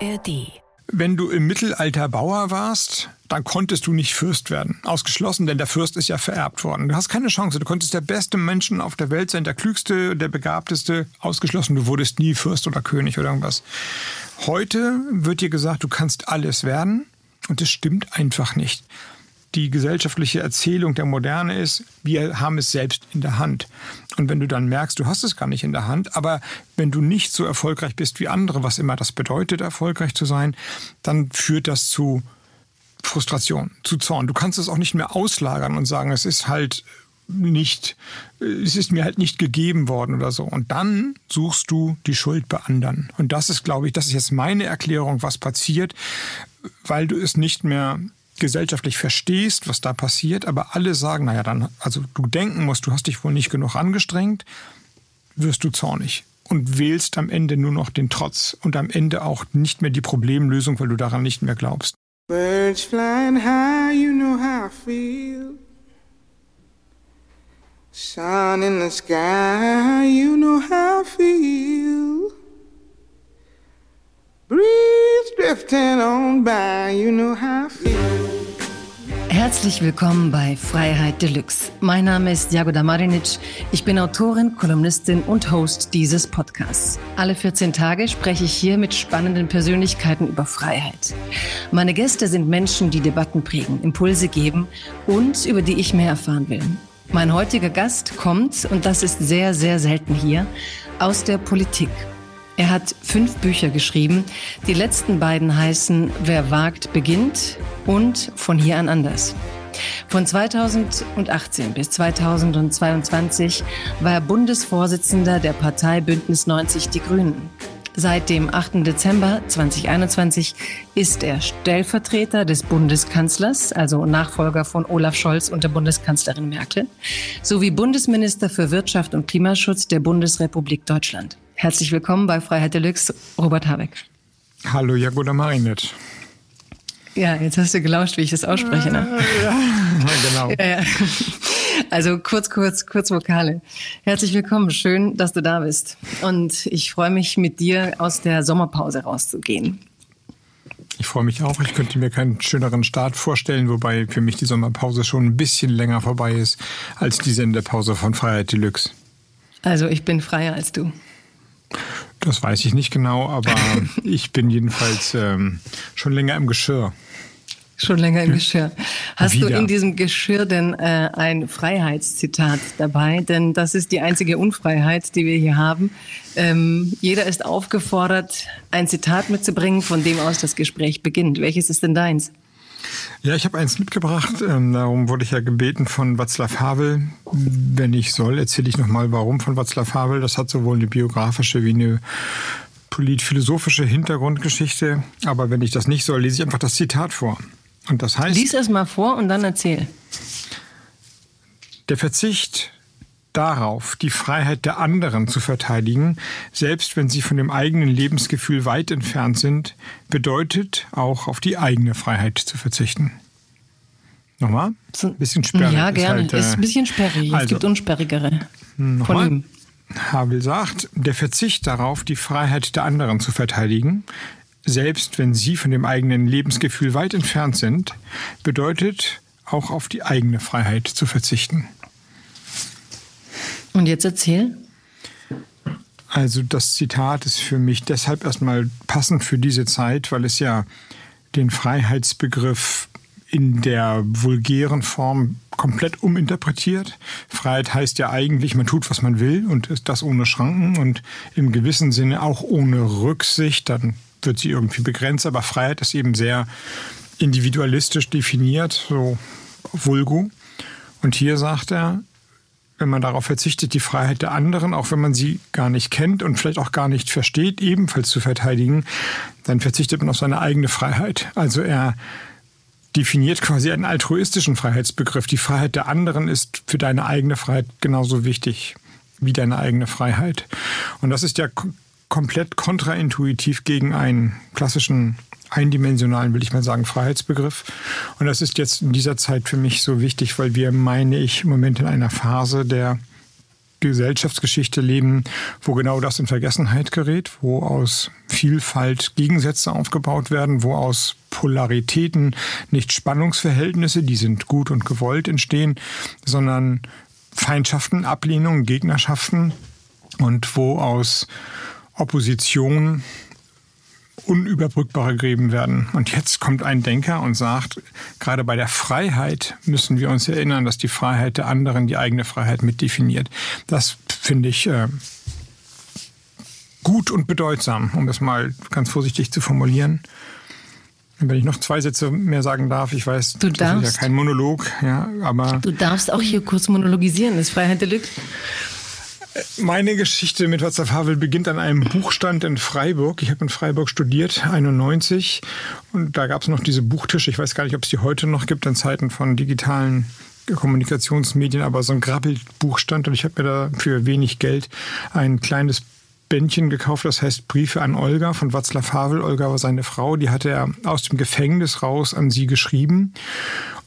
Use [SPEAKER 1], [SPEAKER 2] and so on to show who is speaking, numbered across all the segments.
[SPEAKER 1] ARD.
[SPEAKER 2] Wenn du im Mittelalter Bauer warst, dann konntest du nicht Fürst werden. Ausgeschlossen, denn der Fürst ist ja vererbt worden. Du hast keine Chance. Du konntest der beste Menschen auf der Welt sein, der klügste, der begabteste. Ausgeschlossen, du wurdest nie Fürst oder König oder irgendwas. Heute wird dir gesagt, du kannst alles werden. Und das stimmt einfach nicht die gesellschaftliche Erzählung der Moderne ist, wir haben es selbst in der Hand. Und wenn du dann merkst, du hast es gar nicht in der Hand, aber wenn du nicht so erfolgreich bist wie andere, was immer das bedeutet, erfolgreich zu sein, dann führt das zu Frustration, zu Zorn. Du kannst es auch nicht mehr auslagern und sagen, es ist halt nicht, es ist mir halt nicht gegeben worden oder so. Und dann suchst du die Schuld bei anderen. Und das ist, glaube ich, das ist jetzt meine Erklärung, was passiert, weil du es nicht mehr gesellschaftlich verstehst, was da passiert, aber alle sagen, naja, dann, also du denken musst, du hast dich wohl nicht genug angestrengt, wirst du zornig und wählst am Ende nur noch den Trotz und am Ende auch nicht mehr die Problemlösung, weil du daran nicht mehr glaubst. Birds flying high, you know how I feel. Sun in the sky, you know how I feel. Breeze drifting on by, you know how I feel.
[SPEAKER 1] Herzlich willkommen bei Freiheit Deluxe. Mein Name ist Jagoda Marinic. Ich bin Autorin, Kolumnistin und Host dieses Podcasts. Alle 14 Tage spreche ich hier mit spannenden Persönlichkeiten über Freiheit. Meine Gäste sind Menschen, die Debatten prägen, Impulse geben und über die ich mehr erfahren will. Mein heutiger Gast kommt, und das ist sehr, sehr selten hier, aus der Politik. Er hat fünf Bücher geschrieben. Die letzten beiden heißen Wer wagt, beginnt und Von hier an anders. Von 2018 bis 2022 war er Bundesvorsitzender der Partei Bündnis 90 Die Grünen. Seit dem 8. Dezember 2021 ist er Stellvertreter des Bundeskanzlers, also Nachfolger von Olaf Scholz und der Bundeskanzlerin Merkel, sowie Bundesminister für Wirtschaft und Klimaschutz der Bundesrepublik Deutschland. Herzlich willkommen bei Freiheit Deluxe, Robert Habeck.
[SPEAKER 2] Hallo, Jagoda Marinet.
[SPEAKER 1] Ja, jetzt hast du gelauscht, wie ich das ausspreche, ne? Ja, genau. Ja, ja. Also kurz, kurz, kurz Vokale. Herzlich willkommen, schön, dass du da bist. Und ich freue mich, mit dir aus der Sommerpause rauszugehen.
[SPEAKER 2] Ich freue mich auch. Ich könnte mir keinen schöneren Start vorstellen, wobei für mich die Sommerpause schon ein bisschen länger vorbei ist als die Sendepause von Freiheit Deluxe.
[SPEAKER 1] Also ich bin freier als du.
[SPEAKER 2] Das weiß ich nicht genau, aber ich bin jedenfalls ähm, schon länger im Geschirr.
[SPEAKER 1] Schon länger im Geschirr. Hast Wieder. du in diesem Geschirr denn äh, ein Freiheitszitat dabei? Denn das ist die einzige Unfreiheit, die wir hier haben. Ähm, jeder ist aufgefordert, ein Zitat mitzubringen, von dem aus das Gespräch beginnt. Welches ist denn deins?
[SPEAKER 2] Ja, ich habe eins mitgebracht. Ähm, darum wurde ich ja gebeten von Václav Havel. Wenn ich soll, erzähle ich nochmal, warum von Václav Havel. Das hat sowohl eine biografische wie eine politphilosophische Hintergrundgeschichte. Aber wenn ich das nicht soll, lese ich einfach das Zitat vor. Und das heißt.
[SPEAKER 1] Lies es mal vor und dann erzähl.
[SPEAKER 2] Der Verzicht darauf, die Freiheit der anderen zu verteidigen, selbst wenn sie von dem eigenen Lebensgefühl weit entfernt sind, bedeutet auch auf die eigene Freiheit zu verzichten. Nochmal?
[SPEAKER 1] Ein bisschen sperrig. Ja, gerne. Ist, halt, ist ein bisschen sperrig. Also, es gibt unsperrigere. Von ihm.
[SPEAKER 2] Havel sagt, der Verzicht darauf, die Freiheit der anderen zu verteidigen, selbst wenn sie von dem eigenen Lebensgefühl weit entfernt sind, bedeutet auch auf die eigene Freiheit zu verzichten.
[SPEAKER 1] Und jetzt erzähl.
[SPEAKER 2] Also das Zitat ist für mich deshalb erstmal passend für diese Zeit, weil es ja den Freiheitsbegriff in der vulgären Form komplett uminterpretiert. Freiheit heißt ja eigentlich, man tut, was man will und ist das ohne Schranken und im gewissen Sinne auch ohne Rücksicht. Dann wird sie irgendwie begrenzt, aber Freiheit ist eben sehr individualistisch definiert, so vulgo. Und hier sagt er, wenn man darauf verzichtet, die Freiheit der anderen, auch wenn man sie gar nicht kennt und vielleicht auch gar nicht versteht, ebenfalls zu verteidigen, dann verzichtet man auf seine eigene Freiheit. Also er definiert quasi einen altruistischen Freiheitsbegriff. Die Freiheit der anderen ist für deine eigene Freiheit genauso wichtig wie deine eigene Freiheit. Und das ist ja komplett kontraintuitiv gegen einen klassischen eindimensionalen, will ich mal sagen, Freiheitsbegriff. Und das ist jetzt in dieser Zeit für mich so wichtig, weil wir, meine ich, im Moment in einer Phase der Gesellschaftsgeschichte leben, wo genau das in Vergessenheit gerät, wo aus Vielfalt Gegensätze aufgebaut werden, wo aus Polaritäten nicht Spannungsverhältnisse, die sind gut und gewollt entstehen, sondern Feindschaften, Ablehnungen, Gegnerschaften und wo aus Opposition unüberbrückbare Gräben werden. Und jetzt kommt ein Denker und sagt, gerade bei der Freiheit müssen wir uns erinnern, dass die Freiheit der anderen die eigene Freiheit mitdefiniert. Das finde ich äh, gut und bedeutsam, um das mal ganz vorsichtig zu formulieren. Wenn ich noch zwei Sätze mehr sagen darf, ich weiß,
[SPEAKER 1] du darfst,
[SPEAKER 2] das ist ja kein Monolog, ja, aber.
[SPEAKER 1] Du darfst auch hier kurz monologisieren, das ist Freiheit Deluxe.
[SPEAKER 2] Meine Geschichte mit Václav Havel beginnt an einem Buchstand in Freiburg. Ich habe in Freiburg studiert, 91. Und da gab es noch diese Buchtische. Ich weiß gar nicht, ob es die heute noch gibt in Zeiten von digitalen Kommunikationsmedien, aber so ein Grabbelbuchstand. Und ich habe mir da für wenig Geld ein kleines Bändchen gekauft, das heißt Briefe an Olga von Václav Havel. Olga war seine Frau, die hatte er aus dem Gefängnis raus an sie geschrieben.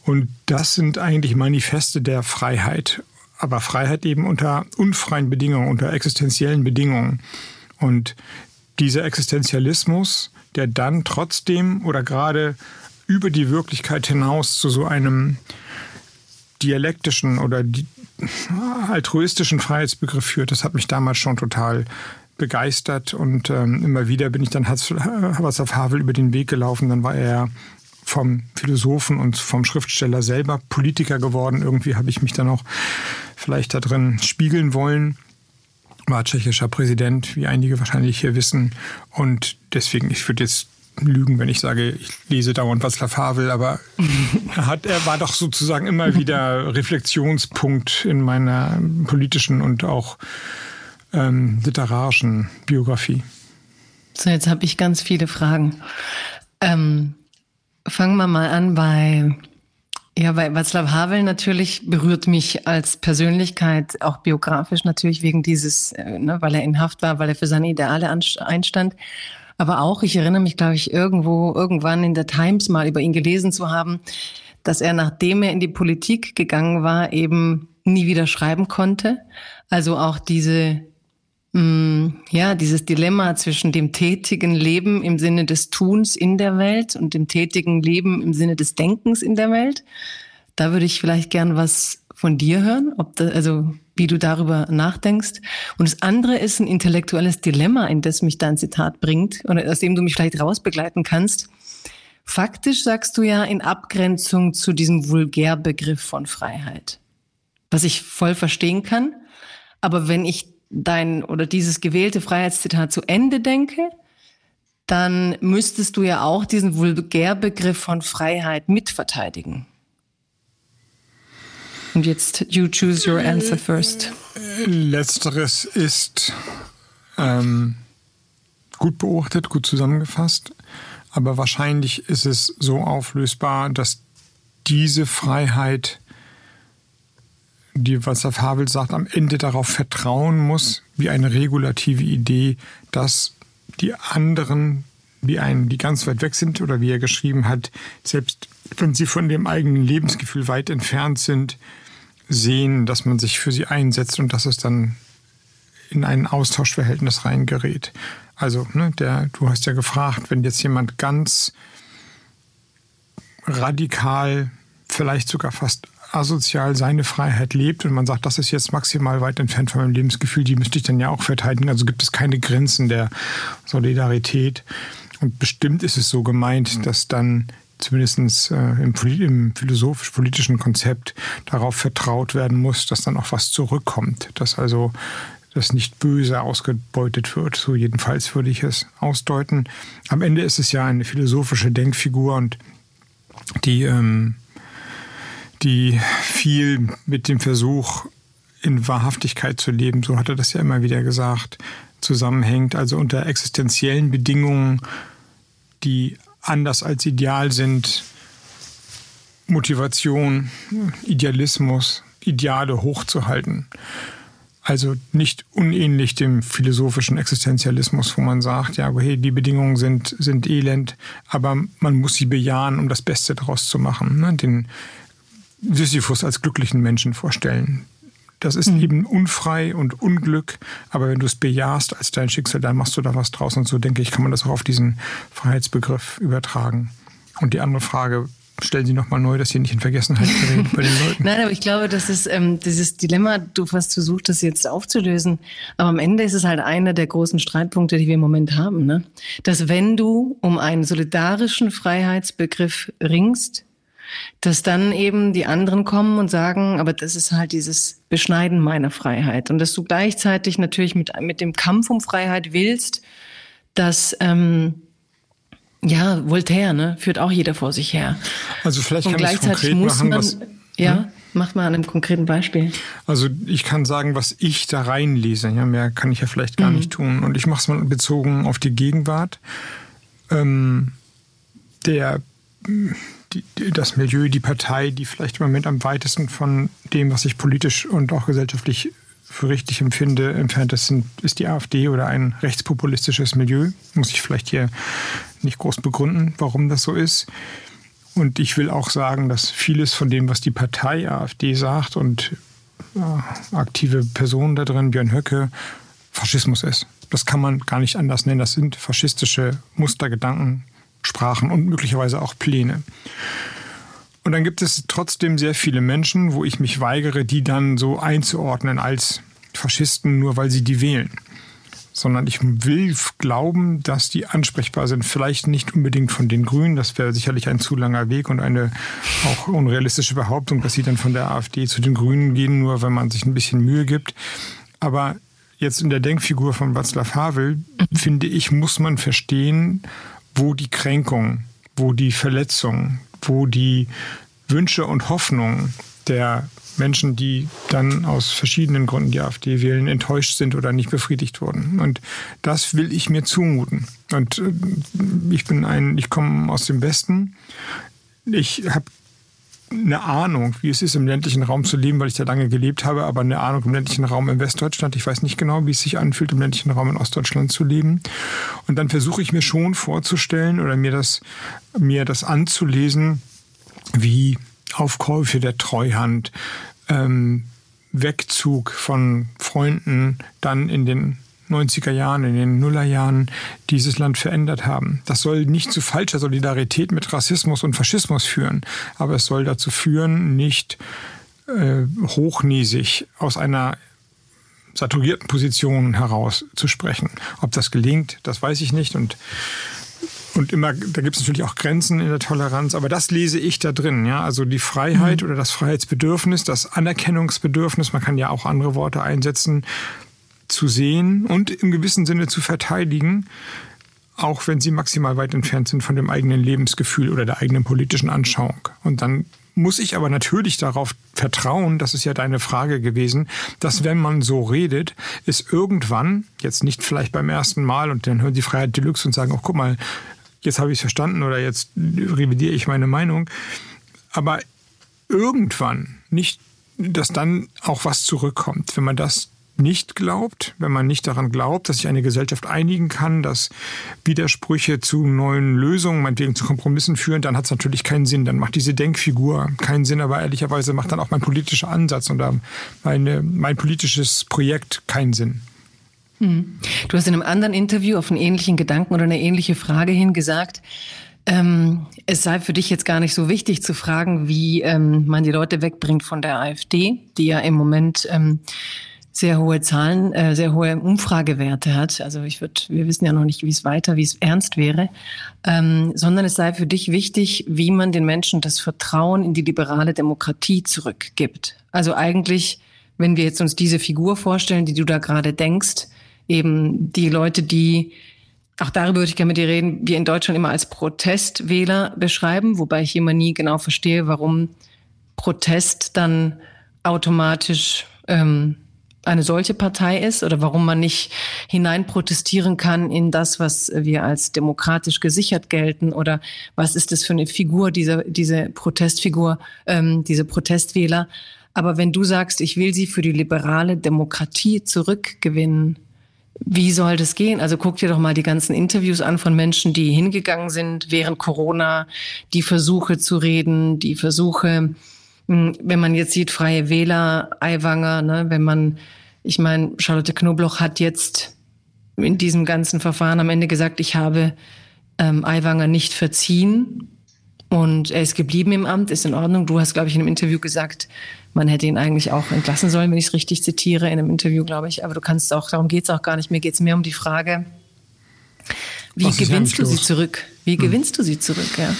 [SPEAKER 2] Und das sind eigentlich Manifeste der Freiheit aber Freiheit eben unter unfreien Bedingungen, unter existenziellen Bedingungen. Und dieser Existenzialismus, der dann trotzdem oder gerade über die Wirklichkeit hinaus zu so einem dialektischen oder altruistischen Freiheitsbegriff führt, das hat mich damals schon total begeistert und ähm, immer wieder bin ich dann Václav Havel über den Weg gelaufen. Dann war er vom Philosophen und vom Schriftsteller selber Politiker geworden. Irgendwie habe ich mich dann auch vielleicht da drin spiegeln wollen. War tschechischer Präsident, wie einige wahrscheinlich hier wissen. Und deswegen, ich würde jetzt lügen, wenn ich sage, ich lese dauernd Václav Havel, aber er, hat, er war doch sozusagen immer wieder Reflexionspunkt in meiner politischen und auch ähm, literarischen Biografie.
[SPEAKER 1] So, jetzt habe ich ganz viele Fragen. Ähm, fangen wir mal an bei ja, bei Václav Havel natürlich berührt mich als Persönlichkeit, auch biografisch natürlich wegen dieses, äh, ne, weil er in Haft war, weil er für seine Ideale einstand. Aber auch, ich erinnere mich, glaube ich, irgendwo, irgendwann in der Times mal über ihn gelesen zu haben, dass er, nachdem er in die Politik gegangen war, eben nie wieder schreiben konnte. Also auch diese ja, dieses Dilemma zwischen dem tätigen Leben im Sinne des Tuns in der Welt und dem tätigen Leben im Sinne des Denkens in der Welt. Da würde ich vielleicht gern was von dir hören, ob da, also wie du darüber nachdenkst. Und das andere ist ein intellektuelles Dilemma, in das mich dein Zitat bringt oder aus dem du mich vielleicht rausbegleiten kannst. Faktisch sagst du ja in Abgrenzung zu diesem Vulgärbegriff von Freiheit, was ich voll verstehen kann. Aber wenn ich dein oder dieses gewählte Freiheitszitat zu Ende denke, dann müsstest du ja auch diesen Vulgärbegriff von Freiheit mitverteidigen. Und jetzt, you choose your answer first.
[SPEAKER 2] Letzteres ist ähm, gut beobachtet, gut zusammengefasst, aber wahrscheinlich ist es so auflösbar, dass diese Freiheit die, was Herr Havel sagt, am Ende darauf vertrauen muss, wie eine regulative Idee, dass die anderen, wie einen, die ganz weit weg sind oder wie er geschrieben hat, selbst wenn sie von dem eigenen Lebensgefühl weit entfernt sind, sehen, dass man sich für sie einsetzt und dass es dann in ein Austauschverhältnis reingerät. Also, ne, der, du hast ja gefragt, wenn jetzt jemand ganz radikal, vielleicht sogar fast asozial seine Freiheit lebt und man sagt, das ist jetzt maximal weit entfernt von meinem Lebensgefühl, die müsste ich dann ja auch verteidigen. Also gibt es keine Grenzen der Solidarität. Und bestimmt ist es so gemeint, mhm. dass dann zumindest äh, im, im philosophisch-politischen Konzept darauf vertraut werden muss, dass dann auch was zurückkommt. Dass also das nicht böse ausgebeutet wird. So jedenfalls würde ich es ausdeuten. Am Ende ist es ja eine philosophische Denkfigur und die ähm, die viel mit dem Versuch, in Wahrhaftigkeit zu leben, so hat er das ja immer wieder gesagt, zusammenhängt. Also unter existenziellen Bedingungen, die anders als ideal sind, Motivation, Idealismus, Ideale hochzuhalten. Also nicht unähnlich dem philosophischen Existenzialismus, wo man sagt, ja, hey, die Bedingungen sind, sind elend, aber man muss sie bejahen, um das Beste daraus zu machen. Ne? Den Sisyphus als glücklichen Menschen vorstellen, Das ist mhm. eben unfrei und Unglück, aber wenn du es bejahst als dein Schicksal, dann machst du da was draus. Und so denke ich, kann man das auch auf diesen Freiheitsbegriff übertragen. Und die andere Frage, stellen Sie nochmal neu, dass Sie nicht in Vergessenheit gerät bei den Leuten.
[SPEAKER 1] Nein, aber ich glaube, das ist ähm, dieses Dilemma, du hast versucht, das jetzt aufzulösen. Aber am Ende ist es halt einer der großen Streitpunkte, die wir im Moment haben. Ne? Dass wenn du um einen solidarischen Freiheitsbegriff ringst, dass dann eben die anderen kommen und sagen, aber das ist halt dieses Beschneiden meiner Freiheit. Und dass du gleichzeitig natürlich mit, mit dem Kampf um Freiheit willst, dass ähm, ja, Voltaire, ne? Führt auch jeder vor sich her.
[SPEAKER 2] Also vielleicht kann Und gleichzeitig muss machen, man, was,
[SPEAKER 1] ja, hm? macht mal an einem konkreten Beispiel.
[SPEAKER 2] Also ich kann sagen, was ich da reinlese. Ja, mehr kann ich ja vielleicht gar mhm. nicht tun. Und ich mache es mal bezogen auf die Gegenwart. Ähm, der, die, das Milieu, die Partei, die vielleicht im Moment am weitesten von dem, was ich politisch und auch gesellschaftlich für richtig empfinde, entfernt ist, ist die AfD oder ein rechtspopulistisches Milieu. Muss ich vielleicht hier nicht groß begründen, warum das so ist. Und ich will auch sagen, dass vieles von dem, was die Partei AfD sagt und äh, aktive Personen da drin, Björn Höcke, Faschismus ist. Das kann man gar nicht anders nennen. Das sind faschistische Mustergedanken, Sprachen und möglicherweise auch Pläne. Und dann gibt es trotzdem sehr viele Menschen, wo ich mich weigere, die dann so einzuordnen als Faschisten, nur weil sie die wählen. Sondern ich will glauben, dass die ansprechbar sind. Vielleicht nicht unbedingt von den Grünen, das wäre sicherlich ein zu langer Weg und eine auch unrealistische Behauptung, dass sie dann von der AfD zu den Grünen gehen, nur wenn man sich ein bisschen Mühe gibt. Aber jetzt in der Denkfigur von Václav Havel, finde ich, muss man verstehen, wo die Kränkung, wo die Verletzung, wo die Wünsche und Hoffnungen der Menschen, die dann aus verschiedenen Gründen die AfD wählen, enttäuscht sind oder nicht befriedigt wurden. Und das will ich mir zumuten. Und äh, ich bin ein, ich komme aus dem Westen. Ich habe eine Ahnung, wie es ist, im ländlichen Raum zu leben, weil ich da lange gelebt habe, aber eine Ahnung im ländlichen Raum in Westdeutschland. Ich weiß nicht genau, wie es sich anfühlt, im ländlichen Raum in Ostdeutschland zu leben. Und dann versuche ich mir schon vorzustellen oder mir das, mir das anzulesen, wie Aufkäufe der Treuhand, ähm, Wegzug von Freunden dann in den 90er Jahren, in den Nullerjahren dieses Land verändert haben. Das soll nicht zu falscher Solidarität mit Rassismus und Faschismus führen, aber es soll dazu führen, nicht äh, hochnäsig aus einer saturierten Position heraus zu sprechen. Ob das gelingt, das weiß ich nicht und und immer, da gibt es natürlich auch Grenzen in der Toleranz, aber das lese ich da drin, ja. Also die Freiheit mhm. oder das Freiheitsbedürfnis, das Anerkennungsbedürfnis, man kann ja auch andere Worte einsetzen, zu sehen und im gewissen Sinne zu verteidigen, auch wenn sie maximal weit entfernt sind von dem eigenen Lebensgefühl oder der eigenen politischen Anschauung. Und dann muss ich aber natürlich darauf vertrauen, das ist ja deine Frage gewesen, dass wenn man so redet, es irgendwann, jetzt nicht vielleicht beim ersten Mal und dann hören die Freiheit Deluxe und sagen, oh guck mal, jetzt habe ich es verstanden oder jetzt revidiere ich meine Meinung, aber irgendwann nicht, dass dann auch was zurückkommt. Wenn man das nicht glaubt, wenn man nicht daran glaubt, dass sich eine Gesellschaft einigen kann, dass Widersprüche zu neuen Lösungen, meinetwegen zu Kompromissen führen, dann hat es natürlich keinen Sinn. Dann macht diese Denkfigur keinen Sinn, aber ehrlicherweise macht dann auch mein politischer Ansatz und meine, mein politisches Projekt keinen Sinn.
[SPEAKER 1] Hm. Du hast in einem anderen Interview auf einen ähnlichen Gedanken oder eine ähnliche Frage hin gesagt, ähm, es sei für dich jetzt gar nicht so wichtig zu fragen, wie ähm, man die Leute wegbringt von der AfD, die ja im Moment ähm, sehr hohe Zahlen, äh, sehr hohe Umfragewerte hat. Also ich würde, wir wissen ja noch nicht, wie es weiter, wie es ernst wäre, ähm, sondern es sei für dich wichtig, wie man den Menschen das Vertrauen in die liberale Demokratie zurückgibt. Also eigentlich, wenn wir jetzt uns diese Figur vorstellen, die du da gerade denkst, eben die Leute, die auch darüber würde ich gerne mit dir reden, wir in Deutschland immer als Protestwähler beschreiben, wobei ich immer nie genau verstehe, warum Protest dann automatisch ähm, eine solche Partei ist oder warum man nicht hinein protestieren kann in das, was wir als demokratisch gesichert gelten oder was ist das für eine Figur, diese, diese Protestfigur, ähm, diese Protestwähler. Aber wenn du sagst, ich will sie für die liberale Demokratie zurückgewinnen, wie soll das gehen? Also guck dir doch mal die ganzen Interviews an von Menschen, die hingegangen sind während Corona, die Versuche zu reden, die Versuche, wenn man jetzt sieht, Freie Wähler, Aiwanger, ne, wenn man, ich meine, Charlotte Knobloch hat jetzt in diesem ganzen Verfahren am Ende gesagt, ich habe ähm, Aiwanger nicht verziehen und er ist geblieben im Amt, ist in Ordnung. Du hast, glaube ich, in einem Interview gesagt, man hätte ihn eigentlich auch entlassen sollen, wenn ich es richtig zitiere, in einem Interview, glaube ich. Aber du kannst auch, darum geht es auch gar nicht. Mir geht es mehr um die Frage, wie Was gewinnst du sie zurück? Wie hm. gewinnst du sie zurück, ja?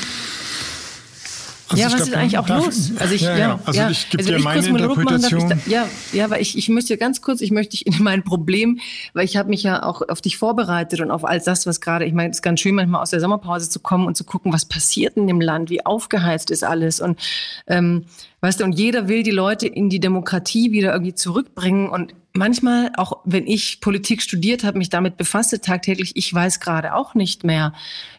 [SPEAKER 1] Also ja, was glaub, ist eigentlich auch los?
[SPEAKER 2] Also ich, ja, ja, also ja. ich gebe also dir ich meine Interpretation.
[SPEAKER 1] Machen, da, ja, ja, weil ich, ich möchte ganz kurz, ich möchte dich in mein Problem, weil ich habe mich ja auch auf dich vorbereitet und auf all das, was gerade, ich meine, es ist ganz schön, manchmal aus der Sommerpause zu kommen und zu gucken, was passiert in dem Land, wie aufgeheizt ist alles und ähm, weißt du, und jeder will die Leute in die Demokratie wieder irgendwie zurückbringen und manchmal, auch wenn ich Politik studiert habe, mich damit befasste tagtäglich, ich weiß gerade auch nicht mehr,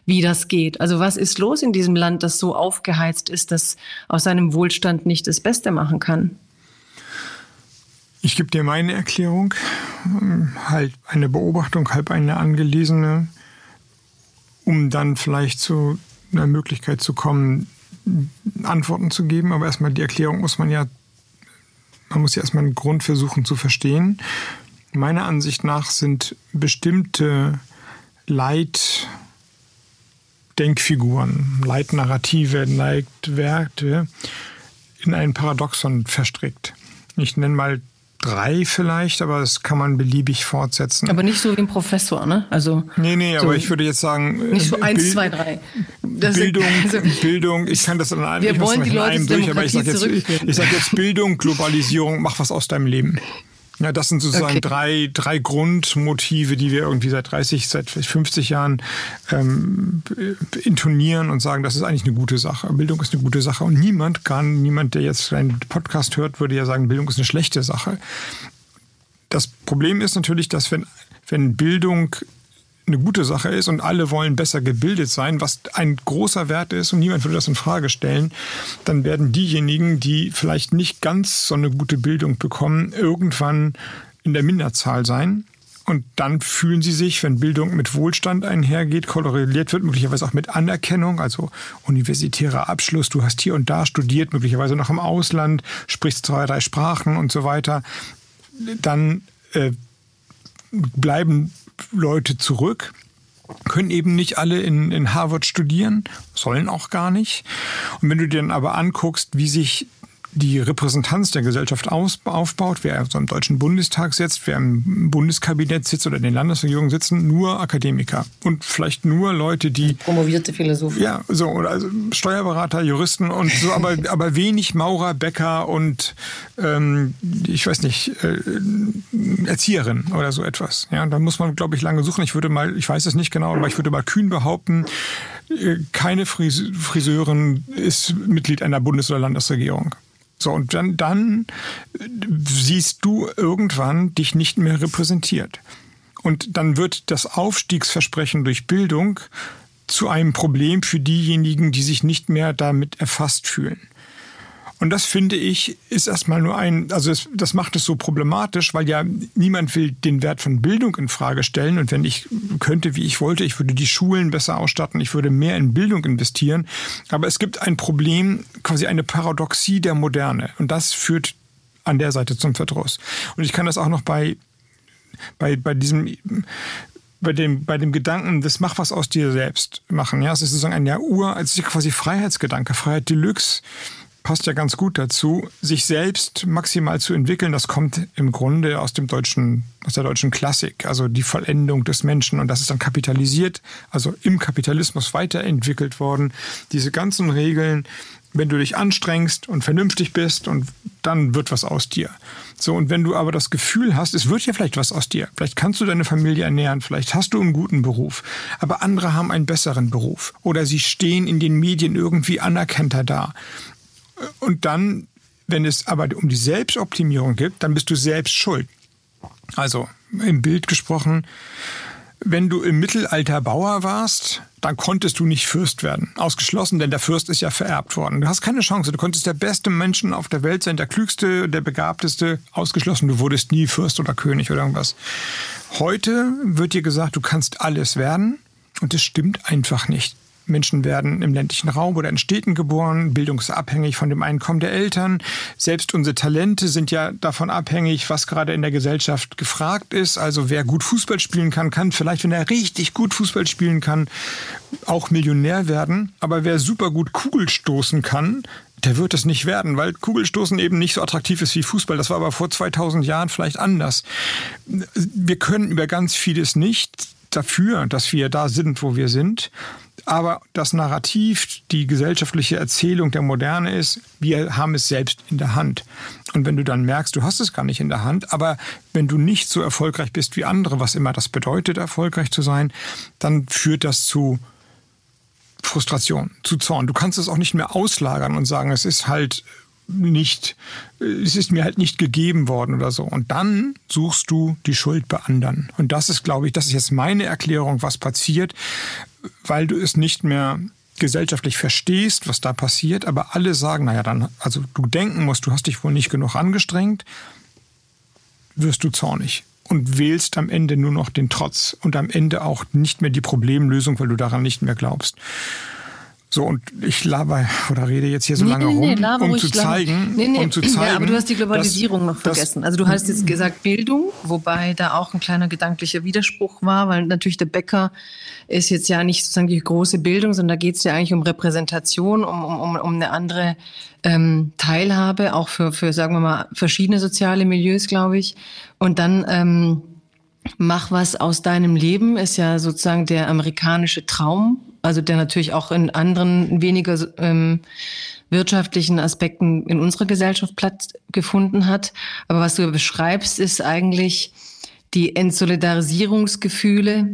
[SPEAKER 1] wie das geht. Also was ist los in diesem Land, das so aufgeheizt ist, dass aus seinem Wohlstand nicht das Beste machen kann?
[SPEAKER 2] Ich gebe dir meine Erklärung, halt eine Beobachtung, halb eine angelesene, um dann vielleicht zu einer Möglichkeit zu kommen, Antworten zu geben. Aber erstmal die Erklärung muss man ja man muss ja erstmal einen Grund versuchen zu verstehen. Meiner Ansicht nach sind bestimmte Leitdenkfiguren, Leitnarrative, Leitwerte in ein Paradoxon verstrickt. Ich nenne mal drei vielleicht, aber das kann man beliebig fortsetzen.
[SPEAKER 1] Aber nicht so wie ein Professor, ne? Also
[SPEAKER 2] nee, nee, so aber ich würde jetzt sagen
[SPEAKER 1] nicht so eins, Bild, zwei, drei.
[SPEAKER 2] Das Bildung, also, Bildung. Ich kann das in einem,
[SPEAKER 1] wir wollen die Leute durch,
[SPEAKER 2] aber ich sage jetzt, ich sag jetzt Bildung, Globalisierung, mach was aus deinem Leben. Ja, das sind sozusagen okay. drei, drei Grundmotive, die wir irgendwie seit 30, seit 50 Jahren ähm, intonieren und sagen, das ist eigentlich eine gute Sache. Bildung ist eine gute Sache. Und niemand kann, niemand, der jetzt einen Podcast hört, würde ja sagen, Bildung ist eine schlechte Sache. Das Problem ist natürlich, dass wenn, wenn Bildung eine gute Sache ist und alle wollen besser gebildet sein, was ein großer Wert ist und niemand würde das in Frage stellen, dann werden diejenigen, die vielleicht nicht ganz so eine gute Bildung bekommen, irgendwann in der Minderzahl sein. Und dann fühlen sie sich, wenn Bildung mit Wohlstand einhergeht, korreliert wird, möglicherweise auch mit Anerkennung, also universitärer Abschluss, du hast hier und da studiert, möglicherweise noch im Ausland, sprichst zwei, drei Sprachen und so weiter, dann äh, bleiben Leute zurück, können eben nicht alle in, in Harvard studieren, sollen auch gar nicht. Und wenn du dir dann aber anguckst, wie sich die Repräsentanz der Gesellschaft aus, aufbaut, wer so im Deutschen Bundestag sitzt, wer im Bundeskabinett sitzt oder in den Landesregierungen sitzen, nur Akademiker und vielleicht nur Leute, die
[SPEAKER 1] promovierte Philosophen.
[SPEAKER 2] Ja, so oder also Steuerberater, Juristen und so, aber aber wenig Maurer, Bäcker und ähm, ich weiß nicht äh, Erzieherin oder so etwas. Ja, da muss man glaube ich lange suchen. Ich würde mal, ich weiß es nicht genau, aber ich würde mal kühn behaupten, äh, keine Friseurin ist Mitglied einer Bundes- oder Landesregierung. So, und dann, dann siehst du irgendwann dich nicht mehr repräsentiert. Und dann wird das Aufstiegsversprechen durch Bildung zu einem Problem für diejenigen, die sich nicht mehr damit erfasst fühlen. Und das finde ich, ist erstmal nur ein, also das, das, macht es so problematisch, weil ja niemand will den Wert von Bildung in Frage stellen. Und wenn ich könnte, wie ich wollte, ich würde die Schulen besser ausstatten, ich würde mehr in Bildung investieren. Aber es gibt ein Problem, quasi eine Paradoxie der Moderne. Und das führt an der Seite zum Verdruss. Und ich kann das auch noch bei, bei, bei diesem bei dem, bei dem Gedanken, das mach was aus dir selbst machen. Ja, es ist sozusagen ein ja, Ur, als quasi Freiheitsgedanke, Freiheit Deluxe passt ja ganz gut dazu, sich selbst maximal zu entwickeln. Das kommt im Grunde aus dem deutschen, aus der deutschen Klassik, also die Vollendung des Menschen und das ist dann kapitalisiert, also im Kapitalismus weiterentwickelt worden. Diese ganzen Regeln, wenn du dich anstrengst und vernünftig bist und dann wird was aus dir. So, und wenn du aber das Gefühl hast, es wird ja vielleicht was aus dir. Vielleicht kannst du deine Familie ernähren, vielleicht hast du einen guten Beruf, aber andere haben einen besseren Beruf oder sie stehen in den Medien irgendwie anerkannter da. Und dann, wenn es aber um die Selbstoptimierung geht, dann bist du selbst schuld. Also im Bild gesprochen, wenn du im Mittelalter Bauer warst, dann konntest du nicht Fürst werden. Ausgeschlossen, denn der Fürst ist ja vererbt worden. Du hast keine Chance. Du konntest der beste Menschen auf der Welt sein, der klügste, der begabteste. Ausgeschlossen, du wurdest nie Fürst oder König oder irgendwas. Heute wird dir gesagt, du kannst alles werden. Und das stimmt einfach nicht. Menschen werden im ländlichen Raum oder in Städten geboren, bildungsabhängig von dem Einkommen der Eltern. Selbst unsere Talente sind ja davon abhängig, was gerade in der Gesellschaft gefragt ist. Also wer gut Fußball spielen kann, kann vielleicht, wenn er richtig gut Fußball spielen kann, auch Millionär werden. Aber wer super gut Kugel stoßen kann, der wird es nicht werden, weil Kugelstoßen eben nicht so attraktiv ist wie Fußball. Das war aber vor 2000 Jahren vielleicht anders. Wir können über ganz vieles nicht dafür, dass wir da sind, wo wir sind. Aber das Narrativ, die gesellschaftliche Erzählung der Moderne ist, wir haben es selbst in der Hand. Und wenn du dann merkst, du hast es gar nicht in der Hand, aber wenn du nicht so erfolgreich bist wie andere, was immer das bedeutet, erfolgreich zu sein, dann führt das zu Frustration, zu Zorn. Du kannst es auch nicht mehr auslagern und sagen, es ist halt nicht, es ist mir halt nicht gegeben worden oder so. Und dann suchst du die Schuld bei anderen. Und das ist, glaube ich, das ist jetzt meine Erklärung, was passiert, weil du es nicht mehr gesellschaftlich verstehst, was da passiert, aber alle sagen, naja, dann, also du denken musst, du hast dich wohl nicht genug angestrengt, wirst du zornig und wählst am Ende nur noch den Trotz und am Ende auch nicht mehr die Problemlösung, weil du daran nicht mehr glaubst. So, und ich laber oder rede jetzt hier so
[SPEAKER 1] nee,
[SPEAKER 2] lange
[SPEAKER 1] nee,
[SPEAKER 2] rum, um zu, zeigen, um zu zeigen.
[SPEAKER 1] Ja, aber du hast die Globalisierung
[SPEAKER 2] dass,
[SPEAKER 1] noch vergessen. Also du hast jetzt gesagt Bildung, wobei da auch ein kleiner gedanklicher Widerspruch war, weil natürlich der Bäcker ist jetzt ja nicht sozusagen die große Bildung, sondern da geht es ja eigentlich um Repräsentation, um, um, um eine andere ähm, Teilhabe, auch für, für, sagen wir mal, verschiedene soziale Milieus, glaube ich. Und dann ähm, mach was aus deinem Leben ist ja sozusagen der amerikanische Traum also der natürlich auch in anderen weniger ähm, wirtschaftlichen Aspekten in unserer Gesellschaft Platz gefunden hat. Aber was du beschreibst, ist eigentlich die Entsolidarisierungsgefühle,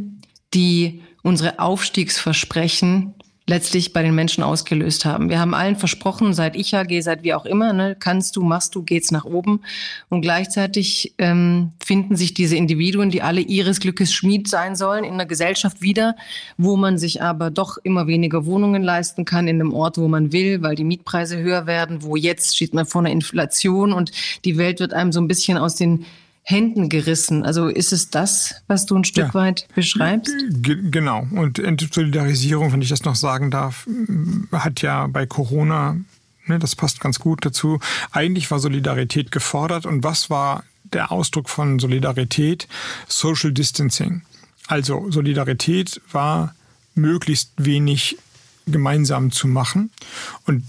[SPEAKER 1] die unsere Aufstiegsversprechen letztlich bei den Menschen ausgelöst haben. Wir haben allen versprochen, seit ich ja gehe, seit wie auch immer, ne, kannst du, machst du, geht's nach oben. Und gleichzeitig ähm, finden sich diese Individuen, die alle ihres Glückes Schmied sein sollen, in einer Gesellschaft wieder, wo man sich aber doch immer weniger Wohnungen leisten kann, in einem Ort, wo man will, weil die Mietpreise höher werden, wo jetzt steht man vor einer Inflation und die Welt wird einem so ein bisschen aus den Händen gerissen. Also ist es das, was du ein Stück ja. weit beschreibst?
[SPEAKER 2] G genau. Und Entsolidarisierung, wenn ich das noch sagen darf, hat ja bei Corona, ne, das passt ganz gut dazu, eigentlich war Solidarität gefordert. Und was war der Ausdruck von Solidarität? Social Distancing. Also Solidarität war möglichst wenig gemeinsam zu machen. Und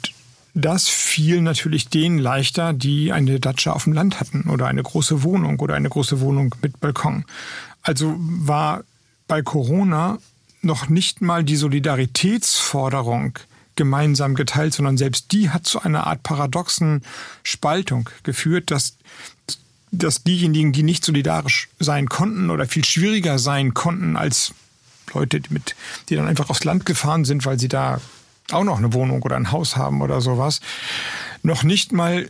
[SPEAKER 2] das fiel natürlich denen leichter, die eine Datscha auf dem Land hatten oder eine große Wohnung oder eine große Wohnung mit Balkon. Also war bei Corona noch nicht mal die Solidaritätsforderung gemeinsam geteilt, sondern selbst die hat zu einer Art paradoxen Spaltung geführt, dass, dass diejenigen, die nicht solidarisch sein konnten oder viel schwieriger sein konnten als Leute, mit, die dann einfach aufs Land gefahren sind, weil sie da auch noch eine Wohnung oder ein Haus haben oder sowas, noch nicht mal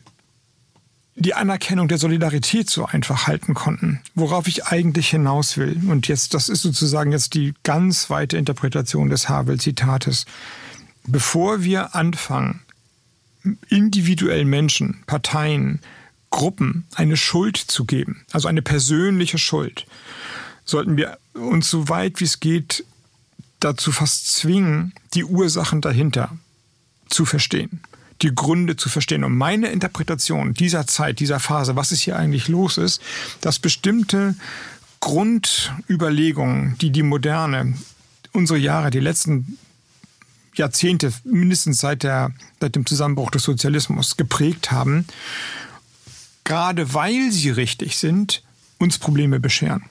[SPEAKER 2] die Anerkennung der Solidarität so einfach halten konnten, worauf ich eigentlich hinaus will. Und jetzt, das ist sozusagen jetzt die ganz weite Interpretation des Havel-Zitates. Bevor wir anfangen, individuellen Menschen, Parteien, Gruppen eine Schuld zu geben, also eine persönliche Schuld, sollten wir uns so weit wie es geht dazu fast zwingen, die Ursachen dahinter zu verstehen, die Gründe zu verstehen. Und meine Interpretation dieser Zeit, dieser Phase, was es hier eigentlich los ist, dass bestimmte Grundüberlegungen, die die moderne, unsere Jahre, die letzten Jahrzehnte, mindestens seit, der, seit dem Zusammenbruch des Sozialismus geprägt haben, gerade weil sie richtig sind, uns Probleme bescheren.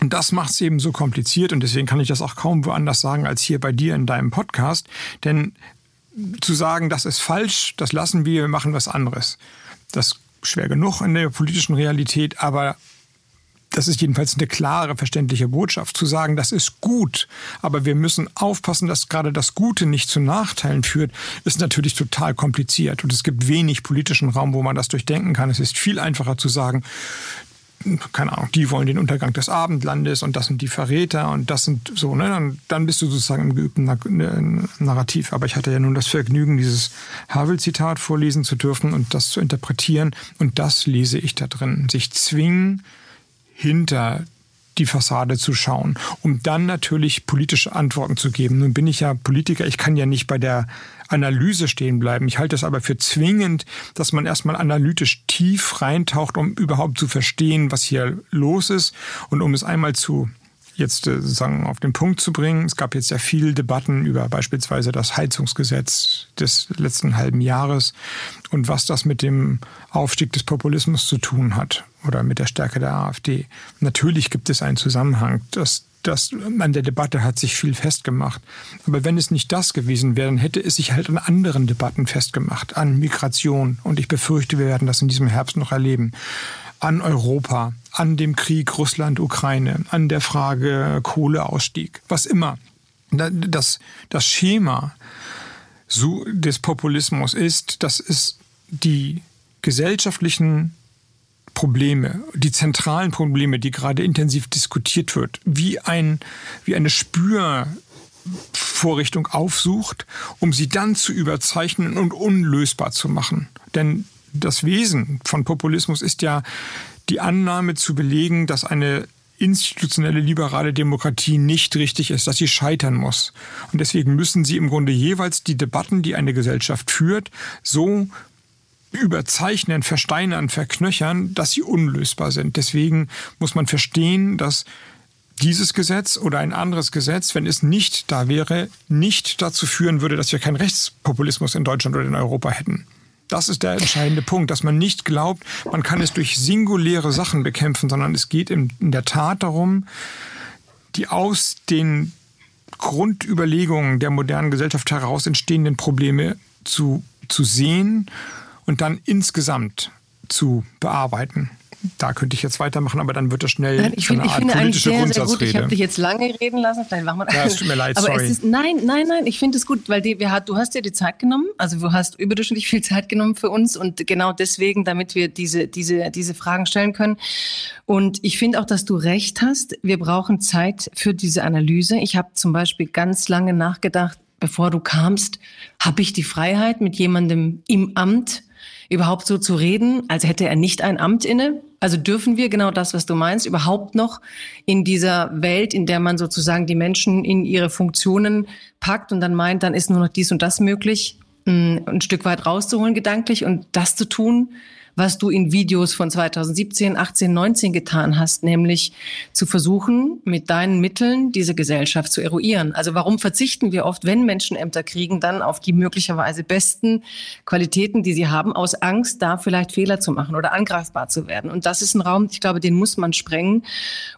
[SPEAKER 2] Und das macht es eben so kompliziert und deswegen kann ich das auch kaum woanders sagen als hier bei dir in deinem Podcast. Denn zu sagen, das ist falsch, das lassen wir, wir machen was anderes. Das ist schwer genug in der politischen Realität, aber das ist jedenfalls eine klare, verständliche Botschaft, zu sagen, das ist gut, aber wir müssen aufpassen, dass gerade das Gute nicht zu Nachteilen führt, ist natürlich total kompliziert. Und es gibt wenig politischen Raum, wo man das durchdenken kann. Es ist viel einfacher zu sagen, keine Ahnung, die wollen den Untergang des Abendlandes und das sind die Verräter und das sind so, ne? Dann, dann bist du sozusagen im geübten ne, Narrativ. Aber ich hatte ja nun das Vergnügen, dieses Havel-Zitat vorlesen zu dürfen und das zu interpretieren. Und das lese ich da drin. Sich zwingen, hinter die Fassade zu schauen, um dann natürlich politische Antworten zu geben. Nun bin ich ja Politiker, ich kann ja nicht bei der Analyse stehen bleiben. Ich halte es aber für zwingend, dass man erstmal analytisch tief reintaucht, um überhaupt zu verstehen, was hier los ist und um es einmal zu jetzt äh, sozusagen auf den Punkt zu bringen. Es gab jetzt sehr viele Debatten über beispielsweise das Heizungsgesetz des letzten halben Jahres und was das mit dem Aufstieg des Populismus zu tun hat oder mit der Stärke der AfD. Natürlich gibt es einen Zusammenhang. Das, das, an der Debatte hat sich viel festgemacht. Aber wenn es nicht das gewesen wäre, dann hätte es sich halt an anderen Debatten festgemacht, an Migration. Und ich befürchte, wir werden das in diesem Herbst noch erleben an Europa, an dem Krieg Russland-Ukraine, an der Frage Kohleausstieg, was immer. Das, das Schema des Populismus ist, dass es die gesellschaftlichen Probleme, die zentralen Probleme, die gerade intensiv diskutiert wird, wie, ein, wie eine Spürvorrichtung aufsucht, um sie dann zu überzeichnen und unlösbar zu machen. Denn das Wesen von Populismus ist ja die Annahme zu belegen, dass eine institutionelle liberale Demokratie nicht richtig ist, dass sie scheitern muss. Und deswegen müssen sie im Grunde jeweils die Debatten, die eine Gesellschaft führt, so überzeichnen, versteinern, verknöchern, dass sie unlösbar sind. Deswegen muss man verstehen, dass dieses Gesetz oder ein anderes Gesetz, wenn es nicht da wäre, nicht dazu führen würde, dass wir keinen Rechtspopulismus in Deutschland oder in Europa hätten. Das ist der entscheidende Punkt, dass man nicht glaubt, man kann es durch singuläre Sachen bekämpfen, sondern es geht in, der Tat darum, die aus den Grundüberlegungen der modernen Gesellschaft heraus entstehenden Probleme zu, zu sehen und dann insgesamt zu bearbeiten da könnte ich jetzt weitermachen, aber dann wird es schnell
[SPEAKER 1] nein, ich find,
[SPEAKER 2] eine Art politische sehr, sehr gut.
[SPEAKER 1] Ich habe dich jetzt lange reden lassen, vielleicht machen wir
[SPEAKER 2] Ja, es tut mir leid,
[SPEAKER 1] aber
[SPEAKER 2] sorry.
[SPEAKER 1] Ist, nein, nein, nein, ich finde es gut, weil die, wir hat, du hast dir die Zeit genommen, also du hast überdurchschnittlich viel Zeit genommen für uns und genau deswegen, damit wir diese, diese, diese Fragen stellen können. Und ich finde auch, dass du recht hast. Wir brauchen Zeit für diese Analyse. Ich habe zum Beispiel ganz lange nachgedacht, bevor du kamst, habe ich die Freiheit, mit jemandem im Amt überhaupt so zu reden, als hätte er nicht ein Amt inne? Also dürfen wir genau das, was du meinst, überhaupt noch in dieser Welt, in der man sozusagen die Menschen in ihre Funktionen packt und dann meint, dann ist nur noch dies und das möglich, ein Stück weit rauszuholen gedanklich und das zu tun, was du in Videos von 2017, 18, 19 getan hast, nämlich zu versuchen, mit deinen Mitteln diese Gesellschaft zu eruieren. Also warum verzichten wir oft, wenn Menschen Ämter kriegen, dann auf die möglicherweise besten Qualitäten, die sie haben, aus Angst, da vielleicht Fehler zu machen oder angreifbar zu werden. Und das ist ein Raum, ich glaube, den muss man sprengen.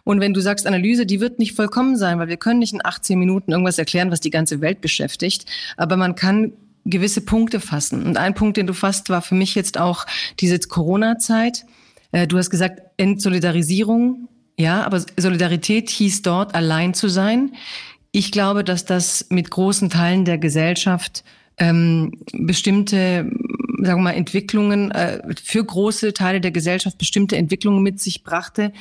[SPEAKER 1] Und wenn du sagst, Analyse, die wird nicht vollkommen sein, weil wir können nicht in 18 Minuten irgendwas erklären, was die ganze Welt beschäftigt. Aber man kann gewisse Punkte fassen. Und ein Punkt, den du fasst, war für mich jetzt auch diese Corona-Zeit. Äh, du hast gesagt, Entsolidarisierung. Ja, aber Solidarität hieß dort, allein zu sein. Ich glaube, dass das mit großen Teilen der Gesellschaft ähm, bestimmte, sagen wir mal, Entwicklungen äh, für große Teile der Gesellschaft bestimmte Entwicklungen mit sich brachte,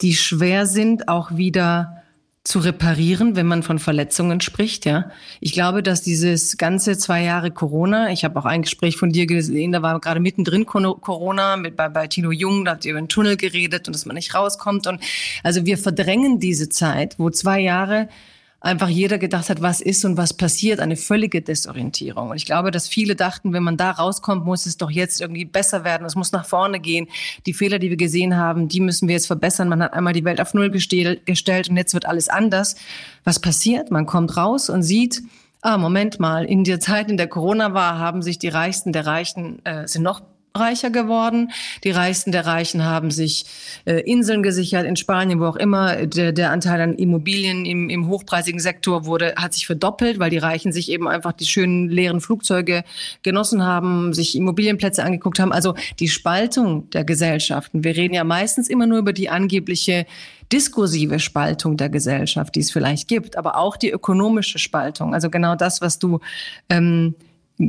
[SPEAKER 1] die schwer sind, auch wieder zu reparieren, wenn man von Verletzungen spricht, ja. Ich glaube, dass dieses ganze zwei Jahre Corona, ich habe auch ein Gespräch von dir gesehen, da war gerade mittendrin Corona mit bei, bei Tino Jung, da habt ihr über den Tunnel geredet und dass man nicht rauskommt und also wir verdrängen diese Zeit, wo zwei Jahre einfach jeder gedacht hat, was ist und was passiert, eine völlige Desorientierung. Und ich glaube, dass viele dachten, wenn man da rauskommt, muss es doch jetzt irgendwie besser werden, es muss nach vorne gehen. Die Fehler, die wir gesehen haben, die müssen wir jetzt verbessern. Man hat einmal die Welt auf Null gestellt und jetzt wird alles anders. Was passiert? Man kommt raus und sieht, ah, Moment mal, in der Zeit, in der Corona war, haben sich die Reichsten der Reichen, äh, sind noch reicher geworden. Die Reichsten der Reichen haben sich äh, Inseln gesichert in Spanien, wo auch immer. Der, der Anteil an Immobilien im, im hochpreisigen Sektor wurde, hat sich verdoppelt, weil die Reichen sich eben einfach die schönen leeren Flugzeuge genossen haben, sich Immobilienplätze angeguckt haben. Also die Spaltung der Gesellschaften. Wir reden ja meistens immer nur über die angebliche diskursive Spaltung der Gesellschaft, die es vielleicht gibt, aber auch die ökonomische Spaltung. Also genau das, was du ähm,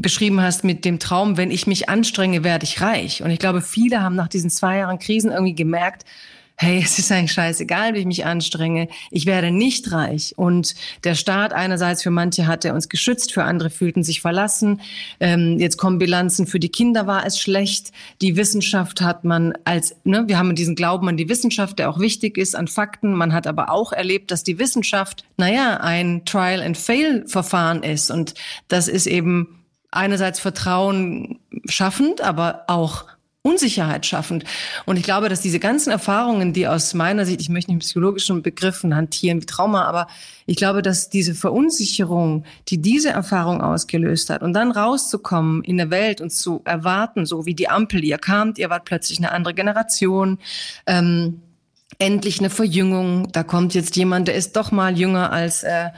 [SPEAKER 1] beschrieben hast mit dem Traum, wenn ich mich anstrenge, werde ich reich. Und ich glaube, viele haben nach diesen zwei Jahren Krisen irgendwie gemerkt, hey, es ist eigentlich scheißegal, wie ich mich anstrenge, ich werde nicht reich. Und der Staat einerseits für manche hat er uns geschützt, für andere fühlten sich verlassen. Ähm, jetzt kommen Bilanzen, für die Kinder war es schlecht. Die Wissenschaft hat man als, ne, wir haben diesen Glauben an die Wissenschaft, der auch wichtig ist, an Fakten. Man hat aber auch erlebt, dass die Wissenschaft, naja, ein Trial-and-Fail-Verfahren ist. Und das ist eben einerseits Vertrauen schaffend, aber auch Unsicherheit schaffend. Und ich glaube, dass diese ganzen Erfahrungen, die aus meiner Sicht, ich möchte nicht mit psychologischen Begriffen hantieren wie Trauma, aber ich glaube, dass diese Verunsicherung, die diese Erfahrung ausgelöst hat und dann rauszukommen in der Welt und zu erwarten, so wie die Ampel, ihr kamt, ihr wart plötzlich eine andere Generation, ähm, endlich eine Verjüngung, da kommt jetzt jemand, der ist doch mal jünger als äh,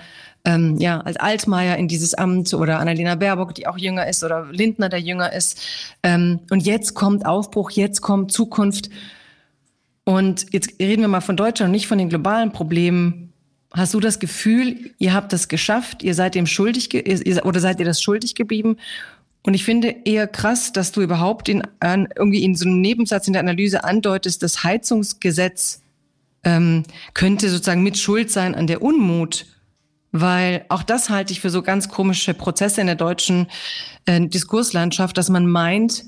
[SPEAKER 1] ähm, ja, als Altmaier in dieses Amt oder Annalena Baerbock, die auch jünger ist, oder Lindner, der jünger ist. Ähm, und jetzt kommt Aufbruch, jetzt kommt Zukunft. Und jetzt reden wir mal von Deutschland und nicht von den globalen Problemen. Hast du das Gefühl, ihr habt das geschafft, ihr seid dem schuldig ihr, oder seid ihr das schuldig geblieben? Und ich finde eher krass, dass du überhaupt in, irgendwie in so einem Nebensatz in der Analyse andeutest, das Heizungsgesetz ähm, könnte sozusagen mit Schuld sein an der Unmut weil auch das halte ich für so ganz komische Prozesse in der deutschen äh, Diskurslandschaft, dass man meint,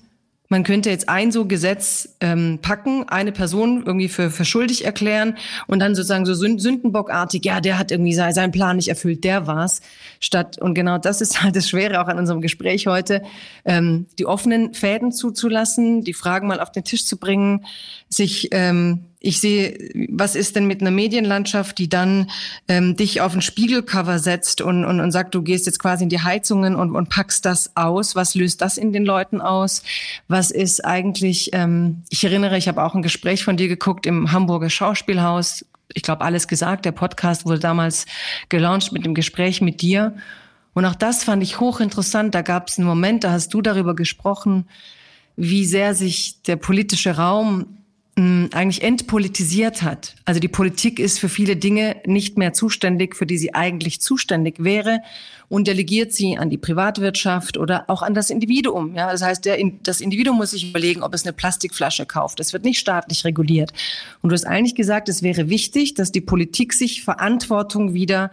[SPEAKER 1] man könnte jetzt ein so Gesetz ähm, packen, eine Person irgendwie für, für schuldig erklären und dann sozusagen so Sündenbockartig, ja, der hat irgendwie seinen Plan nicht erfüllt, der war's. Statt, und genau das ist halt das Schwere auch an unserem Gespräch heute, ähm, die offenen Fäden zuzulassen, die Fragen mal auf den Tisch zu bringen, sich ähm, ich sehe, was ist denn mit einer Medienlandschaft, die dann ähm, dich auf ein Spiegelcover setzt und, und, und sagt, du gehst jetzt quasi in die Heizungen und, und packst das aus. Was löst das in den Leuten aus? Was ist eigentlich, ähm, ich erinnere, ich habe auch ein Gespräch von dir geguckt im Hamburger Schauspielhaus. Ich glaube, alles gesagt. Der Podcast wurde damals gelauncht mit dem Gespräch mit dir. Und auch das fand ich hochinteressant. Da gab es einen Moment, da hast du darüber gesprochen, wie sehr sich der politische Raum eigentlich entpolitisiert hat. Also die Politik ist für viele Dinge nicht mehr zuständig, für die sie eigentlich zuständig wäre und delegiert sie an die Privatwirtschaft oder auch an das Individuum. Ja, das heißt, der, das Individuum muss sich überlegen, ob es eine Plastikflasche kauft. Das wird nicht staatlich reguliert. Und du hast eigentlich gesagt, es wäre wichtig, dass die Politik sich Verantwortung wieder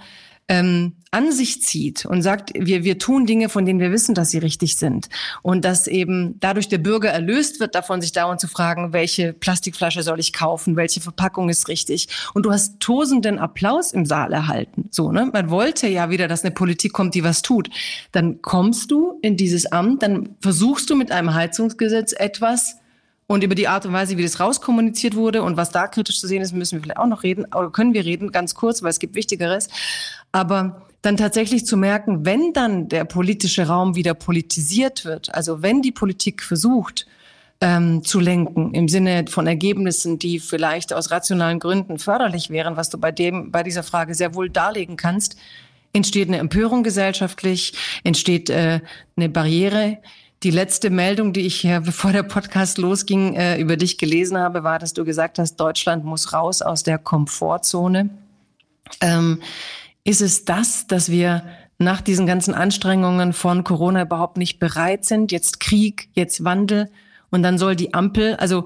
[SPEAKER 1] ähm, an sich zieht und sagt, wir, wir tun Dinge, von denen wir wissen, dass sie richtig sind. Und dass eben dadurch der Bürger erlöst wird, davon sich dauernd zu fragen, welche Plastikflasche soll ich kaufen, welche Verpackung ist richtig. Und du hast tosenden Applaus im Saal erhalten. So, ne? Man wollte ja wieder, dass eine Politik kommt, die was tut. Dann kommst du in dieses Amt, dann versuchst du mit einem Heizungsgesetz etwas, und über die Art und Weise, wie das rauskommuniziert wurde und was da kritisch zu sehen ist, müssen wir vielleicht auch noch reden, oder können wir reden, ganz kurz, weil es gibt Wichtigeres. Aber dann tatsächlich zu merken, wenn dann der politische Raum wieder politisiert wird, also wenn die Politik versucht, ähm, zu lenken im Sinne von Ergebnissen, die vielleicht aus rationalen Gründen förderlich wären, was du bei dem, bei dieser Frage sehr wohl darlegen kannst, entsteht eine Empörung gesellschaftlich, entsteht äh, eine Barriere. Die letzte Meldung, die ich hier, bevor der Podcast losging, äh, über dich gelesen habe, war, dass du gesagt hast, Deutschland muss raus aus der Komfortzone. Ähm, ist es das, dass wir nach diesen ganzen Anstrengungen von Corona überhaupt nicht bereit sind? Jetzt Krieg, jetzt Wandel und dann soll die Ampel, also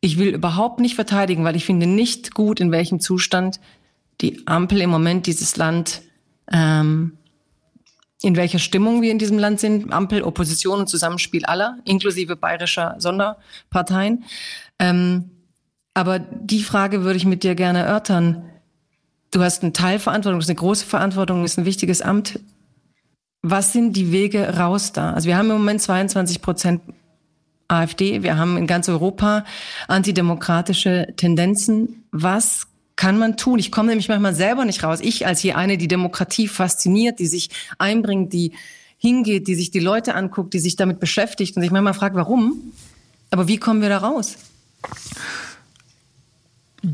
[SPEAKER 1] ich will überhaupt nicht verteidigen, weil ich finde nicht gut, in welchem Zustand die Ampel im Moment dieses Land, ähm, in welcher Stimmung wir in diesem Land sind. Ampel, Opposition und Zusammenspiel aller, inklusive bayerischer Sonderparteien. Ähm, aber die Frage würde ich mit dir gerne erörtern du hast eine Teilverantwortung, ist eine große Verantwortung, ist ein wichtiges Amt. Was sind die Wege raus da? Also wir haben im Moment 22 Prozent AfD, wir haben in ganz Europa antidemokratische Tendenzen. Was kann man tun? Ich komme nämlich manchmal selber nicht raus. Ich als hier eine, die Demokratie fasziniert, die sich einbringt, die hingeht, die sich die Leute anguckt, die sich damit beschäftigt und sich manchmal fragt, warum? Aber wie kommen wir da raus?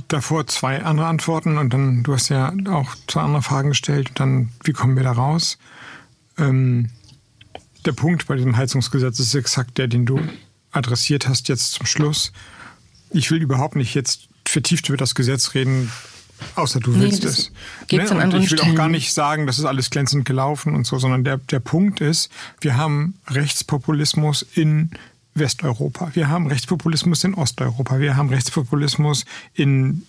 [SPEAKER 2] Davor zwei andere Antworten und dann, du hast ja auch zwei andere Fragen gestellt und dann, wie kommen wir da raus? Ähm, der Punkt bei diesem Heizungsgesetz ist exakt der, den du adressiert hast jetzt zum Schluss. Ich will überhaupt nicht jetzt vertieft über das Gesetz reden, außer du willst nee, es. Ne? Und ich will auch gar nicht sagen, das ist alles glänzend gelaufen und so, sondern der, der Punkt ist, wir haben Rechtspopulismus in Westeuropa. Wir haben Rechtspopulismus in Osteuropa. Wir haben Rechtspopulismus in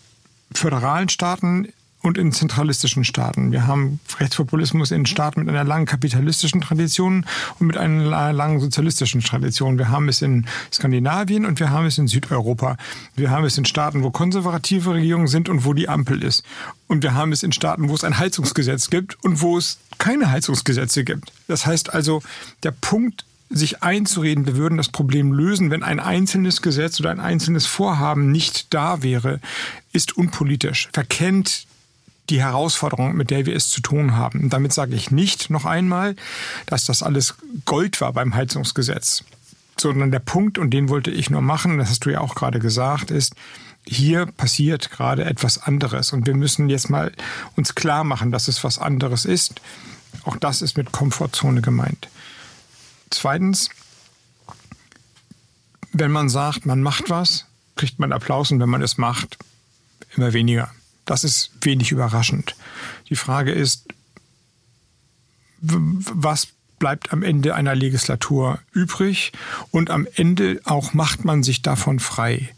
[SPEAKER 2] föderalen Staaten und in zentralistischen Staaten. Wir haben Rechtspopulismus in Staaten mit einer langen kapitalistischen Tradition und mit einer langen sozialistischen Tradition. Wir haben es in Skandinavien und wir haben es in Südeuropa. Wir haben es in Staaten, wo konservative Regierungen sind und wo die Ampel ist. Und wir haben es in Staaten, wo es ein Heizungsgesetz gibt und wo es keine Heizungsgesetze gibt. Das heißt also, der Punkt sich einzureden, wir würden das Problem lösen, wenn ein einzelnes Gesetz oder ein einzelnes Vorhaben nicht da wäre, ist unpolitisch, verkennt die Herausforderung, mit der wir es zu tun haben. Und damit sage ich nicht noch einmal, dass das alles Gold war beim Heizungsgesetz, sondern der Punkt, und den wollte ich nur machen, das hast du ja auch gerade gesagt, ist, hier passiert gerade etwas anderes und wir müssen jetzt mal uns klar machen, dass es was anderes ist. Auch das ist mit Komfortzone gemeint. Zweitens, wenn man sagt, man macht was, kriegt man Applaus und wenn man es macht, immer weniger. Das ist wenig überraschend. Die Frage ist, was bleibt am Ende einer Legislatur übrig und am Ende auch macht man sich davon frei.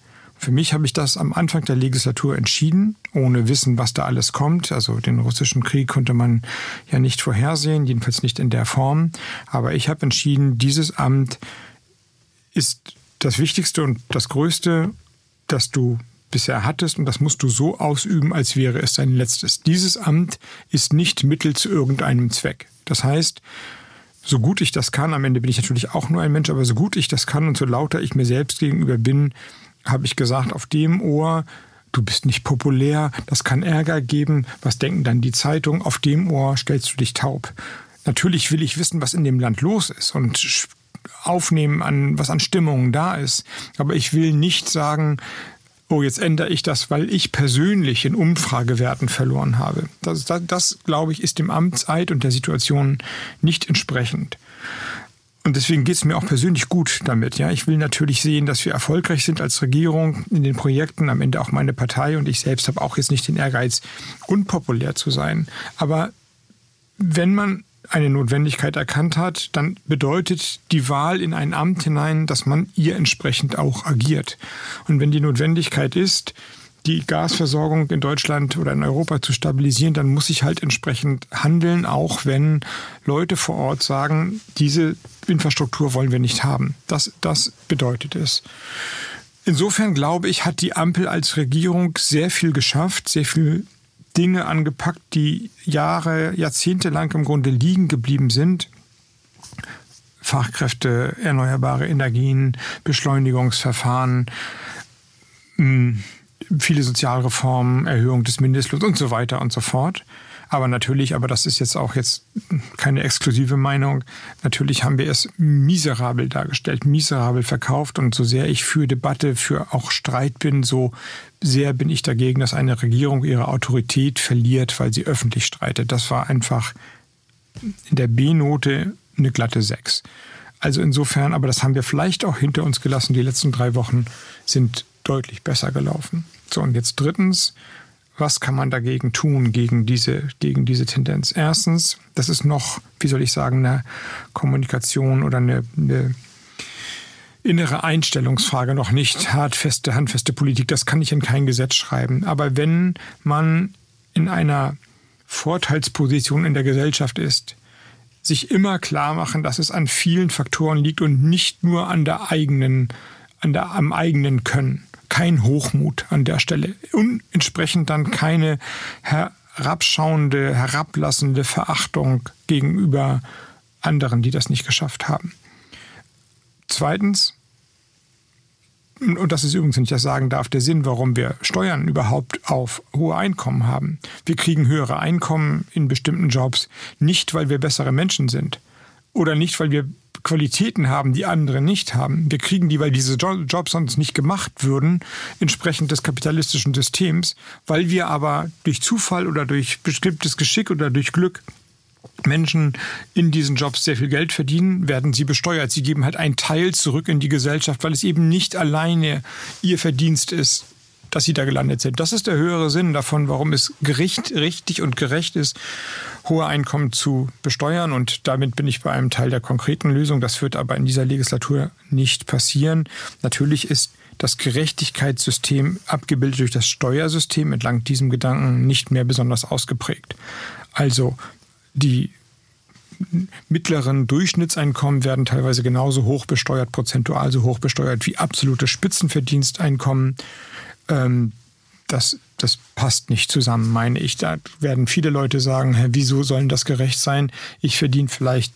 [SPEAKER 2] Für mich habe ich das am Anfang der Legislatur entschieden, ohne Wissen, was da alles kommt. Also den russischen Krieg konnte man ja nicht vorhersehen, jedenfalls nicht in der Form. Aber ich habe entschieden, dieses Amt ist das Wichtigste und das Größte, das du bisher hattest und das musst du so ausüben, als wäre es dein letztes. Dieses Amt ist nicht Mittel zu irgendeinem Zweck. Das heißt, so gut ich das kann, am Ende bin ich natürlich auch nur ein Mensch, aber so gut ich das kann und so lauter ich mir selbst gegenüber bin, habe ich gesagt, auf dem Ohr, du bist nicht populär, das kann Ärger geben, was denken dann die Zeitungen, auf dem Ohr stellst du dich taub. Natürlich will ich wissen, was in dem Land los ist und aufnehmen an, was an Stimmungen da ist. Aber ich will nicht sagen, oh, jetzt ändere ich das, weil ich persönlich in Umfragewerten verloren habe. Das, das, das glaube ich, ist dem Amtseid und der Situation nicht entsprechend. Und deswegen geht es mir auch persönlich gut damit. Ja, ich will natürlich sehen, dass wir erfolgreich sind als Regierung in den Projekten. Am Ende auch meine Partei und ich selbst habe auch jetzt nicht den Ehrgeiz, unpopulär zu sein. Aber wenn man eine Notwendigkeit erkannt hat, dann bedeutet die Wahl in ein Amt hinein, dass man ihr entsprechend auch agiert. Und wenn die Notwendigkeit ist, die Gasversorgung in Deutschland oder in Europa zu stabilisieren, dann muss ich halt entsprechend handeln, auch wenn Leute vor Ort sagen, diese Infrastruktur wollen wir nicht haben. Das, das bedeutet es. Insofern glaube ich, hat die Ampel als Regierung sehr viel geschafft, sehr viel Dinge angepackt, die Jahre, Jahrzehnte lang im Grunde liegen geblieben sind. Fachkräfte, erneuerbare Energien, Beschleunigungsverfahren, hm, viele Sozialreformen, Erhöhung des Mindestlohns und so weiter und so fort. Aber natürlich, aber das ist jetzt auch jetzt keine exklusive Meinung, natürlich haben wir es miserabel dargestellt, miserabel verkauft und so sehr ich für Debatte, für auch Streit bin, so sehr bin ich dagegen, dass eine Regierung ihre Autorität verliert, weil sie öffentlich streitet. Das war einfach in der B-Note eine glatte 6. Also insofern, aber das haben wir vielleicht auch hinter uns gelassen. Die letzten drei Wochen sind deutlich besser gelaufen. So, und jetzt drittens, was kann man dagegen tun, gegen diese, gegen diese Tendenz? Erstens, das ist noch, wie soll ich sagen, eine Kommunikation oder eine, eine innere Einstellungsfrage, noch nicht hartfeste, handfeste Politik. Das kann ich in kein Gesetz schreiben. Aber wenn man in einer Vorteilsposition in der Gesellschaft ist, sich immer klar machen, dass es an vielen Faktoren liegt und nicht nur an der eigenen, an der, am eigenen Können kein Hochmut an der Stelle und entsprechend dann keine herabschauende, herablassende Verachtung gegenüber anderen, die das nicht geschafft haben. Zweitens, und das ist übrigens, wenn ich das sagen darf, der Sinn, warum wir Steuern überhaupt auf hohe Einkommen haben. Wir kriegen höhere Einkommen in bestimmten Jobs, nicht weil wir bessere Menschen sind oder nicht, weil wir Qualitäten haben, die andere nicht haben. Wir kriegen die, weil diese Jobs sonst nicht gemacht würden, entsprechend des kapitalistischen Systems, weil wir aber durch Zufall oder durch bestimmtes Geschick oder durch Glück Menschen in diesen Jobs sehr viel Geld verdienen, werden sie besteuert. Sie geben halt einen Teil zurück in die Gesellschaft, weil es eben nicht alleine ihr Verdienst ist, dass sie da gelandet sind. Das ist der höhere Sinn davon, warum es gericht, richtig und gerecht ist, hohe Einkommen zu besteuern. Und damit bin ich bei einem Teil der konkreten Lösung. Das wird aber in dieser Legislatur nicht passieren. Natürlich ist das Gerechtigkeitssystem, abgebildet durch das Steuersystem, entlang diesem Gedanken nicht mehr besonders ausgeprägt. Also die mittleren Durchschnittseinkommen werden teilweise genauso hoch besteuert, prozentual so hoch besteuert wie absolute Spitzenverdiensteinkommen. Ähm, das, das passt nicht zusammen, meine ich. Da werden viele Leute sagen, hä, wieso sollen das gerecht sein? Ich verdiene vielleicht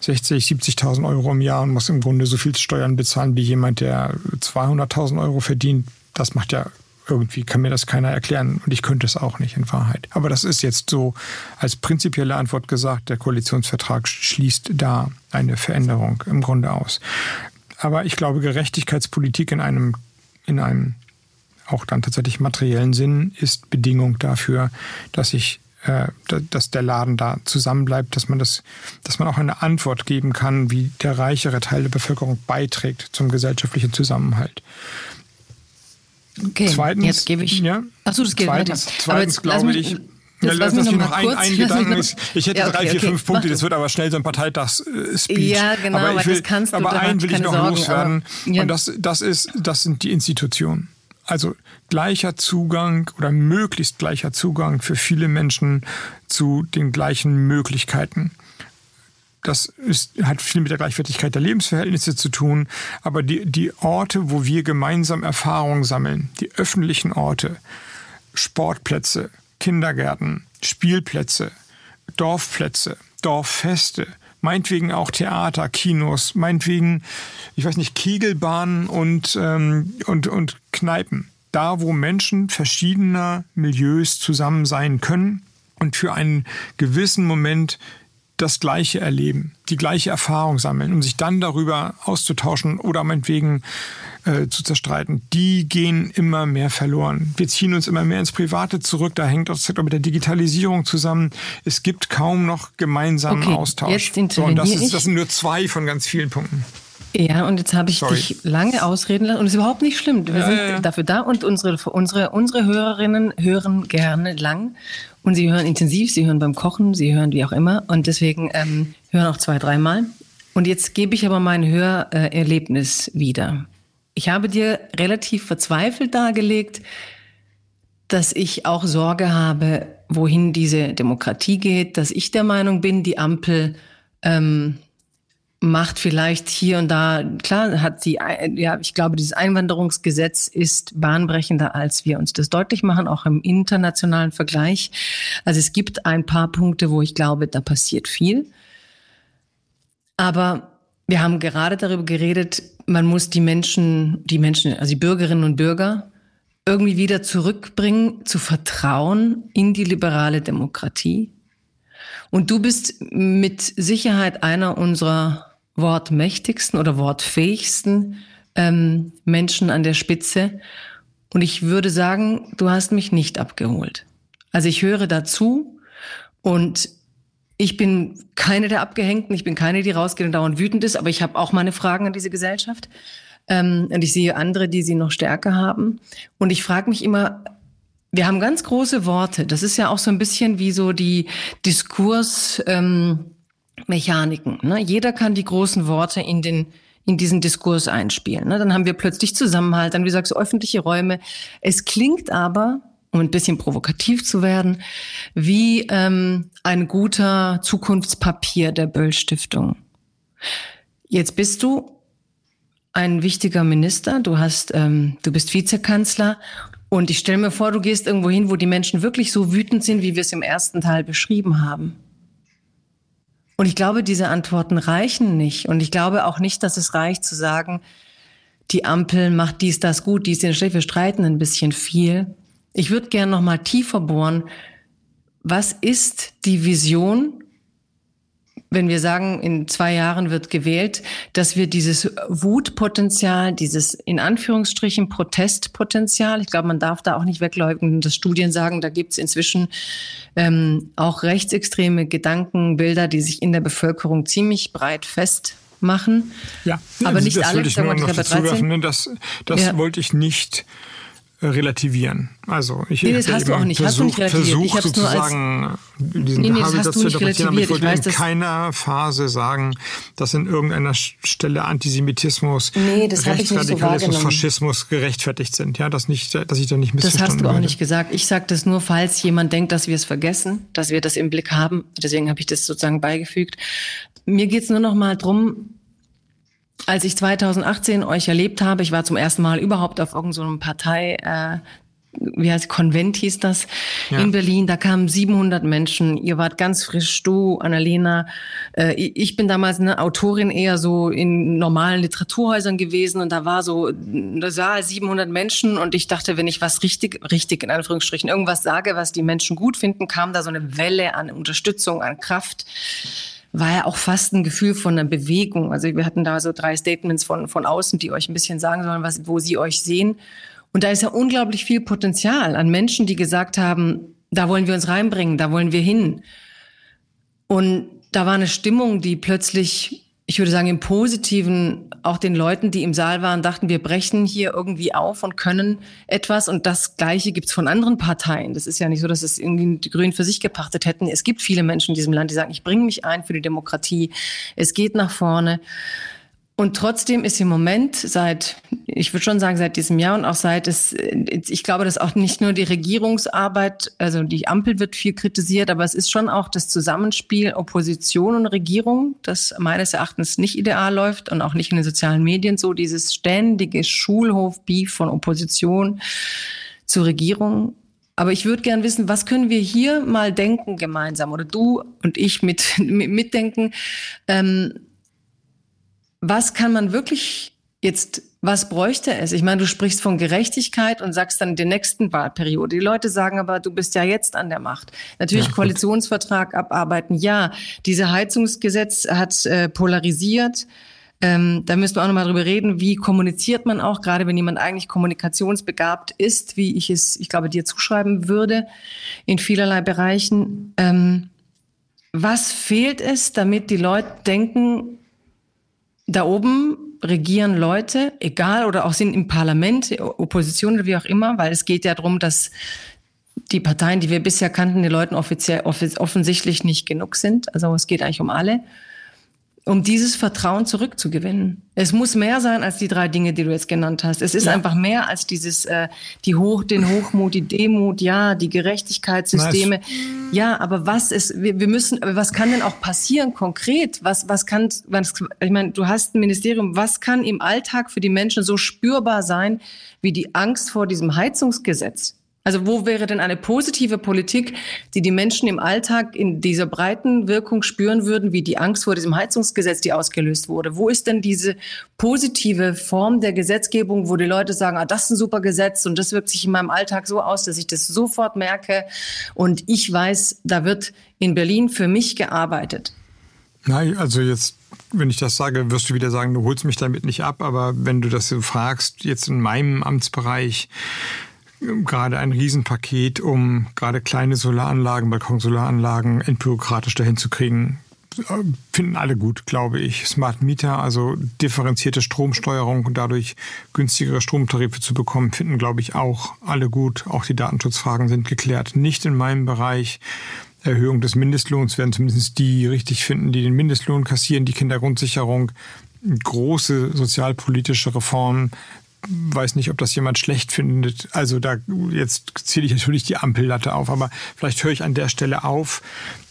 [SPEAKER 2] 60, 70.000 Euro im Jahr und muss im Grunde so viel Steuern bezahlen wie jemand, der 200.000 Euro verdient. Das macht ja irgendwie, kann mir das keiner erklären und ich könnte es auch nicht in Wahrheit. Aber das ist jetzt so als prinzipielle Antwort gesagt, der Koalitionsvertrag schließt da eine Veränderung im Grunde aus. Aber ich glaube, Gerechtigkeitspolitik in einem, in einem auch dann tatsächlich materiellen Sinn ist Bedingung dafür, dass ich äh, dass der Laden da zusammenbleibt, dass man das, dass man auch eine Antwort geben kann, wie der reichere Teil der Bevölkerung beiträgt zum gesellschaftlichen Zusammenhalt.
[SPEAKER 1] Okay, zweitens, jetzt gebe ich. Ja,
[SPEAKER 2] Achso, das geht zweitens, weiter. Zweitens glaube mich, ich. Ja, lass uns noch ein, ein Gedanken ist. Ich hätte ja, okay, drei, vier, okay, fünf Punkte. Das wird aber schnell so ein Parteitags-Speech.
[SPEAKER 1] Ja, genau, aber, ich will, das kannst du.
[SPEAKER 2] Aber einen will ich noch Sorgen, loswerden. Aber, ja. Und das, das ist, das sind die Institutionen. Also gleicher Zugang oder möglichst gleicher Zugang für viele Menschen zu den gleichen Möglichkeiten. Das ist, hat viel mit der Gleichwertigkeit der Lebensverhältnisse zu tun. Aber die, die Orte, wo wir gemeinsam Erfahrungen sammeln, die öffentlichen Orte, Sportplätze, Kindergärten, Spielplätze, Dorfplätze, Dorffeste, meinetwegen auch Theater, Kinos, meinetwegen, ich weiß nicht, Kegelbahnen und, ähm, und, und Kneipen. Da, wo Menschen verschiedener Milieus zusammen sein können und für einen gewissen Moment das Gleiche erleben, die gleiche Erfahrung sammeln, um sich dann darüber auszutauschen oder meinetwegen äh, zu zerstreiten, die gehen immer mehr verloren. Wir ziehen uns immer mehr ins Private zurück. Da hängt das mit der Digitalisierung zusammen. Es gibt kaum noch gemeinsamen okay, Austausch.
[SPEAKER 1] Jetzt so, und
[SPEAKER 2] das, ist, das sind nur zwei von ganz vielen Punkten.
[SPEAKER 1] Ja, und jetzt habe ich Sorry. dich lange ausreden lassen und es ist überhaupt nicht schlimm. Wir ja, sind ja. dafür da und unsere, unsere, unsere Hörerinnen hören gerne lang und sie hören intensiv, sie hören beim Kochen, sie hören wie auch immer und deswegen ähm, hören auch zwei, dreimal. Und jetzt gebe ich aber mein Hörerlebnis wieder. Ich habe dir relativ verzweifelt dargelegt, dass ich auch Sorge habe, wohin diese Demokratie geht, dass ich der Meinung bin, die Ampel ähm, macht vielleicht hier und da, klar, hat sie, ja, ich glaube, dieses Einwanderungsgesetz ist bahnbrechender, als wir uns das deutlich machen, auch im internationalen Vergleich. Also es gibt ein paar Punkte, wo ich glaube, da passiert viel. Aber wir haben gerade darüber geredet, man muss die Menschen, die Menschen, also die Bürgerinnen und Bürger irgendwie wieder zurückbringen zu Vertrauen in die liberale Demokratie. Und du bist mit Sicherheit einer unserer wortmächtigsten oder wortfähigsten ähm, Menschen an der Spitze. Und ich würde sagen, du hast mich nicht abgeholt. Also ich höre dazu und ich bin keine der Abgehängten, ich bin keine, die rausgeht und dauernd wütend ist, aber ich habe auch meine Fragen an diese Gesellschaft. Ähm, und ich sehe andere, die sie noch stärker haben. Und ich frage mich immer, wir haben ganz große Worte. Das ist ja auch so ein bisschen wie so die Diskurs. Ähm. Ne? Jeder kann die großen Worte in den in diesen Diskurs einspielen. Ne? Dann haben wir plötzlich Zusammenhalt, dann wie sagst du öffentliche Räume. Es klingt aber, um ein bisschen provokativ zu werden, wie ähm, ein guter Zukunftspapier der Böll Stiftung. Jetzt bist du ein wichtiger Minister, du hast, ähm, du bist Vizekanzler und ich stelle mir vor, du gehst irgendwo hin, wo die Menschen wirklich so wütend sind, wie wir es im ersten Teil beschrieben haben. Und ich glaube, diese Antworten reichen nicht. Und ich glaube auch nicht, dass es reicht zu sagen, die Ampel macht dies, das gut, dies, den schlecht. Wir streiten ein bisschen viel. Ich würde gerne noch mal tiefer bohren. Was ist die Vision wenn wir sagen, in zwei Jahren wird gewählt, dass wir dieses Wutpotenzial, dieses in Anführungsstrichen Protestpotenzial, ich glaube, man darf da auch nicht wegleugnen, dass Studien sagen, da gibt es inzwischen ähm, auch rechtsextreme Gedankenbilder, die sich in der Bevölkerung ziemlich breit festmachen.
[SPEAKER 2] Ja,
[SPEAKER 1] aber nicht
[SPEAKER 2] das
[SPEAKER 1] alle.
[SPEAKER 2] Ich nur noch dazu werfen, das das ja. wollte ich nicht relativieren. Also ich
[SPEAKER 1] nee, das hast du auch nicht.
[SPEAKER 2] Versuch,
[SPEAKER 1] hast du nicht
[SPEAKER 2] relativiert.
[SPEAKER 1] ich
[SPEAKER 2] sozusagen diesen
[SPEAKER 1] nee, nee, das hast du nicht relativiert.
[SPEAKER 2] ich wollte
[SPEAKER 1] ich weiß,
[SPEAKER 2] in keiner Phase sagen, dass in irgendeiner Stelle Antisemitismus,
[SPEAKER 1] nee, Rechtsradikalismus,
[SPEAKER 2] so Faschismus gerechtfertigt sind. Ja, das nicht, dass ich da nicht missverstanden
[SPEAKER 1] Das hast du auch
[SPEAKER 2] werde.
[SPEAKER 1] nicht gesagt. Ich sage das nur, falls jemand denkt, dass wir es vergessen, dass wir das im Blick haben. Deswegen habe ich das sozusagen beigefügt. Mir geht es nur noch mal drum, als ich 2018 euch erlebt habe, ich war zum ersten Mal überhaupt auf irgendeinem so Partei, äh, wie heißt Konvent hieß das, ja. in Berlin. Da kamen 700 Menschen. Ihr wart ganz frisch, du, Annalena. Äh, ich bin damals eine Autorin eher so in normalen Literaturhäusern gewesen und da war so eine Saal 700 Menschen und ich dachte, wenn ich was richtig, richtig in Anführungsstrichen, irgendwas sage, was die Menschen gut finden, kam da so eine Welle an Unterstützung, an Kraft war ja auch fast ein Gefühl von einer Bewegung. Also wir hatten da so drei Statements von, von außen, die euch ein bisschen sagen sollen, was, wo sie euch sehen. Und da ist ja unglaublich viel Potenzial an Menschen, die gesagt haben, da wollen wir uns reinbringen, da wollen wir hin. Und da war eine Stimmung, die plötzlich ich würde sagen, im Positiven auch den Leuten, die im Saal waren, dachten, wir brechen hier irgendwie auf und können etwas. Und das Gleiche gibt's von anderen Parteien. Das ist ja nicht so, dass es irgendwie die Grünen für sich gepachtet hätten. Es gibt viele Menschen in diesem Land, die sagen, ich bringe mich ein für die Demokratie. Es geht nach vorne. Und trotzdem ist im Moment seit, ich würde schon sagen, seit diesem Jahr und auch seit es, ich glaube, dass auch nicht nur die Regierungsarbeit, also die Ampel wird viel kritisiert, aber es ist schon auch das Zusammenspiel Opposition und Regierung, das meines Erachtens nicht ideal läuft und auch nicht in den sozialen Medien so, dieses ständige Schulhof-Beef von Opposition zur Regierung. Aber ich würde gern wissen, was können wir hier mal denken gemeinsam oder du und ich mit, mitdenken, ähm, was kann man wirklich jetzt, was bräuchte es? Ich meine, du sprichst von Gerechtigkeit und sagst dann der nächsten Wahlperiode. Die Leute sagen aber, du bist ja jetzt an der Macht. Natürlich ja, Koalitionsvertrag abarbeiten, ja. Diese Heizungsgesetz hat äh, polarisiert. Ähm, da müssen wir auch nochmal drüber reden, wie kommuniziert man auch, gerade wenn jemand eigentlich kommunikationsbegabt ist, wie ich es, ich glaube, dir zuschreiben würde, in vielerlei Bereichen. Ähm, was fehlt es, damit die Leute denken, da oben regieren Leute, egal oder auch sind im Parlament, Opposition oder wie auch immer, weil es geht ja darum, dass die Parteien, die wir bisher kannten, den Leuten offiziell offensichtlich nicht genug sind. Also es geht eigentlich um alle um dieses Vertrauen zurückzugewinnen. Es muss mehr sein als die drei Dinge, die du jetzt genannt hast. Es ist ja. einfach mehr als dieses, äh, die Hoch, den Hochmut, die Demut, ja, die Gerechtigkeitssysteme. Nice. Ja, aber was ist, wir, wir müssen, was kann denn auch passieren konkret? Was, was kann, was, ich meine, du hast ein Ministerium, was kann im Alltag für die Menschen so spürbar sein wie die Angst vor diesem Heizungsgesetz? Also wo wäre denn eine positive Politik, die die Menschen im Alltag in dieser breiten Wirkung spüren würden, wie die Angst vor diesem Heizungsgesetz, die ausgelöst wurde? Wo ist denn diese positive Form der Gesetzgebung, wo die Leute sagen, ah, das ist ein super Gesetz und das wirkt sich in meinem Alltag so aus, dass ich das sofort merke und ich weiß, da wird in Berlin für mich gearbeitet.
[SPEAKER 2] Nein, also jetzt wenn ich das sage, wirst du wieder sagen, du holst mich damit nicht ab. Aber wenn du das so fragst, jetzt in meinem Amtsbereich, gerade ein Riesenpaket, um gerade kleine Solaranlagen, Balkonsolaranlagen entbürokratisch dahin zu kriegen. Finden alle gut, glaube ich. Smart Meter, also differenzierte Stromsteuerung und dadurch günstigere Stromtarife zu bekommen, finden, glaube ich, auch alle gut. Auch die Datenschutzfragen sind geklärt. Nicht in meinem Bereich. Erhöhung des Mindestlohns werden zumindest die richtig finden, die den Mindestlohn kassieren, die Kindergrundsicherung, große sozialpolitische Reformen weiß nicht, ob das jemand schlecht findet. Also da jetzt zähle ich natürlich die Ampellatte auf, aber vielleicht höre ich an der Stelle auf,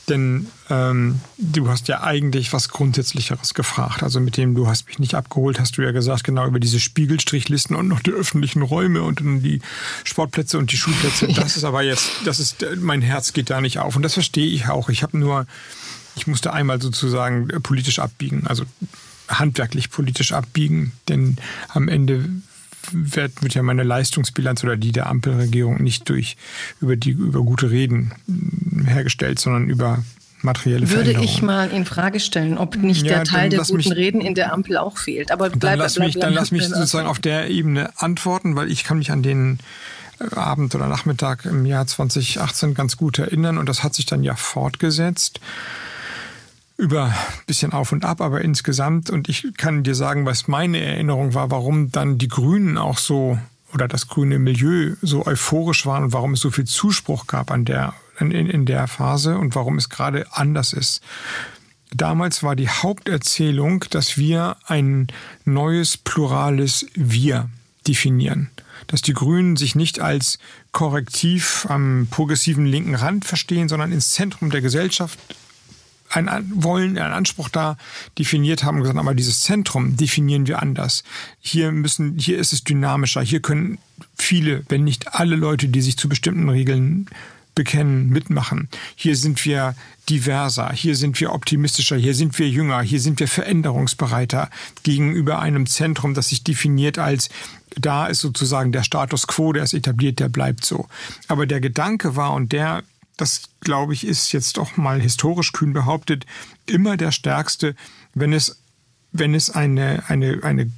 [SPEAKER 2] denn ähm, du hast ja eigentlich was Grundsätzlicheres gefragt. Also mit dem du hast mich nicht abgeholt, hast du ja gesagt, genau über diese Spiegelstrichlisten und noch die öffentlichen Räume und dann die Sportplätze und die Schulplätze. Das ist aber jetzt, das ist, mein Herz geht da nicht auf. Und das verstehe ich auch. Ich habe nur, ich musste einmal sozusagen politisch abbiegen, also handwerklich politisch abbiegen, denn am Ende wird, wird ja meine Leistungsbilanz oder die der Ampelregierung nicht durch über die über gute Reden hergestellt, sondern über materielle
[SPEAKER 1] Würde ich mal in Frage stellen, ob nicht ja, der Teil der guten mich, Reden in der Ampel auch fehlt. Aber bleib,
[SPEAKER 2] dann lass bleib, mich, dann lass mich sozusagen auf der Ebene antworten, weil ich kann mich an den äh, Abend oder Nachmittag im Jahr 2018 ganz gut erinnern und das hat sich dann ja fortgesetzt über ein bisschen auf und ab, aber insgesamt, und ich kann dir sagen, was meine Erinnerung war, warum dann die Grünen auch so oder das grüne Milieu so euphorisch waren und warum es so viel Zuspruch gab an der, in, in der Phase und warum es gerade anders ist. Damals war die Haupterzählung, dass wir ein neues plurales Wir definieren. Dass die Grünen sich nicht als Korrektiv am progressiven linken Rand verstehen, sondern ins Zentrum der Gesellschaft ein Wollen, einen Anspruch da definiert haben und gesagt, aber dieses Zentrum definieren wir anders. Hier müssen, hier ist es dynamischer. Hier können viele, wenn nicht alle Leute, die sich zu bestimmten Regeln bekennen, mitmachen. Hier sind wir diverser, hier sind wir optimistischer, hier sind wir jünger, hier sind wir veränderungsbereiter gegenüber einem Zentrum, das sich definiert als da ist sozusagen der Status quo, der ist etabliert, der bleibt so. Aber der Gedanke war und der das glaube ich ist jetzt doch mal historisch kühn behauptet, immer der stärkste, wenn es, wenn es eine, eine, eine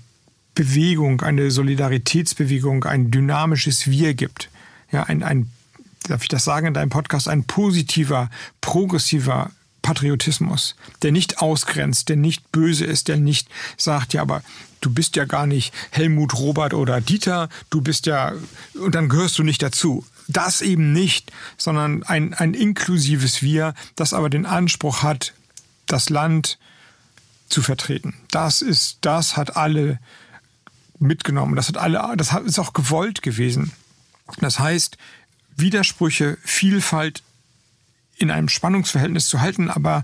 [SPEAKER 2] Bewegung, eine Solidaritätsbewegung, ein dynamisches Wir gibt. Ja, ein, ein, darf ich das sagen in deinem Podcast, ein positiver, progressiver Patriotismus, der nicht ausgrenzt, der nicht böse ist, der nicht sagt, ja, aber du bist ja gar nicht Helmut, Robert oder Dieter, du bist ja, und dann gehörst du nicht dazu das eben nicht, sondern ein, ein inklusives Wir, das aber den Anspruch hat, das Land zu vertreten. Das ist, das hat alle mitgenommen. Das hat alle, das ist auch gewollt gewesen. Das heißt, Widersprüche, Vielfalt in einem Spannungsverhältnis zu halten, aber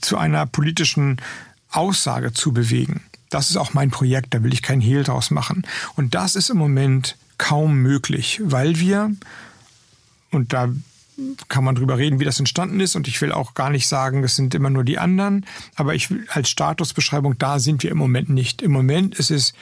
[SPEAKER 2] zu einer politischen Aussage zu bewegen. Das ist auch mein Projekt, da will ich kein Hehl draus machen. Und das ist im Moment kaum möglich, weil wir und da kann man drüber reden, wie das entstanden ist. Und ich will auch gar nicht sagen, es sind immer nur die anderen. Aber ich als Statusbeschreibung, da sind wir im Moment nicht. Im Moment ist es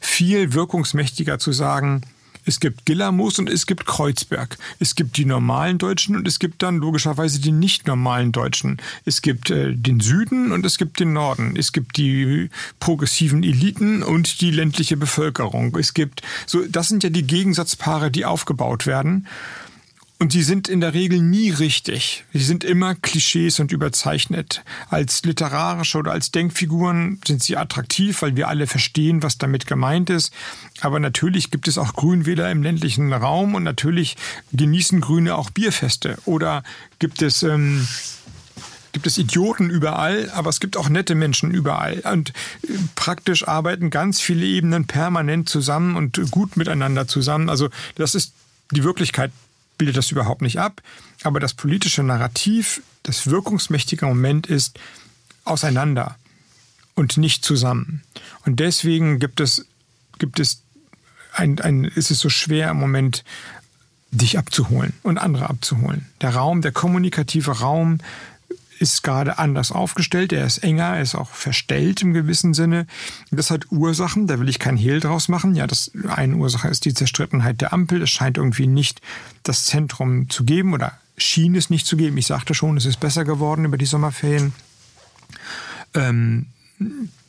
[SPEAKER 2] viel wirkungsmächtiger zu sagen, es gibt Gillermoos und es gibt Kreuzberg. Es gibt die normalen Deutschen und es gibt dann logischerweise die nicht normalen Deutschen. Es gibt äh, den Süden und es gibt den Norden. Es gibt die progressiven Eliten und die ländliche Bevölkerung. Es gibt so, das sind ja die Gegensatzpaare, die aufgebaut werden. Und sie sind in der Regel nie richtig. Sie sind immer Klischees und überzeichnet. Als literarische oder als Denkfiguren sind sie attraktiv, weil wir alle verstehen, was damit gemeint ist. Aber natürlich gibt es auch Grünwähler im ländlichen Raum und natürlich genießen Grüne auch Bierfeste. Oder gibt es ähm, gibt es Idioten überall, aber es gibt auch nette Menschen überall. Und äh, praktisch arbeiten ganz viele Ebenen permanent zusammen und gut miteinander zusammen. Also das ist die Wirklichkeit bildet das überhaupt nicht ab. Aber das politische Narrativ, das wirkungsmächtige Moment ist auseinander und nicht zusammen. Und deswegen gibt es, gibt es ein, ein, ist es so schwer im Moment, dich abzuholen und andere abzuholen. Der Raum, der kommunikative Raum ist gerade anders aufgestellt, er ist enger, er ist auch verstellt im gewissen Sinne. Das hat Ursachen, da will ich kein Hehl draus machen. Ja, das eine Ursache ist die Zerstrittenheit der Ampel. Es scheint irgendwie nicht das Zentrum zu geben oder schien es nicht zu geben. Ich sagte schon, es ist besser geworden über die Sommerferien. Ähm,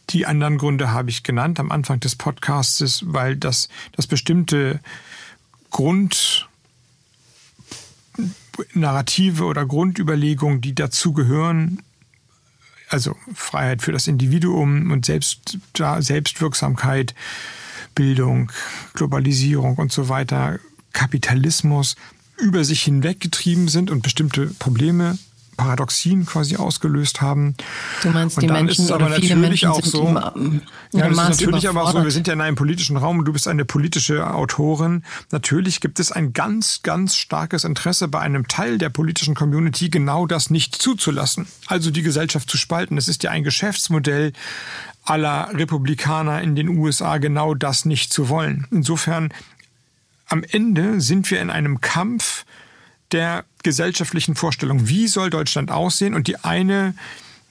[SPEAKER 2] die anderen Gründe habe ich genannt am Anfang des Podcasts, weil das, das bestimmte Grund Narrative oder Grundüberlegungen, die dazugehören, also Freiheit für das Individuum und Selbst, Selbstwirksamkeit, Bildung, Globalisierung und so weiter, Kapitalismus über sich hinweggetrieben sind und bestimmte Probleme Paradoxien quasi ausgelöst haben.
[SPEAKER 1] Du meinst, und die Menschen ist aber viele Menschen auch
[SPEAKER 2] so. Im, ja, das ist natürlich aber auch so. Wir sind ja in einem politischen Raum und du bist eine politische Autorin. Natürlich gibt es ein ganz, ganz starkes Interesse bei einem Teil der politischen Community, genau das nicht zuzulassen. Also die Gesellschaft zu spalten. Es ist ja ein Geschäftsmodell aller Republikaner in den USA, genau das nicht zu wollen. Insofern am Ende sind wir in einem Kampf der gesellschaftlichen Vorstellung. Wie soll Deutschland aussehen? Und die eine,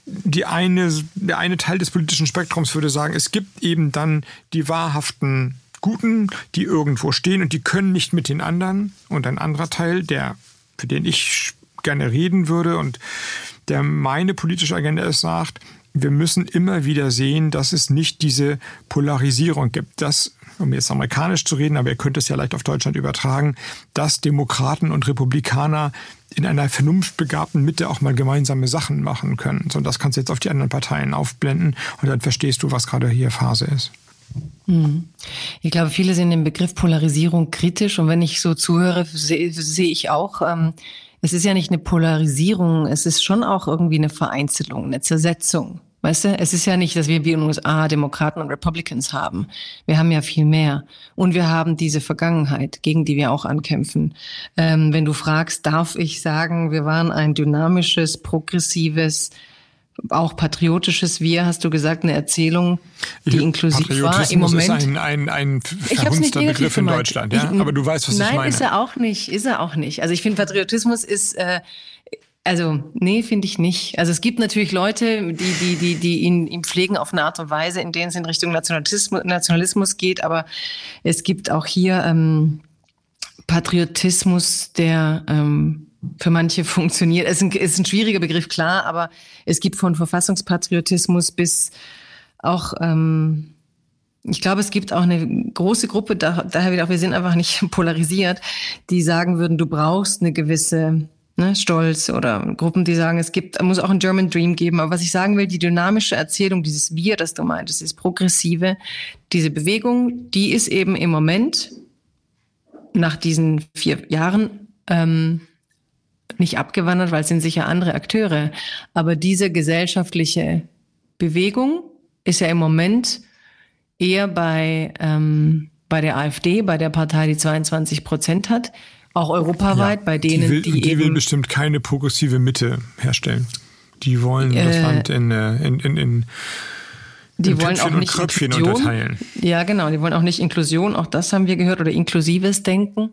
[SPEAKER 2] die eine, der eine Teil des politischen Spektrums würde sagen, es gibt eben dann die wahrhaften Guten, die irgendwo stehen und die können nicht mit den anderen. Und ein anderer Teil, der, für den ich gerne reden würde und der meine politische Agenda es sagt, wir müssen immer wieder sehen, dass es nicht diese Polarisierung gibt. Dass um jetzt amerikanisch zu reden, aber ihr könnt es ja leicht auf Deutschland übertragen, dass Demokraten und Republikaner in einer vernunftbegabten Mitte auch mal gemeinsame Sachen machen können. So, das kannst du jetzt auf die anderen Parteien aufblenden und dann verstehst du, was gerade hier Phase ist.
[SPEAKER 1] Hm. Ich glaube, viele sehen den Begriff Polarisierung kritisch und wenn ich so zuhöre, sehe seh ich auch, ähm, es ist ja nicht eine Polarisierung, es ist schon auch irgendwie eine Vereinzelung, eine Zersetzung. Weißt du, es ist ja nicht, dass wir wie in den USA Demokraten und Republicans haben. Wir haben ja viel mehr. Und wir haben diese Vergangenheit, gegen die wir auch ankämpfen. Ähm, wenn du fragst, darf ich sagen, wir waren ein dynamisches, progressives, auch patriotisches Wir, hast du gesagt, eine Erzählung, die inklusiv war.
[SPEAKER 2] Im Moment ist ein, ein, ein verhunzter Begriff in Deutschland, ja?
[SPEAKER 1] Ich, aber du weißt, was nein, ich meine. Nein, ist er auch nicht, ist er auch nicht. Also ich finde, Patriotismus ist äh, also, nee, finde ich nicht. Also es gibt natürlich Leute, die, die, die, die ihn, ihn pflegen auf eine Art und Weise, in denen es in Richtung Nationalismus, Nationalismus geht, aber es gibt auch hier ähm, Patriotismus, der ähm, für manche funktioniert. Es ist, ein, ist ein schwieriger Begriff, klar, aber es gibt von Verfassungspatriotismus bis auch ähm, ich glaube, es gibt auch eine große Gruppe, da, daher wieder auch, wir sind einfach nicht polarisiert, die sagen würden, du brauchst eine gewisse ne, Stolz oder Gruppen, die sagen, es gibt, muss auch ein German Dream geben. Aber was ich sagen will, die dynamische Erzählung, dieses Wir, das du meintest, dieses Progressive, diese Bewegung, die ist eben im Moment nach diesen vier Jahren ähm, nicht abgewandert, weil es sind sicher andere Akteure. Aber diese gesellschaftliche Bewegung ist ja im Moment eher bei, ähm, bei der AfD, bei der Partei, die 22 Prozent hat, auch europaweit, ja, bei denen,
[SPEAKER 2] die, will,
[SPEAKER 1] die,
[SPEAKER 2] die will bestimmt keine progressive Mitte herstellen. Die wollen äh, das Land in, äh, in, in, in
[SPEAKER 1] die in wollen auch nicht
[SPEAKER 2] Kröpfchen Inklusion. unterteilen.
[SPEAKER 1] Ja, genau. Die wollen auch nicht Inklusion. Auch das haben wir gehört oder inklusives Denken.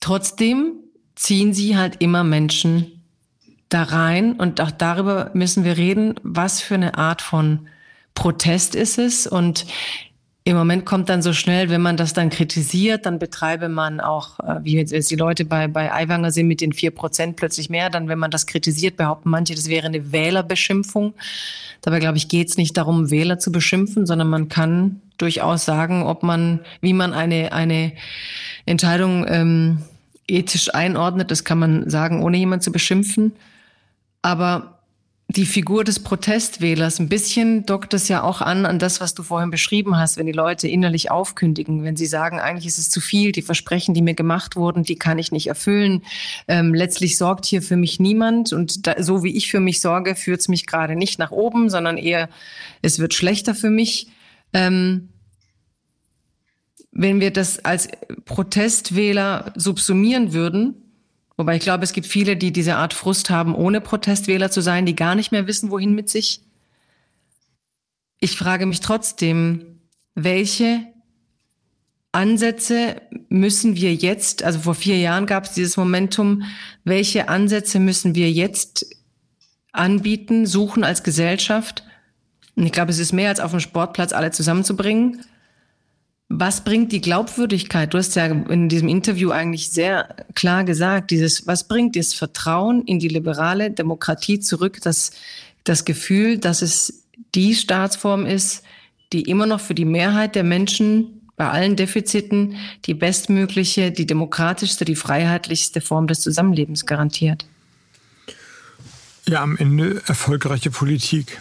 [SPEAKER 1] Trotzdem ziehen sie halt immer Menschen da rein und auch darüber müssen wir reden, was für eine Art von Protest ist es und im Moment kommt dann so schnell, wenn man das dann kritisiert, dann betreibe man auch, äh, wie jetzt die Leute bei, bei Aiwanger sind mit den vier Prozent plötzlich mehr. Dann, wenn man das kritisiert, behaupten manche, das wäre eine Wählerbeschimpfung. Dabei, glaube ich, geht es nicht darum, Wähler zu beschimpfen, sondern man kann durchaus sagen, ob man, wie man eine, eine Entscheidung ähm, ethisch einordnet. Das kann man sagen, ohne jemand zu beschimpfen. Aber die Figur des Protestwählers. Ein bisschen dockt es ja auch an an das, was du vorhin beschrieben hast, wenn die Leute innerlich aufkündigen, wenn sie sagen, eigentlich ist es zu viel, die Versprechen, die mir gemacht wurden, die kann ich nicht erfüllen. Ähm, letztlich sorgt hier für mich niemand und da, so wie ich für mich sorge, führt es mich gerade nicht nach oben, sondern eher, es wird schlechter für mich. Ähm, wenn wir das als Protestwähler subsumieren würden, Wobei ich glaube, es gibt viele, die diese Art Frust haben, ohne Protestwähler zu sein, die gar nicht mehr wissen, wohin mit sich. Ich frage mich trotzdem, welche Ansätze müssen wir jetzt, also vor vier Jahren gab es dieses Momentum, welche Ansätze müssen wir jetzt anbieten, suchen als Gesellschaft? Und ich glaube, es ist mehr als auf dem Sportplatz alle zusammenzubringen, was bringt die Glaubwürdigkeit? Du hast ja in diesem Interview eigentlich sehr klar gesagt, dieses, was bringt das Vertrauen in die liberale Demokratie zurück, das, das Gefühl, dass es die Staatsform ist, die immer noch für die Mehrheit der Menschen bei allen Defiziten die bestmögliche, die demokratischste, die freiheitlichste Form des Zusammenlebens garantiert.
[SPEAKER 2] Ja, am Ende erfolgreiche Politik.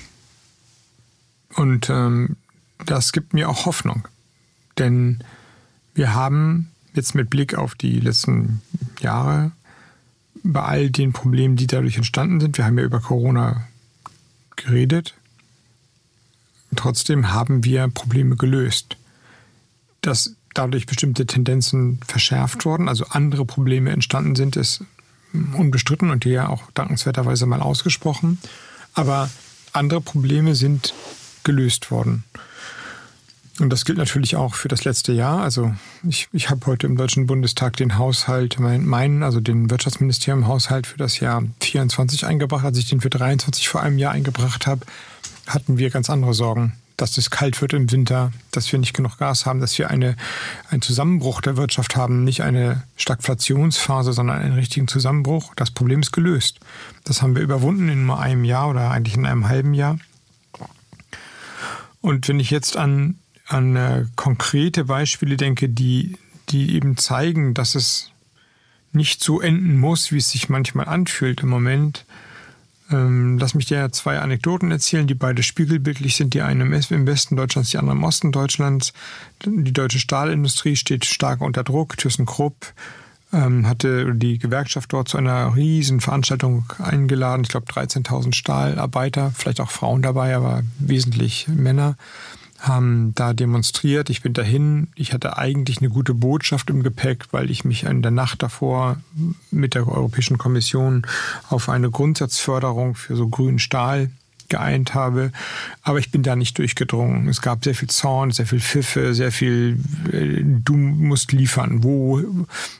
[SPEAKER 2] Und ähm, das gibt mir auch Hoffnung. Denn wir haben jetzt mit Blick auf die letzten Jahre bei all den Problemen, die dadurch entstanden sind, wir haben ja über Corona geredet, trotzdem haben wir Probleme gelöst. Dass dadurch bestimmte Tendenzen verschärft wurden, also andere Probleme entstanden sind, ist unbestritten und hier auch dankenswerterweise mal ausgesprochen. Aber andere Probleme sind gelöst worden. Und das gilt natürlich auch für das letzte Jahr. Also ich, ich habe heute im Deutschen Bundestag den Haushalt, meinen, also den Wirtschaftsministerium Haushalt für das Jahr 24 eingebracht. Als ich den für 23 vor einem Jahr eingebracht habe, hatten wir ganz andere Sorgen. Dass es kalt wird im Winter, dass wir nicht genug Gas haben, dass wir eine, einen Zusammenbruch der Wirtschaft haben, nicht eine Stagflationsphase, sondern einen richtigen Zusammenbruch. Das Problem ist gelöst. Das haben wir überwunden in nur einem Jahr oder eigentlich in einem halben Jahr. Und wenn ich jetzt an an äh, konkrete Beispiele denke, die, die eben zeigen, dass es nicht so enden muss, wie es sich manchmal anfühlt im Moment, Ähm, lass mich dir zwei Anekdoten erzählen, die beide spiegelbildlich sind. Die eine im Westen Deutschlands, die andere im Osten Deutschlands. Die deutsche Stahlindustrie steht stark unter Druck. ThyssenKrupp ähm, hatte die Gewerkschaft dort zu einer riesen Veranstaltung eingeladen. Ich glaube 13.000 Stahlarbeiter, vielleicht auch Frauen dabei, aber wesentlich Männer haben da demonstriert. Ich bin dahin. Ich hatte eigentlich eine gute Botschaft im Gepäck, weil ich mich in der Nacht davor mit der Europäischen Kommission auf eine Grundsatzförderung für so grünen Stahl geeint habe. Aber ich bin da nicht durchgedrungen. Es gab sehr viel Zorn, sehr viel Pfiffe, sehr viel, äh, du musst liefern, wo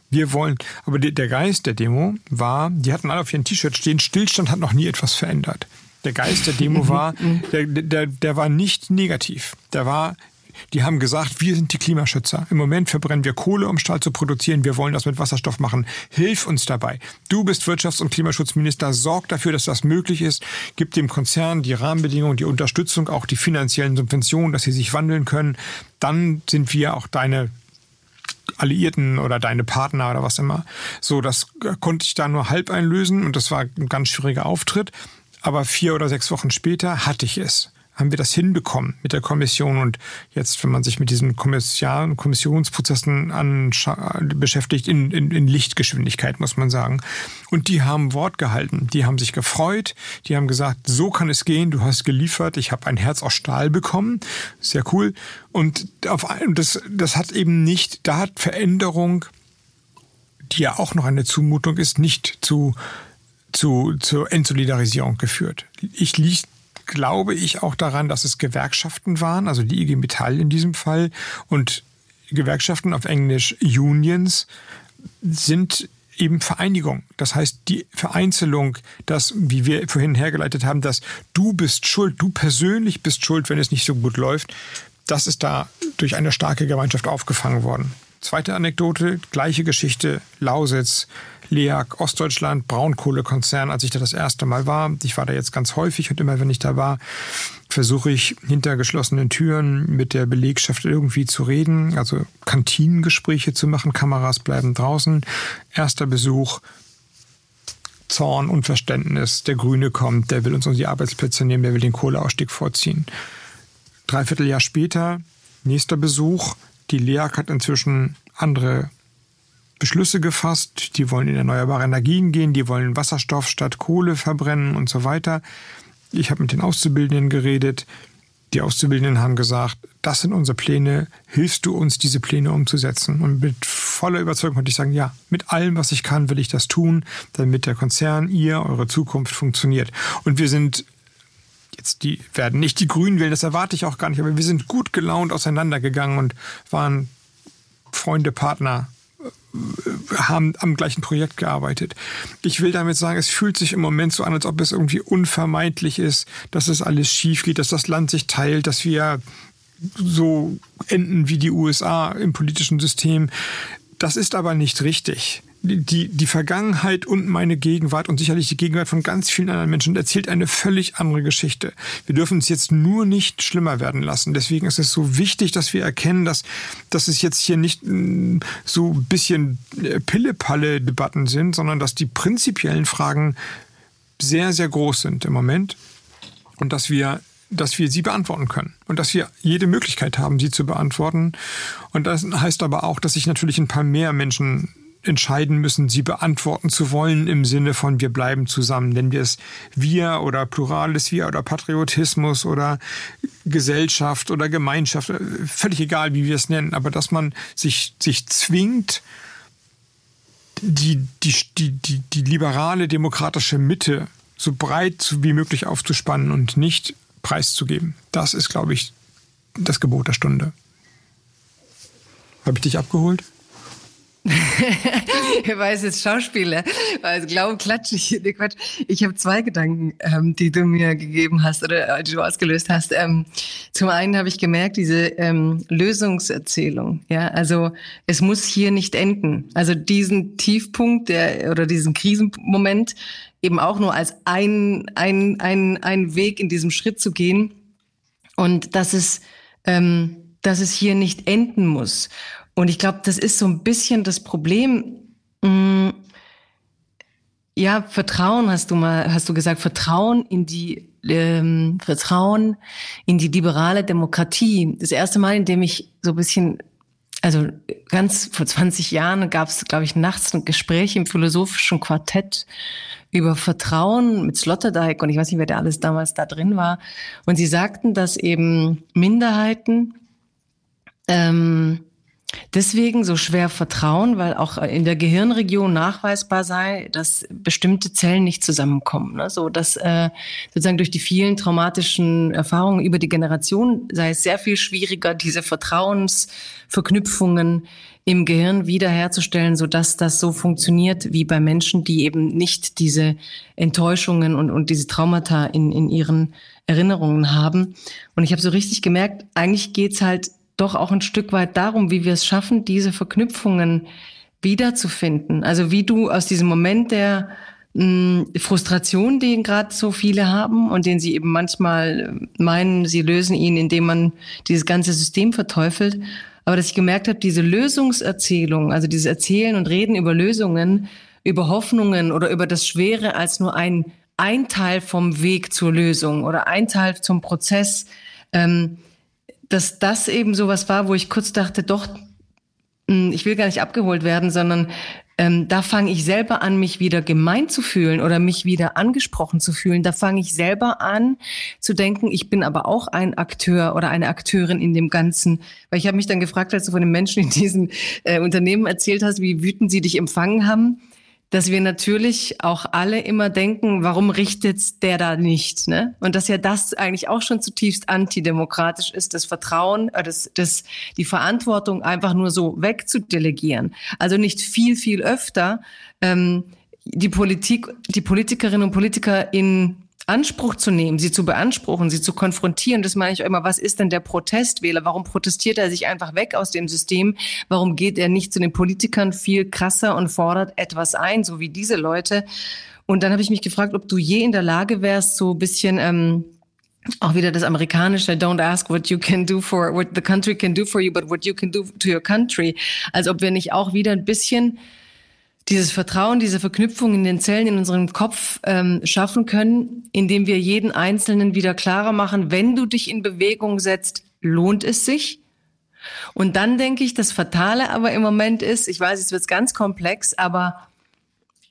[SPEAKER 2] wir wollen. Aber der Geist der Demo war, die hatten alle auf ihren T-Shirt stehen, Stillstand hat noch nie etwas verändert der Geist der Demo war, der, der, der war nicht negativ. Der war, die haben gesagt, wir sind die Klimaschützer. Im Moment verbrennen wir Kohle, um Stahl zu produzieren. Wir wollen das mit Wasserstoff machen. Hilf uns dabei. Du bist Wirtschafts- und Klimaschutzminister. Sorg dafür, dass das möglich ist. Gib dem Konzern die Rahmenbedingungen, die Unterstützung, auch die finanziellen Subventionen, dass sie sich wandeln können. Dann sind wir auch deine Alliierten oder deine Partner oder was immer. So, das konnte ich da nur halb einlösen und das war ein ganz schwieriger Auftritt. Aber vier oder sechs Wochen später hatte ich es haben wir das hinbekommen mit der Kommission. Und jetzt, wenn man sich mit diesen Kommissionsprozessen beschäftigt, in, in, in Lichtgeschwindigkeit, muss man sagen. Und die haben Wort gehalten. Die haben sich gefreut. Die haben gesagt, so kann es gehen. Du hast geliefert. Ich habe ein Herz aus Stahl bekommen. Sehr cool. Und auf, das, das hat eben nicht, da hat Veränderung, die ja auch noch eine Zumutung ist, nicht zu zu, zur Entsolidarisierung geführt. Ich liegt, glaube ich, auch daran, dass es Gewerkschaften waren, also die IG Metall in diesem Fall und Gewerkschaften auf Englisch Unions sind eben Vereinigung. Das heißt, die Vereinzelung, das, wie wir vorhin hergeleitet haben, dass du bist schuld, du persönlich bist schuld, wenn es nicht so gut läuft, das ist da durch eine starke Gemeinschaft aufgefangen worden. Zweite Anekdote, gleiche Geschichte, Lausitz, LEAG, Ostdeutschland, Braunkohlekonzern, als ich da das erste Mal war. Ich war da jetzt ganz häufig und immer wenn ich da war, versuche ich hinter geschlossenen Türen mit der Belegschaft irgendwie zu reden, also Kantinengespräche zu machen, Kameras bleiben draußen. Erster Besuch, Zorn, Unverständnis, der Grüne kommt, der will uns die Arbeitsplätze nehmen, der will den Kohleausstieg vorziehen. Dreiviertel Jahr später, nächster Besuch, die LEAG hat inzwischen andere Beschlüsse gefasst. Die wollen in erneuerbare Energien gehen, die wollen Wasserstoff statt Kohle verbrennen und so weiter. Ich habe mit den Auszubildenden geredet. Die Auszubildenden haben gesagt, das sind unsere Pläne, hilfst du uns, diese Pläne umzusetzen? Und mit voller Überzeugung konnte ich sagen, ja, mit allem, was ich kann, will ich das tun, damit der Konzern, ihr, eure Zukunft funktioniert. Und wir sind jetzt die werden nicht die Grünen wählen, das erwarte ich auch gar nicht, aber wir sind gut gelaunt auseinandergegangen und waren Freunde, Partner, haben am gleichen Projekt gearbeitet. Ich will damit sagen, es fühlt sich im Moment so an, als ob es irgendwie unvermeidlich ist, dass es alles schief geht, dass das Land sich teilt, dass wir so enden wie die USA im politischen System. Das ist aber nicht richtig die, die Vergangenheit und meine Gegenwart und sicherlich die Gegenwart von ganz vielen anderen Menschen erzählt eine völlig andere Geschichte. Wir dürfen es jetzt nur nicht schlimmer werden lassen. Deswegen ist es so wichtig, dass wir erkennen, dass, dass es jetzt hier nicht mm, so ein bisschen äh, Pille-Palle-Debatten sind, sondern dass die prinzipiellen Fragen sehr, sehr groß sind im Moment und dass wir dass wir sie beantworten können und dass wir jede Möglichkeit haben, sie zu beantworten. Und das heißt aber auch, dass sich natürlich ein paar mehr Menschen entscheiden müssen, sie beantworten zu wollen im Sinne von wir bleiben zusammen. Nennen wir es wir oder plurales wir oder Patriotismus oder Gesellschaft oder Gemeinschaft, äh, völlig egal, wie wir es nennen, aber dass man sich, sich zwingt, die, die, die, die, die liberale demokratische Mitte so breit wie möglich aufzuspannen und nicht preiszugeben. Das ist, glaube ich, das Gebot der Stunde. Habe ich dich abgeholt?
[SPEAKER 1] er weiß jetzt Schauspieler, also glaube klatsch ich. Nee, Quatsch. Ich habe zwei Gedanken, ähm, die du mir gegeben hast oder äh, die du ausgelöst hast. Ähm, zum einen habe ich gemerkt, diese ähm, Lösungserzählung. Ja, also es muss hier nicht enden. Also diesen Tiefpunkt der oder diesen Krisenmoment eben auch nur als ein ein ein ein Weg in diesem Schritt zu gehen und dass es ähm, dass es hier nicht enden muss. Und ich glaube, das ist so ein bisschen das Problem. Mm, ja, Vertrauen hast du mal, hast du gesagt, Vertrauen in die ähm, Vertrauen in die liberale Demokratie. Das erste Mal, in dem ich so ein bisschen, also ganz vor 20 Jahren gab es, glaube ich, nachts ein Gespräch im philosophischen Quartett über Vertrauen mit Sloterdijk und ich weiß nicht, wer da alles damals da drin war. Und sie sagten, dass eben Minderheiten ähm, deswegen so schwer vertrauen, weil auch in der Gehirnregion nachweisbar sei, dass bestimmte Zellen nicht zusammenkommen. Ne? So dass äh, sozusagen durch die vielen traumatischen Erfahrungen über die Generation sei es sehr viel schwieriger, diese Vertrauensverknüpfungen im Gehirn wiederherzustellen, so dass das so funktioniert wie bei Menschen, die eben nicht diese Enttäuschungen und, und diese Traumata in, in ihren Erinnerungen haben. Und ich habe so richtig gemerkt, eigentlich geht's halt doch auch ein Stück weit darum, wie wir es schaffen, diese Verknüpfungen wiederzufinden. Also wie du aus diesem Moment der mh, Frustration, den gerade so viele haben und den sie eben manchmal meinen, sie lösen ihn, indem man dieses ganze System verteufelt. Aber dass ich gemerkt habe, diese Lösungserzählung, also dieses Erzählen und Reden über Lösungen, über Hoffnungen oder über das Schwere als nur ein, ein Teil vom Weg zur Lösung oder ein Teil zum Prozess, ähm, dass das eben sowas war, wo ich kurz dachte, doch, hm, ich will gar nicht abgeholt werden, sondern ähm, da fange ich selber an, mich wieder gemeint zu fühlen oder mich wieder angesprochen zu fühlen. Da fange ich selber an zu denken, ich bin aber auch ein Akteur oder eine Akteurin in dem Ganzen. Weil ich habe mich dann gefragt, als du von den Menschen in diesen äh, Unternehmen erzählt hast, wie wütend sie dich empfangen haben dass wir natürlich auch alle immer denken, warum richtet der da nicht? Ne? Und dass ja das eigentlich auch schon zutiefst antidemokratisch ist, das Vertrauen, äh, das, das, die Verantwortung einfach nur so wegzudelegieren. Also nicht viel, viel öfter ähm, die Politik, die Politikerinnen und Politiker in Anspruch zu nehmen, sie zu beanspruchen, sie zu konfrontieren. Das meine ich auch immer. Was ist denn der Protestwähler? Warum protestiert er sich einfach weg aus dem System? Warum geht er nicht zu den Politikern viel krasser und fordert etwas ein, so wie diese Leute? Und dann habe ich mich gefragt, ob du je in der Lage wärst, so ein bisschen ähm, auch wieder das amerikanische Don't ask what you can do for what the country can do for you, but what you can do to your country. Als ob wir nicht auch wieder ein bisschen dieses Vertrauen, diese Verknüpfung in den Zellen in unserem Kopf ähm, schaffen können, indem wir jeden Einzelnen wieder klarer machen, wenn du dich in Bewegung setzt, lohnt es sich. Und dann denke ich, das Fatale aber im Moment ist, ich weiß, es wird ganz komplex, aber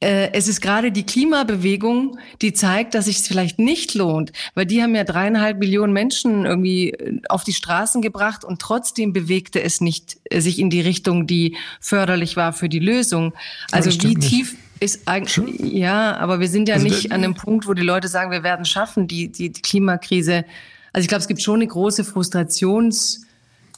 [SPEAKER 1] es ist gerade die Klimabewegung, die zeigt, dass sich es vielleicht nicht lohnt, weil die haben ja dreieinhalb Millionen Menschen irgendwie äh, auf die Straßen gebracht und trotzdem bewegte es nicht äh, sich in die Richtung, die förderlich war für die Lösung. Also wie tief nicht. ist eigentlich, ja, aber wir sind ja also nicht an dem Punkt, wo die Leute sagen, wir werden schaffen, die, die, die Klimakrise. Also ich glaube, es gibt schon eine große Frustrations-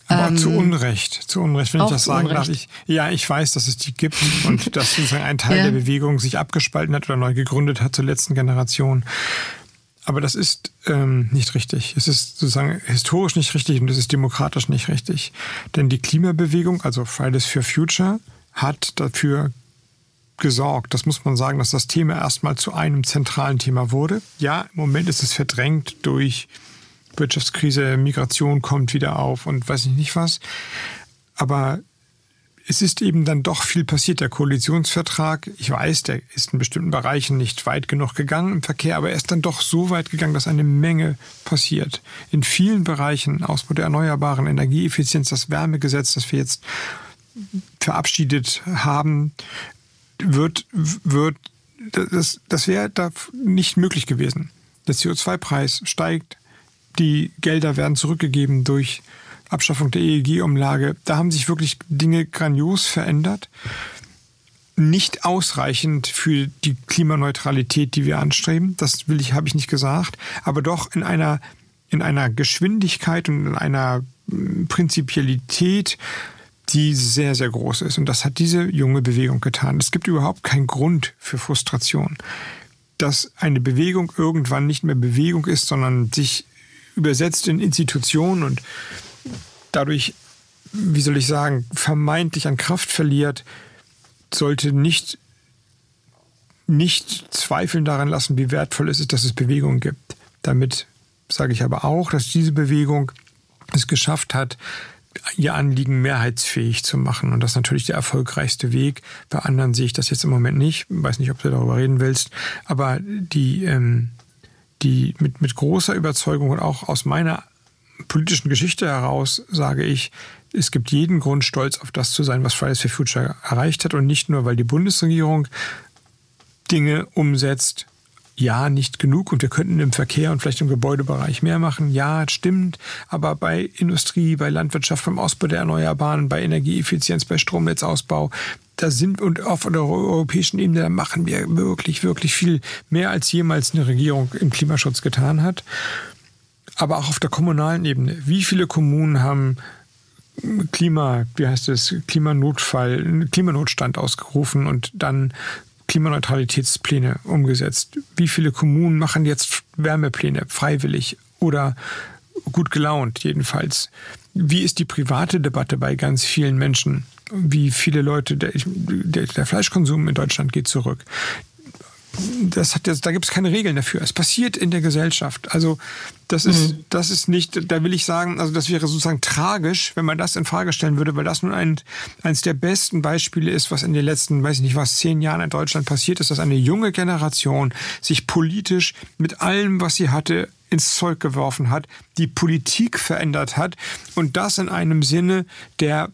[SPEAKER 2] aber ähm, zu Unrecht, zu Unrecht, wenn ich das sagen darf. Ich, ja, ich weiß, dass es die gibt und dass sozusagen ein Teil ja. der Bewegung sich abgespalten hat oder neu gegründet hat zur letzten Generation. Aber das ist ähm, nicht richtig. Es ist sozusagen historisch nicht richtig und es ist demokratisch nicht richtig. Denn die Klimabewegung, also Fridays for Future, hat dafür gesorgt, das muss man sagen, dass das Thema erstmal zu einem zentralen Thema wurde. Ja, im Moment ist es verdrängt durch Wirtschaftskrise, Migration kommt wieder auf und weiß ich nicht was. Aber es ist eben dann doch viel passiert. Der Koalitionsvertrag, ich weiß, der ist in bestimmten Bereichen nicht weit genug gegangen im Verkehr, aber er ist dann doch so weit gegangen, dass eine Menge passiert. In vielen Bereichen, Ausbau der erneuerbaren Energieeffizienz, das Wärmegesetz, das wir jetzt verabschiedet haben, wird, wird, das, das wäre da nicht möglich gewesen. Der CO2-Preis steigt, die Gelder werden zurückgegeben durch Abschaffung der EEG-Umlage. Da haben sich wirklich Dinge grandios verändert. Nicht ausreichend für die Klimaneutralität, die wir anstreben. Das will ich, habe ich nicht gesagt. Aber doch in einer, in einer Geschwindigkeit und in einer hm, Prinzipialität, die sehr, sehr groß ist. Und das hat diese junge Bewegung getan. Es gibt überhaupt keinen Grund für Frustration. Dass eine Bewegung irgendwann nicht mehr Bewegung ist, sondern sich übersetzt in Institutionen und dadurch, wie soll ich sagen, vermeintlich an Kraft verliert, sollte nicht, nicht zweifeln daran lassen, wie wertvoll es ist, dass es Bewegung gibt. Damit sage ich aber auch, dass diese Bewegung es geschafft hat, ihr Anliegen mehrheitsfähig zu machen. Und das ist natürlich der erfolgreichste Weg. Bei anderen sehe ich das jetzt im Moment nicht. Ich weiß nicht, ob du darüber reden willst. Aber die, ähm, die mit, mit großer Überzeugung und auch aus meiner politischen Geschichte heraus sage ich, es gibt jeden Grund, stolz auf das zu sein, was Fridays for Future erreicht hat. Und nicht nur, weil die Bundesregierung Dinge umsetzt, ja, nicht genug und wir könnten im Verkehr und vielleicht im Gebäudebereich mehr machen. Ja, stimmt. Aber bei Industrie, bei Landwirtschaft, beim Ausbau der Erneuerbaren, bei Energieeffizienz, bei Stromnetzausbau, da sind und auf der europäischen Ebene, da machen wir wirklich, wirklich viel mehr als jemals eine Regierung im Klimaschutz getan hat. Aber auch auf der kommunalen Ebene. Wie viele Kommunen haben Klima, wie heißt es, Klimanotfall, Klimanotstand ausgerufen und dann Klimaneutralitätspläne umgesetzt? Wie viele Kommunen machen jetzt Wärmepläne freiwillig oder gut gelaunt jedenfalls? Wie ist die private Debatte bei ganz vielen Menschen? Wie viele Leute, der, der, der Fleischkonsum in Deutschland geht zurück das hat jetzt, da gibt es keine Regeln dafür. Es passiert in der Gesellschaft. Also das ist, mhm. das ist nicht, da will ich sagen, also das wäre sozusagen tragisch, wenn man das in Frage stellen würde, weil das nun ein, eines der besten Beispiele ist, was in den letzten, weiß ich nicht was, zehn Jahren in Deutschland passiert ist, dass eine junge Generation sich politisch mit allem, was sie hatte, ins Zeug geworfen hat, die Politik verändert hat und das in einem Sinne, der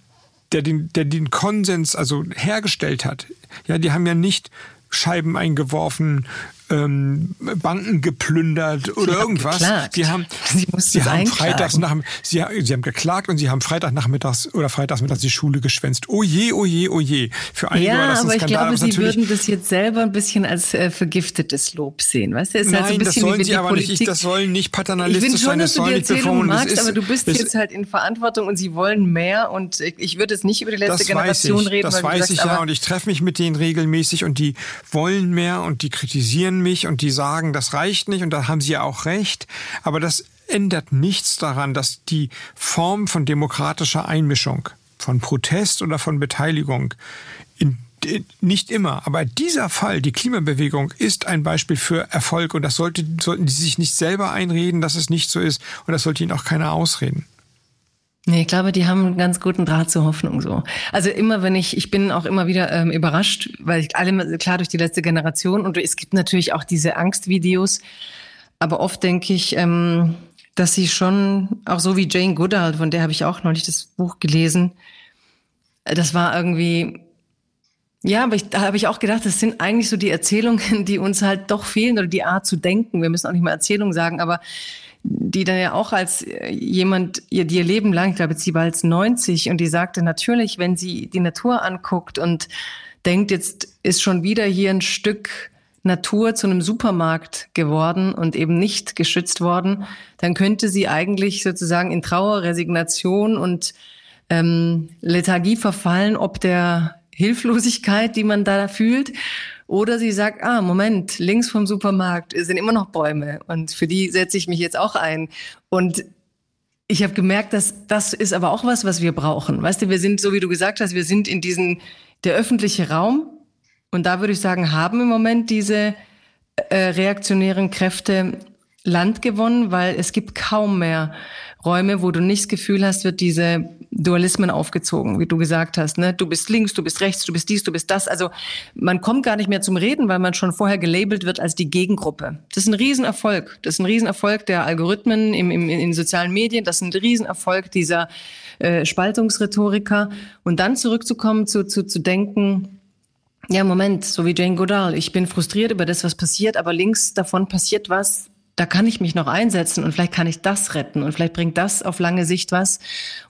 [SPEAKER 2] der den, der den Konsens also hergestellt hat. Ja, die haben ja nicht Scheiben eingeworfen, ähm, Banken geplündert oder irgendwas.
[SPEAKER 1] Geklagt.
[SPEAKER 2] Die haben, sie, sie haben freitags nach, sie, sie haben geklagt und sie haben Freitagnachmittags oder Freitagsmittags die Schule geschwänzt. Oh je, oh je, oh je.
[SPEAKER 1] Für einige ja, war das ein aber Skandal, ich glaube, sie würden das jetzt selber ein bisschen als äh, vergiftetes Lob sehen. Weißt du, ist
[SPEAKER 2] Nein,
[SPEAKER 1] halt so ein bisschen
[SPEAKER 2] das sollen
[SPEAKER 1] wie
[SPEAKER 2] sie aber
[SPEAKER 1] Politik.
[SPEAKER 2] nicht. Das sollen nicht paternalistisch
[SPEAKER 1] ich
[SPEAKER 2] sein.
[SPEAKER 1] Das soll nicht
[SPEAKER 2] Erzählung
[SPEAKER 1] magst, aber du bist jetzt halt in Verantwortung und sie wollen mehr und ich, ich würde es nicht über die letzte Generation reden.
[SPEAKER 2] Das weiß ich ja und ich treffe mich mit denen regelmäßig und die wollen mehr und die kritisieren mich und die sagen das reicht nicht und da haben Sie ja auch recht. Aber das ändert nichts daran, dass die Form von demokratischer Einmischung, von Protest oder von Beteiligung in nicht immer, aber dieser Fall, die Klimabewegung, ist ein Beispiel für Erfolg und das sollte, sollten die sich nicht selber einreden, dass es nicht so ist und das sollte ihnen auch keiner ausreden.
[SPEAKER 1] Nee, ich glaube, die haben einen ganz guten Draht zur Hoffnung so. Also immer, wenn ich, ich bin auch immer wieder ähm, überrascht, weil ich alle klar durch die letzte Generation und es gibt natürlich auch diese Angstvideos, aber oft denke ich, ähm, dass sie schon, auch so wie Jane Goodall, von der habe ich auch neulich das Buch gelesen, äh, das war irgendwie, ja, aber ich, da habe ich auch gedacht, das sind eigentlich so die Erzählungen, die uns halt doch fehlen oder die Art zu denken. Wir müssen auch nicht mal Erzählungen sagen, aber die dann ja auch als äh, jemand, ihr, die ihr Leben lang, ich glaube, sie war als 90 und die sagte natürlich, wenn sie die Natur anguckt und denkt, jetzt ist schon wieder hier ein Stück Natur zu einem Supermarkt geworden und eben nicht geschützt worden, dann könnte sie eigentlich sozusagen in Trauer, Resignation und ähm, Lethargie verfallen, ob der Hilflosigkeit, die man da fühlt oder sie sagt, ah, Moment, links vom Supermarkt sind immer noch Bäume und für die setze ich mich jetzt auch ein. Und ich habe gemerkt, dass das ist aber auch was, was wir brauchen. Weißt du, wir sind, so wie du gesagt hast, wir sind in diesen, der öffentliche Raum. Und da würde ich sagen, haben im Moment diese äh, reaktionären Kräfte Land gewonnen, weil es gibt kaum mehr Räume, wo du nicht das Gefühl hast, wird diese Dualismen aufgezogen, wie du gesagt hast. Ne? Du bist links, du bist rechts, du bist dies, du bist das. Also man kommt gar nicht mehr zum Reden, weil man schon vorher gelabelt wird als die Gegengruppe. Das ist ein Riesenerfolg. Das ist ein Riesenerfolg der Algorithmen im, im, in sozialen Medien. Das ist ein Riesenerfolg dieser äh, Spaltungsrhetoriker. Und dann zurückzukommen, zu, zu, zu denken, ja, Moment, so wie Jane Goodall. Ich bin frustriert über das, was passiert, aber links davon passiert was, da kann ich mich noch einsetzen und vielleicht kann ich das retten und vielleicht bringt das auf lange Sicht was.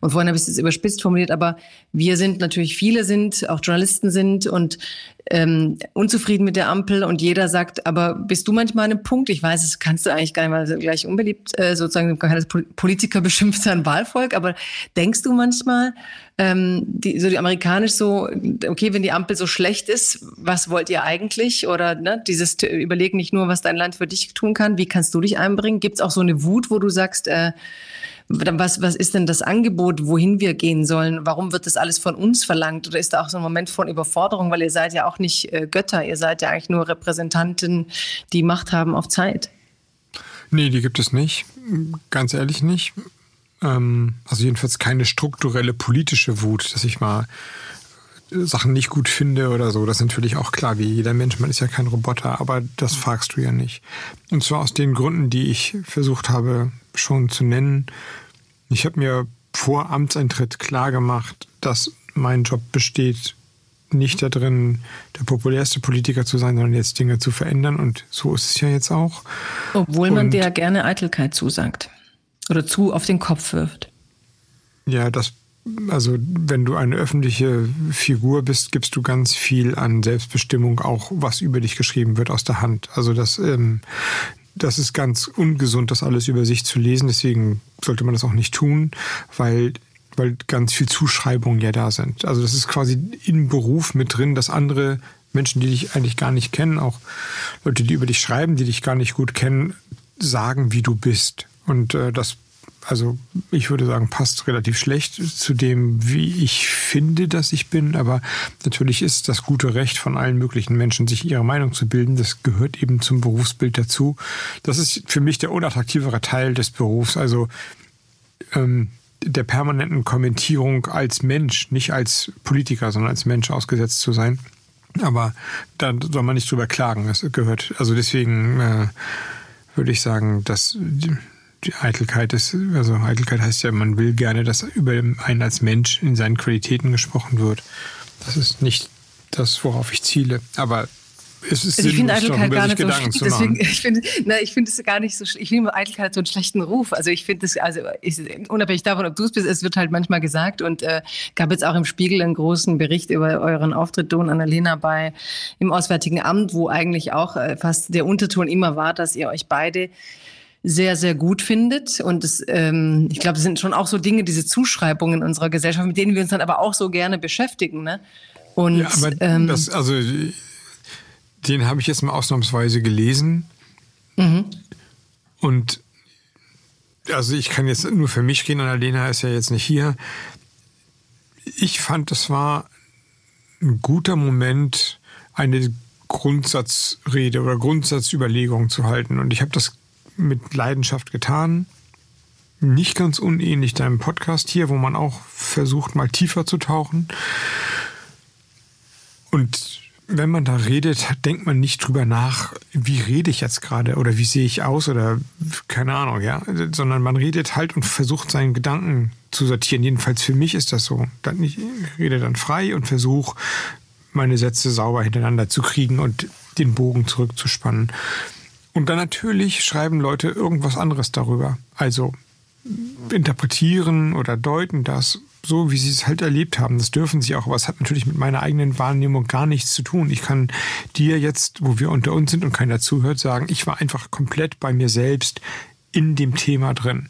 [SPEAKER 1] Und vorhin habe ich es überspitzt formuliert, aber wir sind natürlich, viele sind, auch Journalisten sind und ähm, unzufrieden mit der Ampel und jeder sagt, aber bist du manchmal an einem Punkt, ich weiß, es kannst du eigentlich gar nicht mal gleich unbeliebt, äh, sozusagen keines Politiker beschimpft sein Wahlvolk, aber denkst du manchmal, ähm, die, so die amerikanisch so, okay, wenn die Ampel so schlecht ist, was wollt ihr eigentlich? Oder ne, dieses Überlegen nicht nur, was dein Land für dich tun kann, wie kannst du dich einbringen? Gibt es auch so eine Wut, wo du sagst, äh, was, was ist denn das Angebot, wohin wir gehen sollen? Warum wird das alles von uns verlangt? Oder ist da auch so ein Moment von Überforderung? Weil ihr seid ja auch nicht äh, Götter, ihr seid ja eigentlich nur Repräsentanten, die Macht haben auf Zeit.
[SPEAKER 2] Nee, die gibt es nicht. Ganz ehrlich nicht. Ähm, also jedenfalls keine strukturelle politische Wut, dass ich mal Sachen nicht gut finde oder so. Das ist natürlich auch klar, wie jeder Mensch. Man ist ja kein Roboter, aber das fragst du ja nicht. Und zwar aus den Gründen, die ich versucht habe schon zu nennen. Ich habe mir vor Amtseintritt klar gemacht, dass mein Job besteht, nicht da drin, der populärste Politiker zu sein, sondern jetzt Dinge zu verändern. Und so ist es ja jetzt auch.
[SPEAKER 1] Obwohl man dir ja gerne Eitelkeit zusagt oder zu auf den Kopf wirft.
[SPEAKER 2] Ja, das, also wenn du eine öffentliche Figur bist, gibst du ganz viel an Selbstbestimmung, auch was über dich geschrieben wird, aus der Hand. Also das, ähm, das ist ganz ungesund, das alles über sich zu lesen. Deswegen sollte man das auch nicht tun, weil weil ganz viel Zuschreibungen ja da sind. Also das ist quasi im Beruf mit drin, dass andere Menschen, die dich eigentlich gar nicht kennen, auch Leute, die über dich schreiben, die dich gar nicht gut kennen, sagen, wie du bist. Und äh, das, also ich würde sagen, passt relativ schlecht zu dem, wie ich finde, dass ich bin. Aber natürlich ist das gute Recht von allen möglichen Menschen, sich ihre Meinung zu bilden. Das gehört eben zum Berufsbild dazu. Das ist für mich der unattraktivere Teil des Berufs. Also ähm, der permanenten Kommentierung als Mensch, nicht als Politiker, sondern als Mensch ausgesetzt zu sein. Aber da soll man nicht drüber klagen. Das gehört, also deswegen äh, würde ich sagen, dass die, Eitelkeit ist, also Eitelkeit heißt ja, man will gerne, dass über einen als Mensch in seinen Qualitäten gesprochen wird. Das ist nicht das, worauf ich ziele. Aber es ist
[SPEAKER 1] also ich finde Eitelkeit gar nicht so schlecht. Deswegen, ich finde, na, ich finde es gar nicht so. Ich finde Eitelkeit so einen schlechten Ruf. Also ich finde es, also ich, unabhängig davon, ob du es bist, es wird halt manchmal gesagt und äh, gab jetzt auch im Spiegel einen großen Bericht über euren Auftritt Don Annalena bei im Auswärtigen Amt, wo eigentlich auch äh, fast der Unterton immer war, dass ihr euch beide sehr, sehr gut findet. Und das, ähm, ich glaube, das sind schon auch so Dinge, diese Zuschreibungen in unserer Gesellschaft, mit denen wir uns dann aber auch so gerne beschäftigen. Ne?
[SPEAKER 2] Und, ja, aber ähm, das, also den habe ich jetzt mal ausnahmsweise gelesen. Mhm. Und also ich kann jetzt nur für mich reden, Annalena ist ja jetzt nicht hier. Ich fand, das war ein guter Moment, eine Grundsatzrede oder Grundsatzüberlegung zu halten. Und ich habe das mit Leidenschaft getan. Nicht ganz unähnlich deinem Podcast hier, wo man auch versucht, mal tiefer zu tauchen. Und wenn man da redet, denkt man nicht drüber nach, wie rede ich jetzt gerade oder wie sehe ich aus oder keine Ahnung, ja, sondern man redet halt und versucht seinen Gedanken zu sortieren. Jedenfalls für mich ist das so. Ich rede dann frei und versuche meine Sätze sauber hintereinander zu kriegen und den Bogen zurückzuspannen. Und dann natürlich schreiben Leute irgendwas anderes darüber. Also interpretieren oder deuten das so, wie sie es halt erlebt haben. Das dürfen sie auch, aber es hat natürlich mit meiner eigenen Wahrnehmung gar nichts zu tun. Ich kann dir jetzt, wo wir unter uns sind und keiner zuhört, sagen, ich war einfach komplett bei mir selbst in dem Thema drin.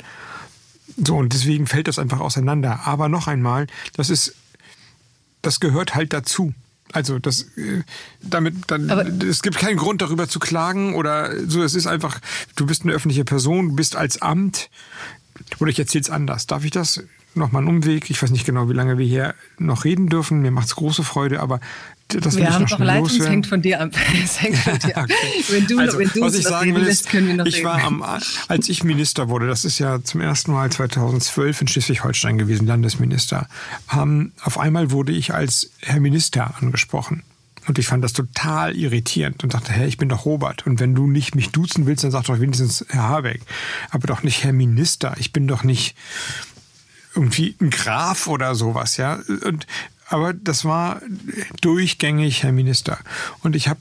[SPEAKER 2] So, und deswegen fällt das einfach auseinander. Aber noch einmal, das ist, das gehört halt dazu. Also das äh, damit dann Aber es gibt keinen Grund darüber zu klagen oder so es ist einfach du bist eine öffentliche Person, du bist als Amt oder ich erzähle es anders. Darf ich das? Nochmal einen Umweg. Ich weiß nicht genau, wie lange wir hier noch reden dürfen. Mir macht es große Freude, aber das
[SPEAKER 1] wir haben noch Leitung, es hängt von dir ab. es hängt von dir ab. Wenn du,
[SPEAKER 2] also,
[SPEAKER 1] wenn du
[SPEAKER 2] was ich sagen will, lässt, können wir noch ich reden. war am, als ich Minister wurde, das ist ja zum ersten Mal 2012 in Schleswig-Holstein gewesen, Landesminister, haben, auf einmal wurde ich als Herr Minister angesprochen. Und ich fand das total irritierend und dachte, hey, ich bin doch Robert. Und wenn du nicht mich duzen willst, dann sag doch wenigstens Herr Habeck. Aber doch nicht Herr Minister. Ich bin doch nicht irgendwie ein Graf oder sowas, ja. Und, aber das war durchgängig Herr Minister. Und ich habe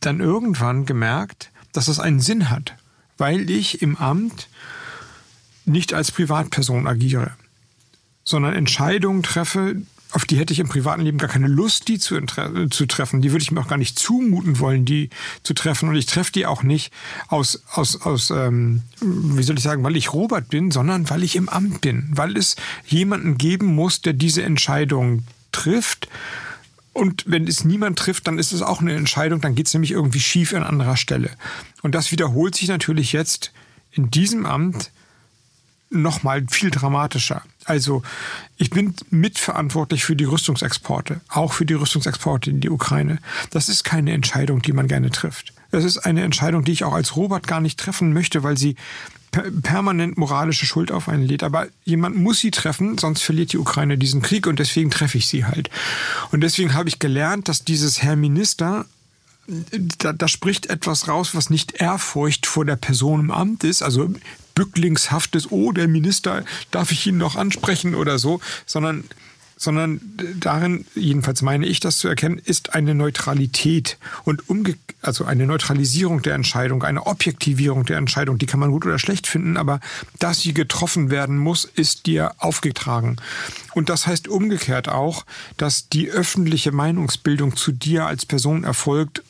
[SPEAKER 2] dann irgendwann gemerkt, dass das einen Sinn hat, weil ich im Amt nicht als Privatperson agiere, sondern Entscheidungen treffe, auf die hätte ich im privaten Leben gar keine Lust, die zu, zu treffen. Die würde ich mir auch gar nicht zumuten wollen, die zu treffen. Und ich treffe die auch nicht aus, aus, aus ähm, wie soll ich sagen, weil ich Robert bin, sondern weil ich im Amt bin. Weil es jemanden geben muss, der diese Entscheidung trifft. Und wenn es niemand trifft, dann ist es auch eine Entscheidung, dann geht es nämlich irgendwie schief an anderer Stelle. Und das wiederholt sich natürlich jetzt in diesem Amt nochmal viel dramatischer. Also ich bin mitverantwortlich für die Rüstungsexporte, auch für die Rüstungsexporte in die Ukraine. Das ist keine Entscheidung, die man gerne trifft. Es ist eine Entscheidung, die ich auch als Robert gar nicht treffen möchte, weil sie permanent moralische Schuld auf einen lädt. Aber jemand muss sie treffen, sonst verliert die Ukraine diesen Krieg und deswegen treffe ich sie halt. Und deswegen habe ich gelernt, dass dieses Herr Minister da, da spricht etwas raus, was nicht Ehrfurcht vor der Person im Amt ist, also bücklingshaftes, oh, der Minister, darf ich ihn noch ansprechen oder so, sondern sondern darin, jedenfalls meine ich das zu erkennen, ist eine Neutralität und umge also eine Neutralisierung der Entscheidung, eine Objektivierung der Entscheidung, die kann man gut oder schlecht finden, aber dass sie getroffen werden muss, ist dir aufgetragen. Und das heißt umgekehrt auch, dass die öffentliche Meinungsbildung zu dir als Person erfolgt,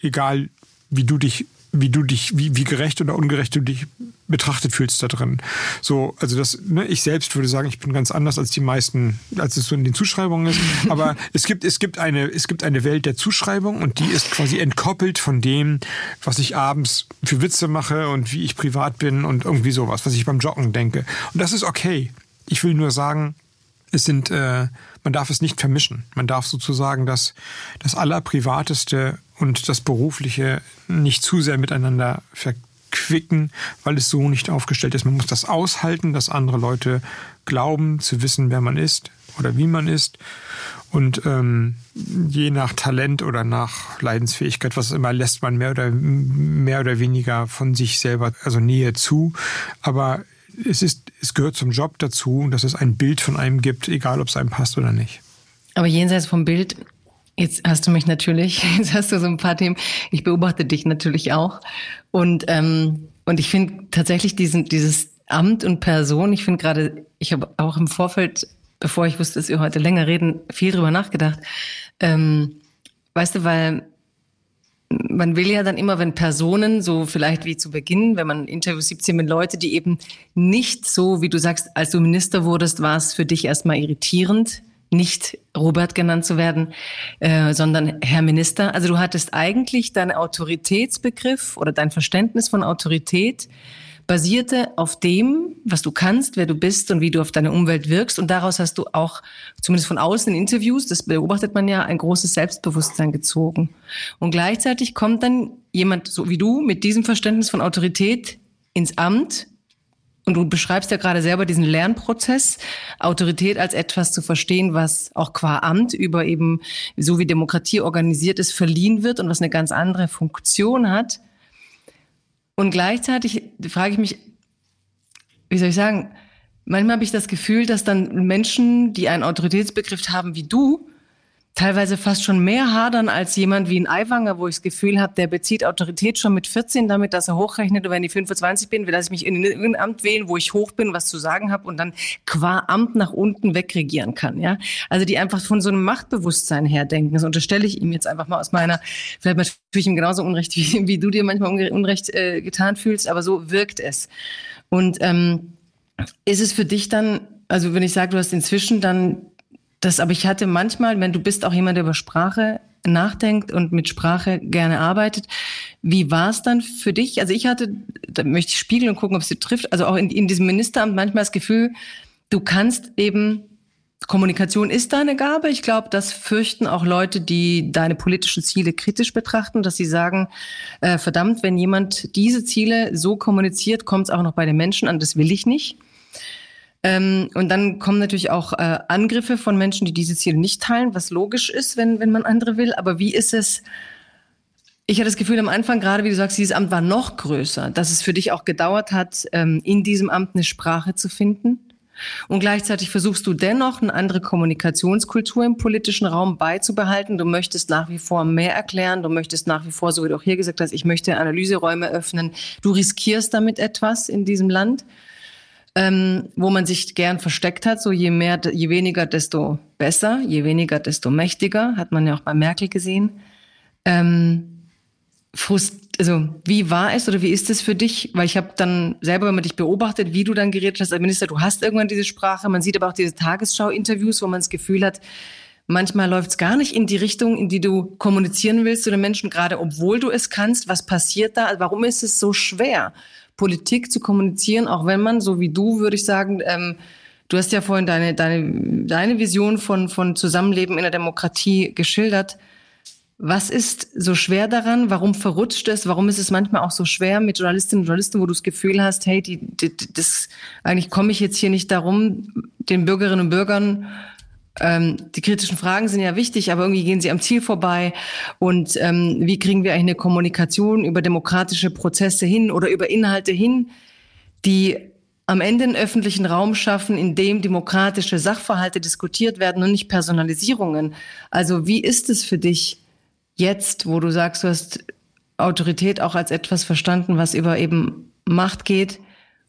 [SPEAKER 2] egal wie du dich wie du dich, wie, wie gerecht oder ungerecht du dich betrachtet fühlst da drin. So, also das, ne, ich selbst würde sagen, ich bin ganz anders als die meisten, als es so in den Zuschreibungen ist. Aber es gibt, es gibt eine, es gibt eine Welt der Zuschreibung und die ist quasi entkoppelt von dem, was ich abends für Witze mache und wie ich privat bin und irgendwie sowas, was ich beim Joggen denke. Und das ist okay. Ich will nur sagen, es sind, äh, man darf es nicht vermischen. Man darf sozusagen das, das Allerprivateste und das Berufliche nicht zu sehr miteinander verquicken, weil es so nicht aufgestellt ist. Man muss das aushalten, dass andere Leute glauben zu wissen, wer man ist oder wie man ist. Und ähm, je nach Talent oder nach Leidensfähigkeit, was immer, lässt man mehr oder mehr oder weniger von sich selber, also Nähe zu. Aber es ist, es gehört zum Job dazu, dass es ein Bild von einem gibt, egal ob es einem passt oder nicht.
[SPEAKER 1] Aber jenseits vom Bild, jetzt hast du mich natürlich, jetzt hast du so ein paar Themen, ich beobachte dich natürlich auch. Und, ähm, und ich finde tatsächlich diesen, dieses Amt und Person, ich finde gerade, ich habe auch im Vorfeld, bevor ich wusste, dass wir heute länger reden, viel drüber nachgedacht. Ähm, weißt du, weil man will ja dann immer, wenn Personen, so vielleicht wie zu Beginn, wenn man Interviews 17 mit Leute, die eben nicht so, wie du sagst, als du Minister wurdest, war es für dich erstmal irritierend, nicht Robert genannt zu werden, äh, sondern Herr Minister. Also du hattest eigentlich deinen Autoritätsbegriff oder dein Verständnis von Autorität basierte auf dem, was du kannst, wer du bist und wie du auf deine Umwelt wirkst. Und daraus hast du auch, zumindest von außen in Interviews, das beobachtet man ja, ein großes Selbstbewusstsein gezogen. Und gleichzeitig kommt dann jemand so wie du mit diesem Verständnis von Autorität ins Amt. Und du beschreibst ja gerade selber diesen Lernprozess, Autorität als etwas zu verstehen, was auch qua Amt über eben, so wie Demokratie organisiert ist, verliehen wird und was eine ganz andere Funktion hat. Und gleichzeitig frage ich mich, wie soll ich sagen, manchmal habe ich das Gefühl, dass dann Menschen, die einen Autoritätsbegriff haben wie du, teilweise fast schon mehr hadern als jemand wie ein Aiwanger, wo ich das Gefühl habe, der bezieht Autorität schon mit 14 damit, dass er hochrechnet, und wenn ich 25 bin, will ich mich in irgendein Amt wählen, wo ich hoch bin, was zu sagen habe und dann qua Amt nach unten wegregieren kann. Ja, Also die einfach von so einem Machtbewusstsein her denken. Das unterstelle ich ihm jetzt einfach mal aus meiner, vielleicht natürlich ihm genauso Unrecht, wie, wie du dir manchmal Unrecht äh, getan fühlst, aber so wirkt es. Und ähm, ist es für dich dann, also wenn ich sage, du hast inzwischen dann das, aber ich hatte manchmal, wenn du bist auch jemand, der über Sprache nachdenkt und mit Sprache gerne arbeitet. Wie war es dann für dich? Also ich hatte, da möchte ich spiegeln und gucken, ob es dir trifft. Also auch in, in diesem Ministeramt manchmal das Gefühl, du kannst eben Kommunikation ist deine Gabe. Ich glaube, das fürchten auch Leute, die deine politischen Ziele kritisch betrachten, dass sie sagen, äh, verdammt, wenn jemand diese Ziele so kommuniziert, kommt es auch noch bei den Menschen an. Das will ich nicht. Ähm, und dann kommen natürlich auch äh, Angriffe von Menschen, die diese Ziele nicht teilen, was logisch ist, wenn, wenn man andere will. Aber wie ist es? Ich hatte das Gefühl am Anfang, gerade wie du sagst, dieses Amt war noch größer, dass es für dich auch gedauert hat, ähm, in diesem Amt eine Sprache zu finden. Und gleichzeitig versuchst du dennoch eine andere Kommunikationskultur im politischen Raum beizubehalten. Du möchtest nach wie vor mehr erklären. Du möchtest nach wie vor, so wie du auch hier gesagt hast, ich möchte Analyseräume öffnen. Du riskierst damit etwas in diesem Land ähm, wo man sich gern versteckt hat. So je mehr, je weniger, desto besser, je weniger, desto mächtiger, hat man ja auch bei Merkel gesehen. Ähm, Frust, also wie war es oder wie ist es für dich? Weil ich habe dann selber, wenn man dich beobachtet, wie du dann geredet hast als Minister, du hast irgendwann diese Sprache. Man sieht aber auch diese Tagesschau-Interviews, wo man das Gefühl hat, manchmal läuft es gar nicht in die Richtung, in die du kommunizieren willst zu den Menschen, gerade obwohl du es kannst. Was passiert da? Warum ist es so schwer? Politik zu kommunizieren, auch wenn man, so wie du, würde ich sagen, ähm, du hast ja vorhin deine, deine, deine Vision von, von Zusammenleben in der Demokratie geschildert. Was ist so schwer daran? Warum verrutscht es? Warum ist es manchmal auch so schwer mit Journalistinnen und Journalisten, wo du das Gefühl hast, hey, die, die, das, eigentlich komme ich jetzt hier nicht darum, den Bürgerinnen und Bürgern ähm, die kritischen Fragen sind ja wichtig, aber irgendwie gehen sie am Ziel vorbei. Und ähm, wie kriegen wir eigentlich eine Kommunikation über demokratische Prozesse hin oder über Inhalte hin, die am Ende einen öffentlichen Raum schaffen, in dem demokratische Sachverhalte diskutiert werden und nicht Personalisierungen. Also wie ist es für dich, jetzt, wo du sagst, du hast Autorität auch als etwas verstanden, was über eben Macht geht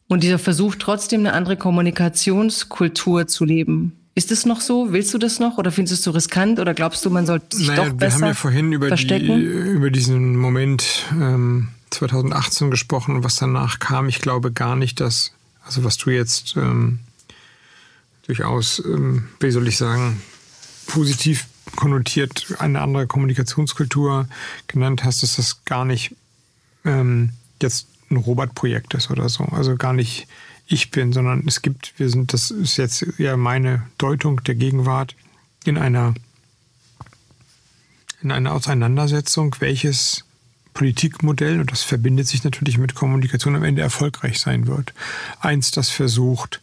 [SPEAKER 1] und dieser Versuch trotzdem eine andere Kommunikationskultur zu leben. Ist es noch so? Willst du das noch oder findest du es so riskant oder glaubst du, man sollte sich naja, doch besser
[SPEAKER 2] Wir haben ja vorhin über,
[SPEAKER 1] verstecken?
[SPEAKER 2] Die, über diesen Moment ähm, 2018 gesprochen und was danach kam. Ich glaube gar nicht, dass, also was du jetzt ähm, durchaus, ähm, wie soll ich sagen, positiv konnotiert eine andere Kommunikationskultur genannt hast, dass das gar nicht ähm, jetzt ein Robert-Projekt ist oder so. Also gar nicht ich bin, sondern es gibt, wir sind, das ist jetzt ja meine Deutung der Gegenwart in einer, in einer Auseinandersetzung, welches Politikmodell, und das verbindet sich natürlich mit Kommunikation, am Ende erfolgreich sein wird. Eins, das versucht,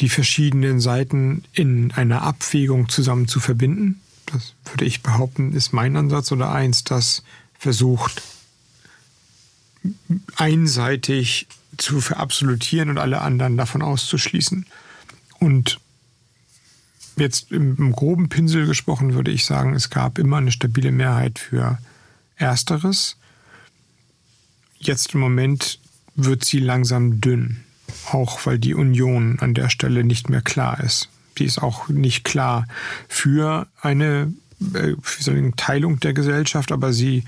[SPEAKER 2] die verschiedenen Seiten in einer Abwägung zusammen zu verbinden das würde ich behaupten, ist mein Ansatz oder eins, das versucht einseitig zu verabsolutieren und alle anderen davon auszuschließen. Und jetzt im, im, groben Pinsel gesprochen würde ich sagen, es gab immer eine stabile Mehrheit für Ersteres. Jetzt im Moment wird sie langsam dünn, auch weil die Union an der Stelle nicht mehr klar ist. Die ist auch nicht klar für eine äh, soll ich, Teilung der Gesellschaft, aber sie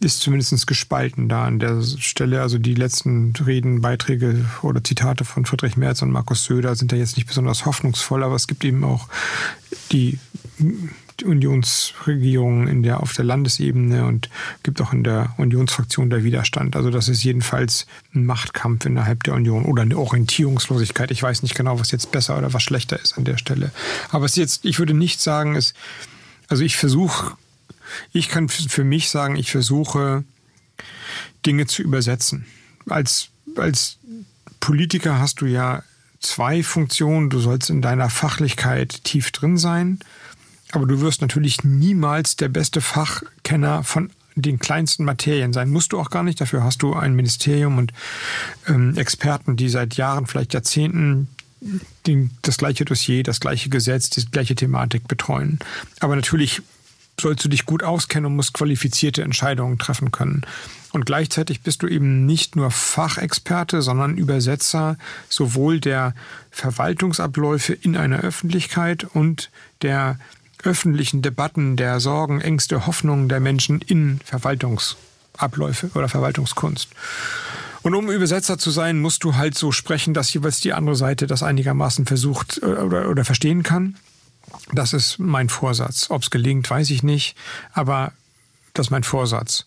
[SPEAKER 2] ist zumindest gespalten da an der Stelle. Also die letzten Reden, Beiträge oder Zitate von Friedrich Merz und Markus Söder sind da jetzt nicht besonders hoffnungsvoll, aber es gibt eben auch die Unionsregierung in der, auf der Landesebene und gibt auch in der Unionsfraktion der Widerstand. Also das ist jedenfalls ein Machtkampf innerhalb der Union oder eine Orientierungslosigkeit. Ich weiß nicht genau, was jetzt besser oder was schlechter ist an der Stelle. Aber es ist jetzt, ich würde nicht sagen, es, also ich versuche, ich kann für mich sagen, ich versuche, Dinge zu übersetzen. Als, als Politiker hast du ja zwei Funktionen. Du sollst in deiner Fachlichkeit tief drin sein aber du wirst natürlich niemals der beste Fachkenner von den kleinsten Materien sein. Musst du auch gar nicht. Dafür hast du ein Ministerium und ähm, Experten, die seit Jahren, vielleicht Jahrzehnten den, das gleiche Dossier, das gleiche Gesetz, die gleiche Thematik betreuen. Aber natürlich sollst du dich gut auskennen und musst qualifizierte Entscheidungen treffen können. Und gleichzeitig bist du eben nicht nur Fachexperte, sondern Übersetzer sowohl der Verwaltungsabläufe in einer Öffentlichkeit und der öffentlichen Debatten der Sorgen, Ängste, Hoffnungen der Menschen in Verwaltungsabläufe oder Verwaltungskunst. Und um Übersetzer zu sein, musst du halt so sprechen, dass jeweils die andere Seite das einigermaßen versucht äh, oder, oder verstehen kann. Das ist mein Vorsatz. Ob es gelingt, weiß ich nicht, aber das ist mein Vorsatz.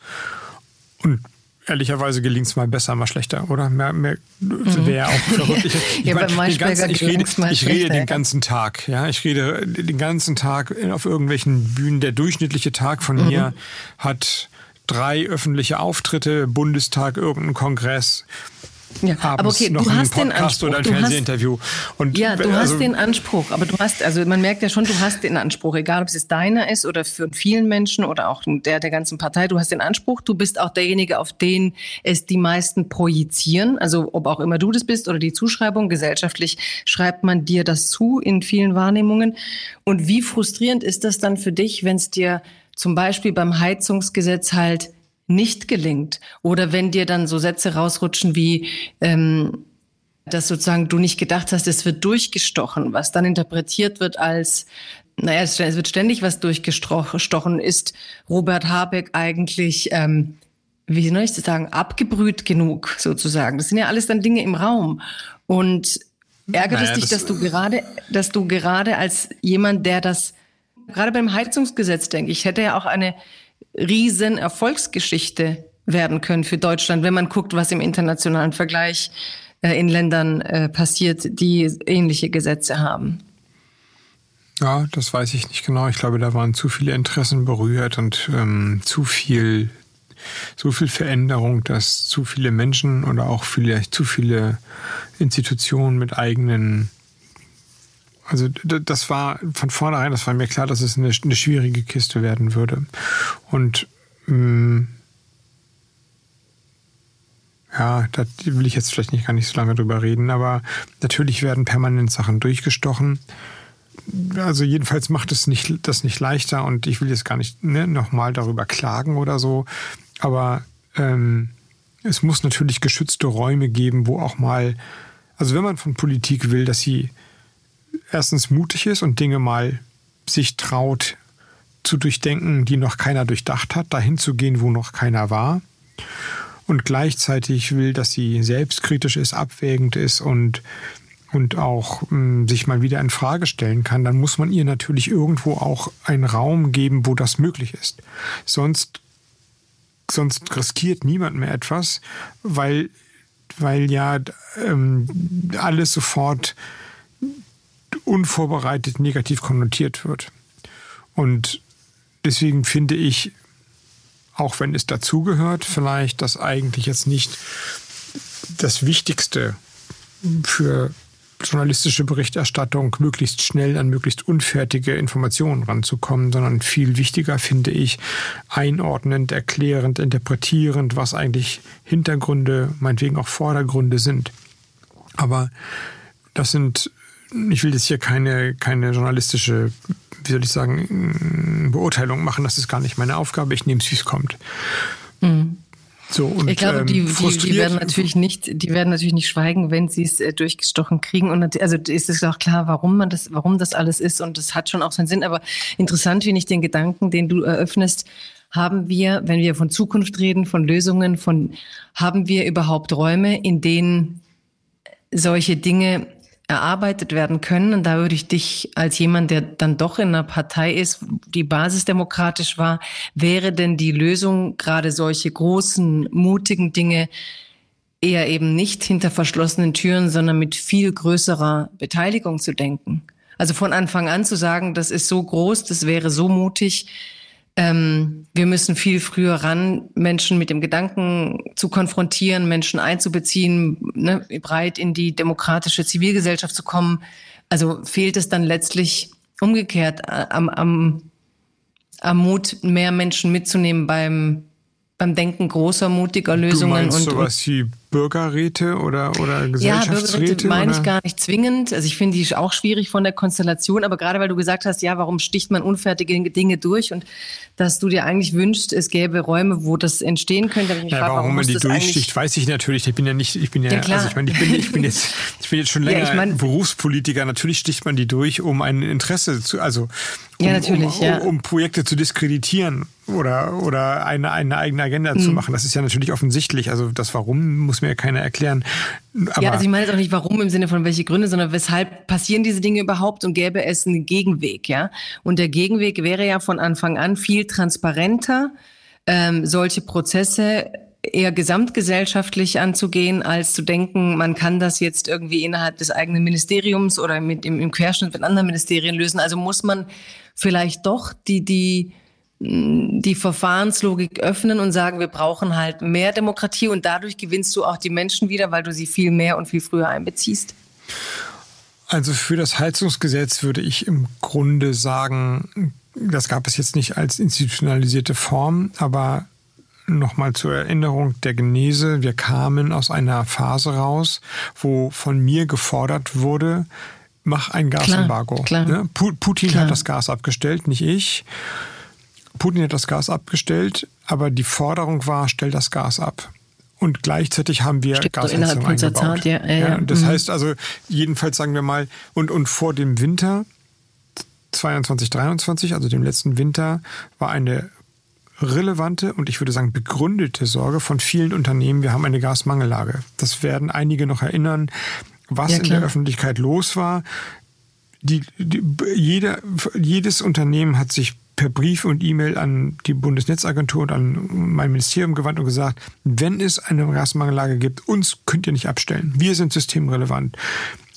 [SPEAKER 2] Und ehrlicherweise gelingt es mal besser, mal schlechter, oder? Mehr, mehr mhm. wäre auch verrückt. Ich, ich, ja, mein, ganzen, ich rede, ich rede den ganzen Tag. Ja, ich rede den ganzen Tag auf irgendwelchen Bühnen. Der durchschnittliche Tag von mhm. mir hat drei öffentliche Auftritte, Bundestag, irgendein Kongress.
[SPEAKER 1] Ja, aber okay, du hast den Anspruch.
[SPEAKER 2] Oder ein Fernsehinterview.
[SPEAKER 1] Und ja, du also, hast den Anspruch, aber du hast, also man merkt ja schon, du hast den Anspruch, egal ob es deiner ist oder für vielen Menschen oder auch der der ganzen Partei, du hast den Anspruch, du bist auch derjenige, auf den es die meisten projizieren, also ob auch immer du das bist oder die Zuschreibung, gesellschaftlich schreibt man dir das zu in vielen Wahrnehmungen. Und wie frustrierend ist das dann für dich, wenn es dir zum Beispiel beim Heizungsgesetz halt nicht gelingt. Oder wenn dir dann so Sätze rausrutschen wie, ähm, dass sozusagen du nicht gedacht hast, es wird durchgestochen, was dann interpretiert wird als, naja, es wird ständig was durchgestochen. Ist Robert Habeck eigentlich, ähm, wie soll ich das sagen, abgebrüht genug sozusagen? Das sind ja alles dann Dinge im Raum. Und ärgert naja, es dich, das dass du gerade, dass du gerade als jemand, der das, gerade beim Heizungsgesetz denke ich, hätte ja auch eine riesen Erfolgsgeschichte werden können für Deutschland, wenn man guckt, was im internationalen Vergleich äh, in Ländern äh, passiert, die ähnliche Gesetze haben.
[SPEAKER 2] Ja, das weiß ich nicht genau. Ich glaube, da waren zu viele Interessen berührt und ähm, zu viel, so viel Veränderung, dass zu viele Menschen oder auch vielleicht zu viele Institutionen mit eigenen also das war von vornherein, das war mir klar, dass es eine, eine schwierige Kiste werden würde. Und mh, mm, ja, da will ich jetzt vielleicht nicht gar nicht so lange drüber reden, aber natürlich werden permanent Sachen durchgestochen. Also jedenfalls macht es nicht, das nicht leichter und ich will jetzt gar nicht ne, nochmal darüber klagen oder so, aber ähm, es muss natürlich geschützte Räume geben, wo auch mal, also wenn man von Politik will, dass sie erstens mutig ist und Dinge mal sich traut zu durchdenken, die noch keiner durchdacht hat, dahin zu gehen, wo noch keiner war und gleichzeitig will, dass sie selbstkritisch ist, abwägend ist und und auch mh, hm, sich mal wieder in Frage stellen kann, dann muss man ihr natürlich irgendwo auch einen Raum geben, wo das möglich ist. Sonst sonst riskiert niemand mehr etwas, weil weil ja ähm, alles sofort unvorbereitet negativ konnotiert wird. Und deswegen finde ich, auch wenn es dazugehört, vielleicht das eigentlich jetzt nicht das Wichtigste für journalistische Berichterstattung möglichst schnell an möglichst unfertige Informationen ranzukommen, sondern viel wichtiger finde ich einordnend, erklärend, interpretierend, was eigentlich Hintergründe, meinetwegen auch Vordergründe sind. Aber das sind, ich will jetzt hier keine, keine journalistische wie soll ich sagen, Beurteilung machen. Das ist gar nicht meine Aufgabe. Ich nehme es, wie es kommt.
[SPEAKER 1] Mhm. So, und, ich glaube, die, ähm, die, die, werden natürlich nicht, die werden natürlich nicht schweigen, wenn sie es äh, durchgestochen kriegen. Und also ist es auch klar, warum man das, warum das alles ist. Und das hat schon auch seinen Sinn. Aber interessant finde ich den Gedanken, den du eröffnest. Haben wir, wenn wir von Zukunft reden, von Lösungen, von, haben wir überhaupt Räume, in denen solche Dinge erarbeitet werden können. Und da würde ich dich als jemand, der dann doch in einer Partei ist, die basisdemokratisch war, wäre denn die Lösung, gerade solche großen, mutigen Dinge eher eben nicht hinter verschlossenen Türen, sondern mit viel größerer Beteiligung zu denken? Also von Anfang an zu sagen, das ist so groß, das wäre so mutig, ähm, wir müssen viel früher ran, Menschen mit dem Gedanken zu konfrontieren, Menschen einzubeziehen, ne, breit in die demokratische Zivilgesellschaft zu kommen. Also fehlt es dann letztlich umgekehrt äh, am, am, am Mut, mehr Menschen mitzunehmen beim beim Denken großer, mutiger Lösungen.
[SPEAKER 2] Du meinst und sowas wie Bürgerräte oder, oder Gesellschaftsräte? Ja, Bürgerräte
[SPEAKER 1] meine ich gar nicht zwingend. Also ich finde die auch schwierig von der Konstellation, aber gerade weil du gesagt hast, ja, warum sticht man unfertige Dinge durch und dass du dir eigentlich wünschst, es gäbe Räume, wo das entstehen könnte.
[SPEAKER 2] Ich ja, frage, warum, warum man die durchsticht, weiß ich natürlich. Ich bin ja nicht, ich bin ja, ja also ich meine, ich bin, ich bin jetzt, ich bin jetzt schon länger ja, ich mein, Berufspolitiker. Natürlich sticht man die durch, um ein Interesse zu, also um, ja, natürlich, um, um, um Projekte zu diskreditieren oder, oder eine, eine eigene Agenda mhm. zu machen. Das ist ja natürlich offensichtlich. Also das Warum muss mir ja keiner erklären.
[SPEAKER 1] Aber ja, also ich meine jetzt auch nicht warum im Sinne von welche Gründe, sondern weshalb passieren diese Dinge überhaupt und gäbe es einen Gegenweg, ja? Und der Gegenweg wäre ja von Anfang an viel transparenter, ähm, solche Prozesse eher gesamtgesellschaftlich anzugehen, als zu denken, man kann das jetzt irgendwie innerhalb des eigenen Ministeriums oder mit im, im Querschnitt mit anderen Ministerien lösen. Also muss man vielleicht doch die, die, die Verfahrenslogik öffnen und sagen, wir brauchen halt mehr Demokratie und dadurch gewinnst du auch die Menschen wieder, weil du sie viel mehr und viel früher einbeziehst?
[SPEAKER 2] Also für das Heizungsgesetz würde ich im Grunde sagen, das gab es jetzt nicht als institutionalisierte Form, aber nochmal zur Erinnerung der Genese, wir kamen aus einer Phase raus, wo von mir gefordert wurde, mach ein Gasembargo. Klar, klar. Ne? Putin klar. hat das Gas abgestellt, nicht ich. Putin hat das Gas abgestellt, aber die Forderung war, stell das Gas ab. Und gleichzeitig haben wir Stimmt, Gasheizung eingebaut. Zeit, ja, ja, ja. das mhm. heißt also, jedenfalls sagen wir mal, und, und vor dem Winter 22, 23, also dem letzten Winter, war eine relevante und ich würde sagen begründete Sorge von vielen Unternehmen, wir haben eine Gasmangellage. Das werden einige noch erinnern, was ja, in der Öffentlichkeit los war. Die, die, jeder, jedes Unternehmen hat sich per Brief und E-Mail an die Bundesnetzagentur und an mein Ministerium gewandt und gesagt, wenn es eine Gasmangellage gibt, uns könnt ihr nicht abstellen. Wir sind systemrelevant.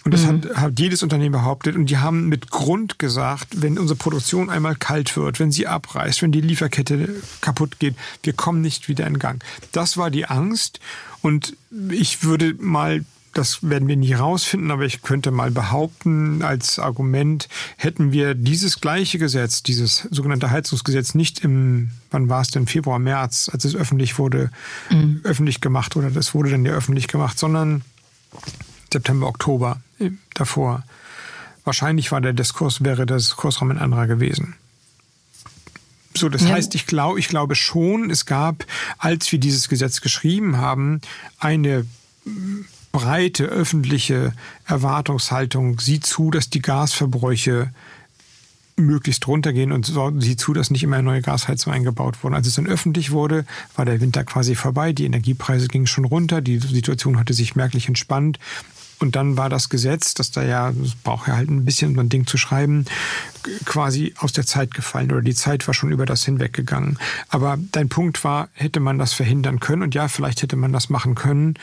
[SPEAKER 2] Und das mhm. hat, hat jedes Unternehmen behauptet. Und die haben mit Grund gesagt, wenn unsere Produktion einmal kalt wird, wenn sie abreißt, wenn die Lieferkette kaputt geht, wir kommen nicht wieder in Gang. Das war die Angst. Und ich würde mal das werden wir nie rausfinden, aber ich könnte mal behaupten, als Argument hätten wir dieses gleiche Gesetz, dieses sogenannte Heizungsgesetz nicht im, wann war es denn, Februar, März, als es öffentlich wurde, mhm. öffentlich gemacht oder das wurde dann ja öffentlich gemacht, sondern September, Oktober äh, davor. Wahrscheinlich war der Diskurs, wäre der Diskursraum ein anderer gewesen. So, das ja. heißt, ich glaube, ich glaube schon, es gab, als wir dieses Gesetz geschrieben haben, eine breite öffentliche Erwartungshaltung sieht zu, dass die Gasverbräuche möglichst runtergehen und sieht zu, dass nicht immer neue Gasheizungen eingebaut wurden. Als es dann öffentlich wurde, war der Winter quasi vorbei, die Energiepreise gingen schon runter, die Situation hatte sich merklich entspannt und dann war das Gesetz, das da ja, das braucht ja halt ein bisschen, um ein Ding zu schreiben, quasi aus der Zeit gefallen oder die Zeit war schon über das hinweggegangen. Aber dein Punkt war, hätte man das verhindern können? Und ja, vielleicht hätte man das machen können.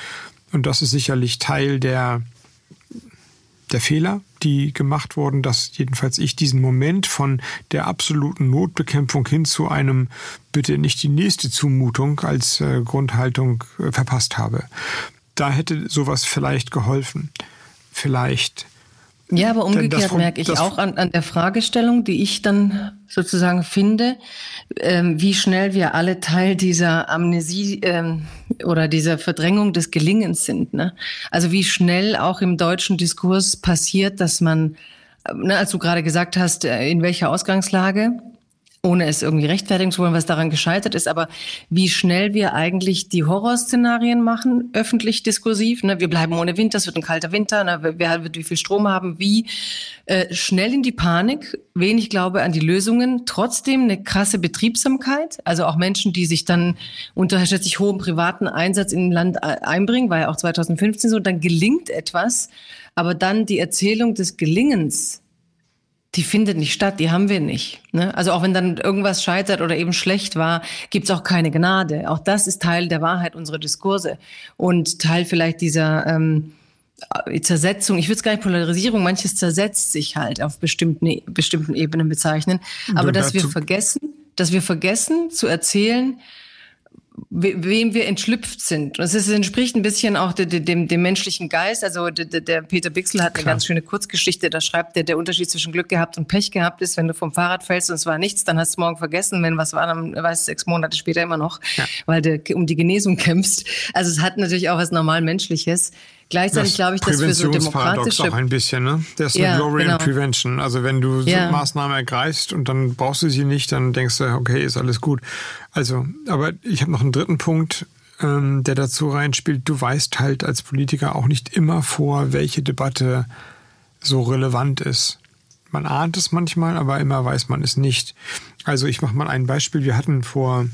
[SPEAKER 2] Und das ist sicherlich Teil der, der Fehler, die gemacht wurden, dass jedenfalls ich diesen Moment von der absoluten Notbekämpfung hin zu einem bitte nicht die nächste Zumutung als äh, Grundhaltung äh, verpasst habe da hätte sowas vielleicht geholfen. Vielleicht.
[SPEAKER 1] Ja, aber umgekehrt merke ich auch an, an der Fragestellung, die ich dann sozusagen finde, ähm, wie schnell wir alle Teil dieser Amnesie ähm, oder dieser Verdrängung des Gelingens sind. Ne? Also wie schnell auch im deutschen Diskurs passiert, dass man, ne, als du gerade gesagt hast, äh, in welcher Ausgangslage, ohne es irgendwie rechtfertigen zu wollen, was daran gescheitert ist, aber wie schnell wir eigentlich die Horrorszenarien machen, öffentlich diskursiv. Ne? Wir bleiben ohne Winter, es wird ein kalter Winter, ne? wer wird wie viel Strom haben, wie äh, schnell in die Panik, wenig Glaube an die Lösungen, trotzdem eine krasse Betriebsamkeit, also auch Menschen, die sich dann unter schätzlich hohem privaten Einsatz in ein Land äh, einbringen, war ja auch 2015 so, dann gelingt etwas, aber dann die Erzählung des Gelingens die findet nicht statt, die haben wir nicht. Ne? Also auch wenn dann irgendwas scheitert oder eben schlecht war, gibt's auch keine Gnade. Auch das ist Teil der Wahrheit unserer Diskurse und Teil vielleicht dieser ähm, Zersetzung, ich würde es gar nicht Polarisierung, manches zersetzt sich halt auf bestimmten, bestimmten Ebenen bezeichnen. Aber dass wir vergessen, dass wir vergessen zu erzählen, wem wir entschlüpft sind. Das ist, entspricht ein bisschen auch dem, dem, dem menschlichen Geist. Also der, der Peter Bixel hat eine Klar. ganz schöne Kurzgeschichte, da schreibt er, der Unterschied zwischen Glück gehabt und Pech gehabt ist, wenn du vom Fahrrad fällst und es war nichts, dann hast du morgen vergessen. Wenn was war, dann weißt du sechs Monate später immer noch, ja. weil du um die Genesung kämpfst. Also es hat natürlich auch was normal Menschliches. Gleichzeitig glaube ich, dass wir so demokratische...
[SPEAKER 2] auch ein bisschen, ne? Das ist ja, Glory genau. and Prevention. Also wenn du ja. so Maßnahmen ergreifst und dann brauchst du sie nicht, dann denkst du, okay, ist alles gut. Also, aber ich habe noch einen dritten Punkt, ähm, der dazu reinspielt. Du weißt halt als Politiker auch nicht immer vor, welche Debatte so relevant ist. Man ahnt es manchmal, aber immer weiß man es nicht. Also ich mache mal ein Beispiel. Wir hatten vor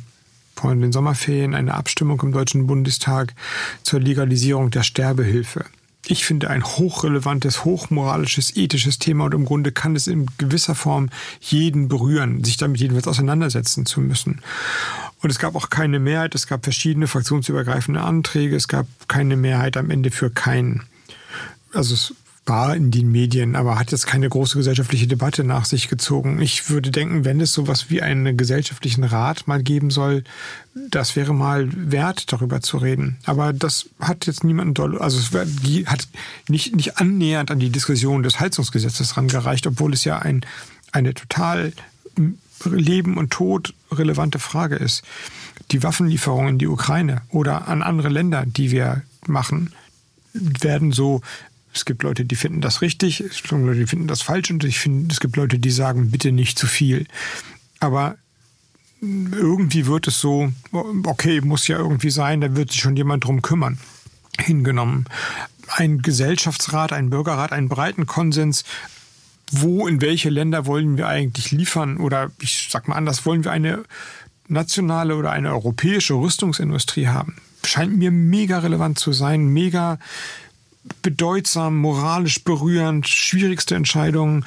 [SPEAKER 2] vor den Sommerferien eine Abstimmung im Deutschen Bundestag zur Legalisierung der Sterbehilfe. Ich finde ein hochrelevantes, hochmoralisches, ethisches Thema und im Grunde kann es in gewisser Form jeden berühren, sich damit jedenfalls auseinandersetzen zu müssen. Und es gab auch keine Mehrheit, es gab verschiedene fraktionsübergreifende Anträge, es gab keine Mehrheit am Ende für keinen. Also es war in den Medien, aber hat jetzt keine große gesellschaftliche Debatte nach sich gezogen. Ich würde denken, wenn es sowas wie einen gesellschaftlichen Rat mal geben soll, das wäre mal wert, darüber zu reden. Aber das hat jetzt niemand doll, also es hat nicht, nicht annähernd an die Diskussion des Heizungsgesetzes rangereicht, obwohl es ja ein, eine total Leben und Tod relevante Frage ist. Die Waffenlieferungen in die Ukraine oder an andere Länder, die wir machen, werden so es gibt Leute, die finden das richtig, es gibt Leute, die finden das falsch und ich finde, es gibt Leute, die sagen, bitte nicht zu viel. Aber irgendwie wird es so, okay, muss ja irgendwie sein, da wird sich schon jemand drum kümmern, hingenommen. Ein Gesellschaftsrat, ein Bürgerrat, einen breiten Konsens, wo, in welche Länder wollen wir eigentlich liefern? Oder ich sag mal anders, wollen wir eine nationale oder eine europäische Rüstungsindustrie haben? Scheint mir mega relevant zu sein, mega bedeutsam, moralisch berührend, schwierigste Entscheidungen.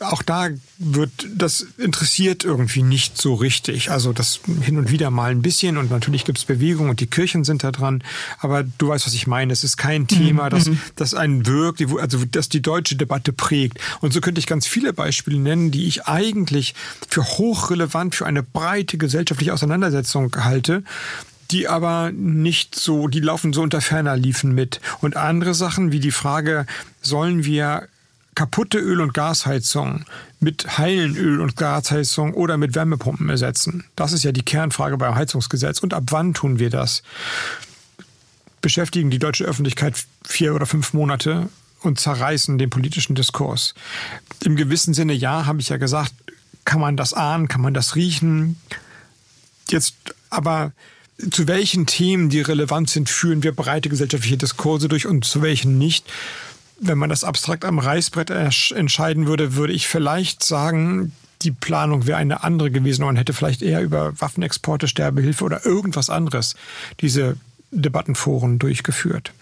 [SPEAKER 2] auch da wird, das interessiert irgendwie nicht so richtig. Also das hin und wieder mal ein bisschen und natürlich gibt es Bewegung und die Kirchen sind da dran. Aber du weißt, was ich meine. Es ist kein Thema, mhm. das, mhm. das einen wirkt, also das die deutsche Debatte prägt. Und so könnte ich ganz viele Beispiele nennen, die ich eigentlich für hochrelevant für eine breite gesellschaftliche Auseinandersetzung halte die aber nicht so, die laufen so unter ferner liefen mit. Und andere Sachen wie die Frage, sollen wir kaputte Öl- und Gasheizung mit heilen Öl- und Gasheizung oder mit Wärmepumpen ersetzen? Das ist ja die Kernfrage beim Heizungsgesetz. Und ab wann tun wir das? Beschäftigen die deutsche Öffentlichkeit vier oder fünf Monate und zerreißen den politischen Diskurs. Im gewissen Sinne, ja, habe ich ja gesagt, kann man das ahnen, kann man das riechen. Jetzt aber zu welchen Themen, die relevant sind, führen wir breite gesellschaftliche Diskurse durch und zu welchen nicht wenn man das abstrakt am Reißbrett entscheiden würde, würde ich vielleicht sagen, die Planung wäre eine andere gewesen. Man hätte vielleicht eher über Waffenexporte, Sterbehilfe oder irgendwas anderes diese Debattenforen durchgeführt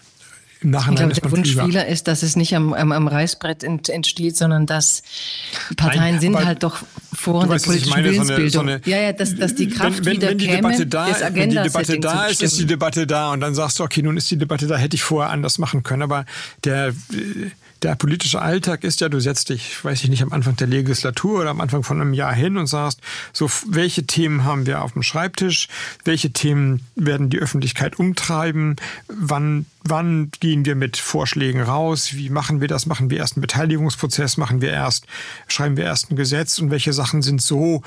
[SPEAKER 1] im Nachhinein ich glaube, der Wunsch vieler ist, dass es nicht am, am, am Reißbrett entsteht, sondern dass Parteien Nein, sind halt doch vor der politischen meine, Willensbildung. So eine, so eine, ja, ja, dass, dass die Kraft wenn, wenn, wieder wenn die käme, Debatte da,
[SPEAKER 2] wenn die Debatte da ist, ist die Debatte da und dann sagst du, okay, nun ist die Debatte da, hätte ich vorher anders machen können, aber der der politische Alltag ist ja, du setzt dich, weiß ich nicht, am Anfang der Legislatur oder am Anfang von einem Jahr hin und sagst, so, welche Themen haben wir auf dem Schreibtisch? Welche Themen werden die Öffentlichkeit umtreiben? Wann, wann gehen wir mit Vorschlägen raus? Wie machen wir das? Machen wir erst einen Beteiligungsprozess? Machen wir erst, schreiben wir erst ein Gesetz? Und welche Sachen sind so,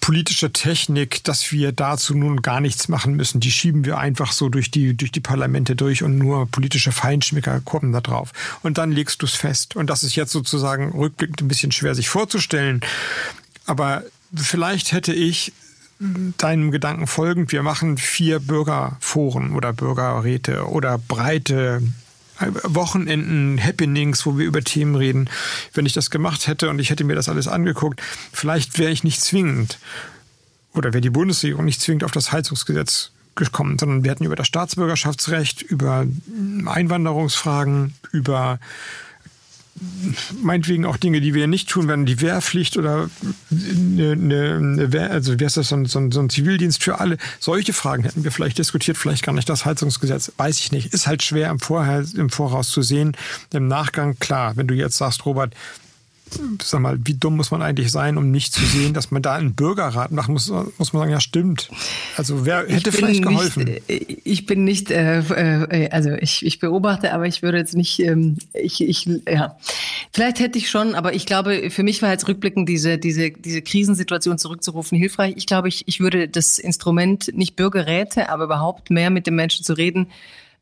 [SPEAKER 2] politische Technik, dass wir dazu nun gar nichts machen müssen. Die schieben wir einfach so durch die, durch die Parlamente durch und nur politische Feinschmecker kommen da drauf. Und dann legst du es fest. Und das ist jetzt sozusagen rückblickend ein bisschen schwer sich vorzustellen. Aber vielleicht hätte ich deinem Gedanken folgend, wir machen vier Bürgerforen oder Bürgerräte oder breite Wochenenden, Happenings, wo wir über Themen reden. Wenn ich das gemacht hätte und ich hätte mir das alles angeguckt, vielleicht wäre ich nicht zwingend oder wäre die Bundesregierung nicht zwingend auf das Heizungsgesetz gekommen, sondern wir hätten über das Staatsbürgerschaftsrecht, über Einwanderungsfragen, über meinetwegen auch Dinge, die wir nicht tun werden, die Wehrpflicht oder eine, eine, Wehr, also wie heißt das, so ein, so, ein, so ein Zivildienst für alle. Solche Fragen hätten wir vielleicht diskutiert, vielleicht gar nicht das Heizungsgesetz, weiß ich nicht. Ist halt schwer im, Vorher, im Voraus zu sehen. Im Nachgang, klar, wenn du jetzt sagst, Robert, sag mal, wie dumm muss man eigentlich sein, um nicht zu sehen, dass man da einen Bürgerrat machen muss, muss man sagen, ja, stimmt. Also wer hätte vielleicht geholfen?
[SPEAKER 1] Nicht, äh, ich bin nicht, äh, äh, also ich, ich beobachte, aber ich würde jetzt nicht, ähm, ich, ich, ja. Vielleicht hätte ich schon, aber ich glaube, für mich war jetzt rückblickend diese, diese, diese Krisensituation zurückzurufen hilfreich. Ich glaube, ich, ich würde das Instrument nicht Bürgerräte, aber überhaupt mehr mit den Menschen zu reden,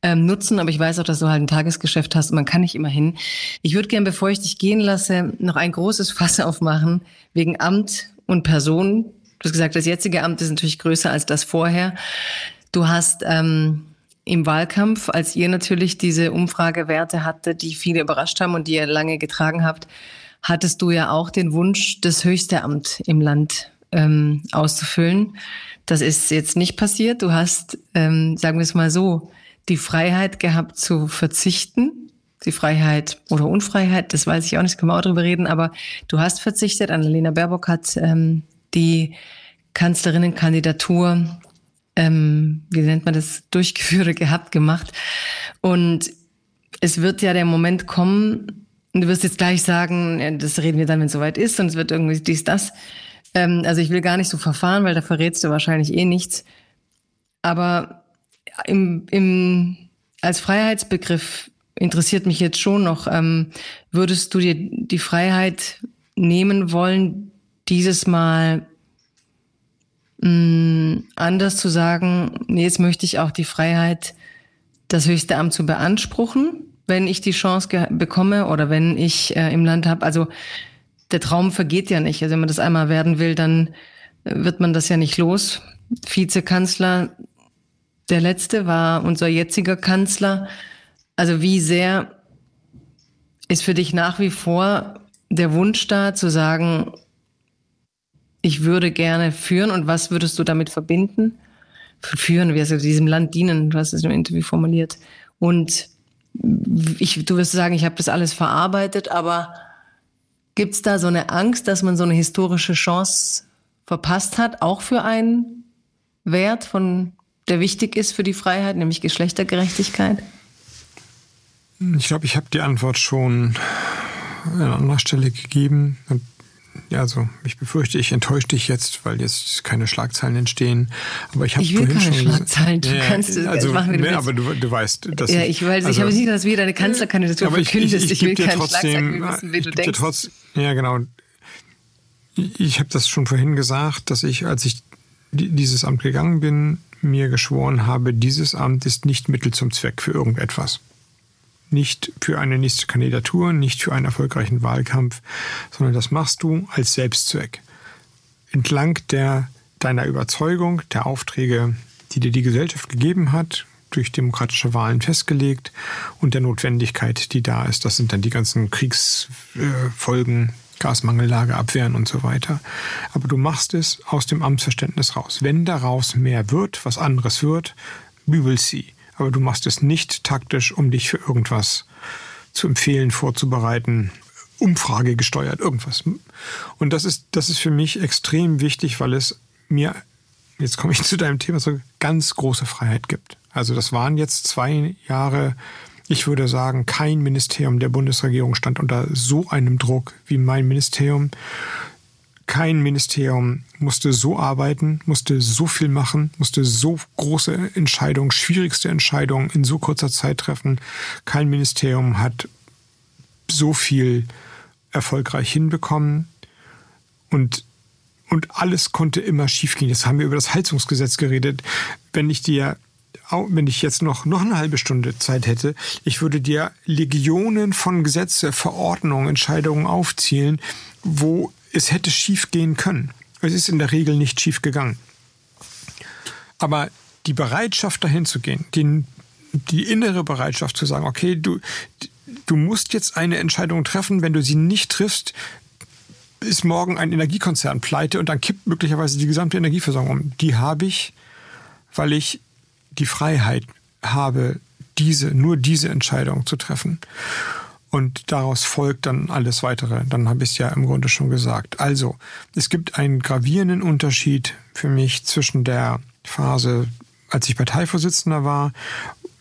[SPEAKER 1] ähm, nutzen, aber ich weiß auch, dass du halt ein Tagesgeschäft hast und man kann nicht immer hin. Ich würde gerne, bevor ich dich gehen lasse, noch ein großes Fass aufmachen wegen Amt und Person. Du hast gesagt, das jetzige Amt ist natürlich größer als das vorher. Du hast ähm, im Wahlkampf, als ihr natürlich diese Umfragewerte hatte, die viele überrascht haben und die ihr lange getragen habt, hattest du ja auch den Wunsch, das höchste Amt im Land ähm, auszufüllen. Das ist jetzt nicht passiert. Du hast, ähm, sagen wir es mal so, die Freiheit gehabt zu verzichten. Die Freiheit oder Unfreiheit, das weiß ich auch nicht, können wir auch drüber reden, aber du hast verzichtet. Annalena Baerbock hat ähm, die Kanzlerinnenkandidatur, ähm, wie nennt man das, durchgeführt gehabt, gemacht. Und es wird ja der Moment kommen, und du wirst jetzt gleich sagen, das reden wir dann, wenn es soweit ist, und es wird irgendwie dies, das. Ähm, also ich will gar nicht so verfahren, weil da verrätst du wahrscheinlich eh nichts. Aber im, im, als Freiheitsbegriff interessiert mich jetzt schon noch, ähm, würdest du dir die Freiheit nehmen wollen, dieses Mal mh, mm, anders zu sagen, nee, jetzt möchte ich auch die Freiheit, das höchste Amt zu beanspruchen, wenn ich die Chance bekomme oder wenn ich äh, im Land habe. Also der Traum vergeht ja nicht. Also wenn man das einmal werden will, dann äh, wird man das ja nicht los. Vizekanzler der letzte war unser jetziger Kanzler. Also wie sehr ist für dich nach wie vor der Wunsch da zu sagen, ich würde gerne führen und was würdest du damit verbinden? Führen, wie also diesem Land dienen, du hast es im Interview formuliert. Und ich, du wirst sagen, ich habe das alles verarbeitet, aber Gibt es da so eine Angst, dass man so eine historische Chance verpasst hat, auch für einen Wert, von, der wichtig ist für die Freiheit, nämlich Geschlechtergerechtigkeit?
[SPEAKER 2] Ich glaube, ich habe die Antwort schon an anderer Stelle gegeben. Ja, also ich befürchte, ich enttäusche dich jetzt, weil jetzt keine Schlagzeilen entstehen. Aber ich habe vorhin
[SPEAKER 1] keine
[SPEAKER 2] schon
[SPEAKER 1] Schlagzeilen. Du
[SPEAKER 2] ja,
[SPEAKER 1] kannst es
[SPEAKER 2] also,
[SPEAKER 1] machen, wie du
[SPEAKER 2] nee,
[SPEAKER 1] willst.
[SPEAKER 2] aber du, du weißt, dass
[SPEAKER 1] ja, ich weiß.
[SPEAKER 2] also,
[SPEAKER 1] ich habe nicht, dass wir deine Kanzlerkandidatur
[SPEAKER 2] aber ich,
[SPEAKER 1] verkündest.
[SPEAKER 2] ich, ich,
[SPEAKER 1] Ich, will keine
[SPEAKER 2] trotzdem,
[SPEAKER 1] Schlagzeilen wissen, wie
[SPEAKER 2] ich
[SPEAKER 1] du denkst.
[SPEAKER 2] trotz, ja, genau. Ich habe das schon vorhin gesagt, dass ich, als ich die- dieses Amt gegangen bin, mir geschworen habe, dieses Amt ist nicht Mittel zum Zweck für irgendetwas. Nicht für eine nächste Kandidatur, nicht für einen erfolgreichen Wahlkampf, sondern das machst du als Selbstzweck. Entlang der, deiner Überzeugung, der Aufträge, die dir die Gesellschaft gegeben hat, durch demokratische Wahlen festgelegt und der Notwendigkeit, die da ist. Das sind dann die ganzen Kriegsfolgen, Gasmangellage abwehren und so weiter. Aber du machst es aus dem Amtsverständnis raus. Wenn daraus mehr wird, was anderes wird, we will see. Aber du machst es nicht taktisch, um dich für irgendwas zu empfehlen, vorzubereiten, Umfrage gesteuert, irgendwas. Und das ist, das ist für mich extrem wichtig, weil es mir, jetzt komme ich zu deinem Thema, so ganz große Freiheit gibt. Also das waren jetzt zwei Jahre, ich würde sagen, kein Ministerium der Bundesregierung stand unter so einem Druck wie mein Ministerium. Kein Ministerium musste so arbeiten, musste so viel machen, musste so große Entscheidungen, schwierigste Entscheidungen in so kurzer Zeit treffen. Kein Ministerium hat so viel erfolgreich hinbekommen und und alles konnte immer schiefgehen. Jetzt haben wir über das Heizungsgesetz geredet. Wenn ich dir, wenn ich jetzt noch, noch eine halbe Stunde Zeit hätte, ich würde dir Legionen von Gesetze, Verordnungen, Entscheidungen aufzählen, wo es hätte schiefgehen können. Es ist in der Regel nicht schief gegangen. Aber die Bereitschaft, dahin zu gehen, die, die innere Bereitschaft zu sagen, okay, du, du musst jetzt eine Entscheidung treffen, wenn du sie nicht triffst, ist morgen ein Energiekonzern pleite und dann kippt möglicherweise die gesamte Energieversorgung um. Die habe ich, weil ich die Freiheit habe, diese, nur diese Entscheidung zu treffen. Und daraus folgt dann alles weitere. Dann habe ich es ja im Grunde schon gesagt. Also, es gibt einen gravierenden Unterschied für mich zwischen der Phase, als ich Parteivorsitzender war.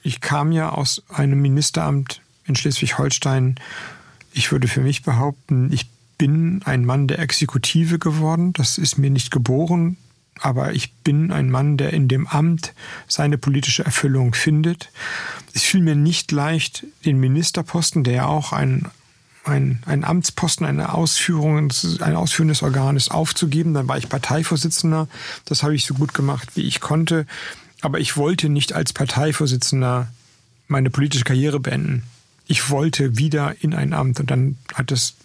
[SPEAKER 2] Ich kam ja aus einem Ministeramt in Schleswig-Holstein. Ich würde für mich behaupten, ich bin ein Mann der Exekutive geworden. Das ist mir nicht geboren, aber ich bin ein Mann, der in dem Amt seine politische Erfüllung findet. Es fiel mir nicht leicht, den Ministerposten, der ja auch ein, ein, ein Amtsposten, eine Ausführung, ein ausführendes Organ ist, aufzugeben. Dann war ich Parteivorsitzender. Das habe ich so gut gemacht, wie ich konnte. Aber ich wollte nicht als Parteivorsitzender meine politische Karriere beenden. Ich wollte wieder in ein Amt und dann hat es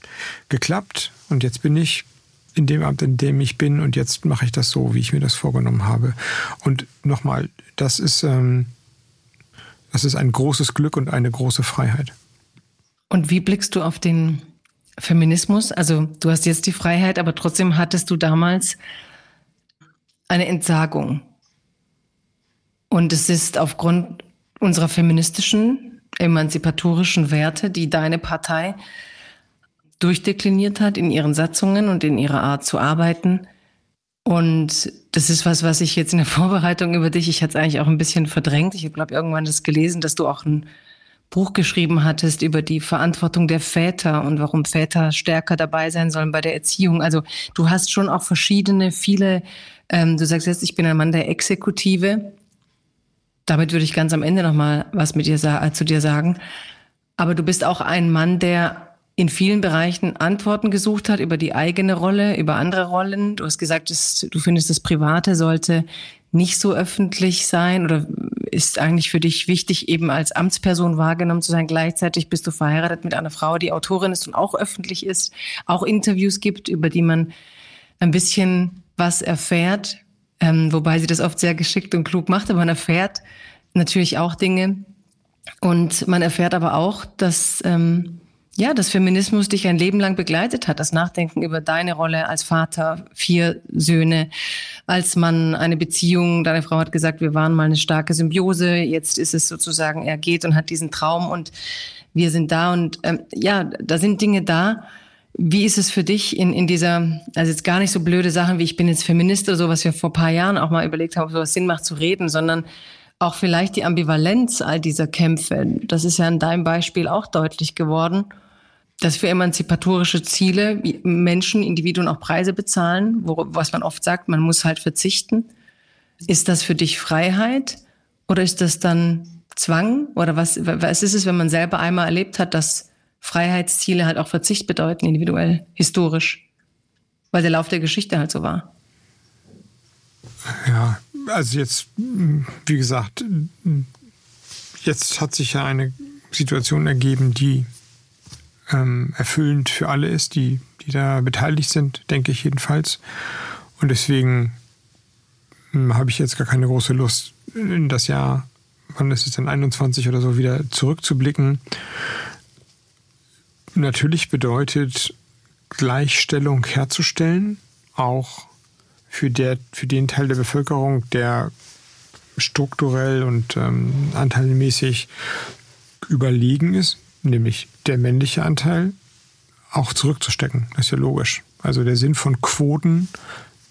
[SPEAKER 2] geklappt und jetzt bin ich in dem Amt, in dem ich bin und jetzt mache ich das so, wie ich mir das vorgenommen habe. Und nochmal, das ist, ähm, das ist ein großes Glück und eine große Freiheit.
[SPEAKER 1] Und wie blickst du auf den Feminismus? Also du hast jetzt die Freiheit, aber trotzdem hattest du damals eine Entsagung. Und es ist aufgrund unserer feministischen, emanzipatorischen Werte, die deine Partei durchdekliniert hat in ihren Satzungen und in ihrer Art zu arbeiten. Und das ist was, was ich jetzt in der Vorbereitung über dich, ich hatte es eigentlich auch ein bisschen verdrängt. Ich glaube, irgendwann das gelesen, dass du auch ein Buch geschrieben hattest über die Verantwortung der Väter und warum Väter stärker dabei sein sollen bei der Erziehung. Also du hast schon auch verschiedene, viele, ähm, du sagst jetzt, ich bin ein Mann der Exekutive. Damit würde ich ganz am Ende nochmal was mit dir zu dir sagen. Aber du bist auch ein Mann, der in vielen Bereichen Antworten gesucht hat über die eigene Rolle, über andere Rollen. Du hast gesagt, dass du findest, das Private sollte nicht so öffentlich sein oder ist eigentlich für dich wichtig, eben als Amtsperson wahrgenommen zu sein. Gleichzeitig bist du verheiratet mit einer Frau, die Autorin ist und auch öffentlich ist, auch Interviews gibt, über die man ein bisschen was erfährt, ähm, wobei sie das oft sehr geschickt und klug macht, aber man erfährt natürlich auch Dinge und man erfährt aber auch, dass ähm, ja, dass Feminismus dich ein Leben lang begleitet hat, das Nachdenken über deine Rolle als Vater, vier Söhne, als Mann, eine Beziehung. Deine Frau hat gesagt, wir waren mal eine starke Symbiose. Jetzt ist es sozusagen, er geht und hat diesen Traum und wir sind da. Und ähm, ja, da sind Dinge da, Wie ist es für dich in, in dieser, also jetzt gar nicht so blöde Sachen wie ich bin jetzt Feminist oder so, was wir vor ein paar Jahren auch mal überlegt haben, ob sowas Sinn macht zu reden, sondern auch vielleicht die Ambivalenz all dieser Kämpfe. Das ist ja in deinem Beispiel auch deutlich geworden, dass für emanzipatorische Ziele Menschen, Individuen auch Preise bezahlen, wo, was man oft sagt, man muss halt verzichten. Ist das für dich Freiheit oder ist das dann Zwang? Oder was, was ist es, wenn man selber einmal erlebt hat, dass Freiheitsziele halt auch Verzicht bedeuten, individuell, historisch? Weil der Lauf der Geschichte halt so war.
[SPEAKER 2] Ja, also jetzt, wie gesagt, jetzt hat sich ja eine Situation ergeben, die ähm, erfüllend für alle ist, die, die da beteiligt sind, denke ich jedenfalls. Und deswegen hm, habe ich jetzt gar keine große Lust, in das Jahr, wann ist es denn, 21 oder so, wieder zurückzublicken. Natürlich bedeutet Gleichstellung herzustellen, auch für, der, für den Teil der Bevölkerung, der strukturell und ähm, anteilmäßig überlegen ist, nämlich der männliche Anteil, auch zurückzustecken. Das ist ja logisch. Also der Sinn von Quoten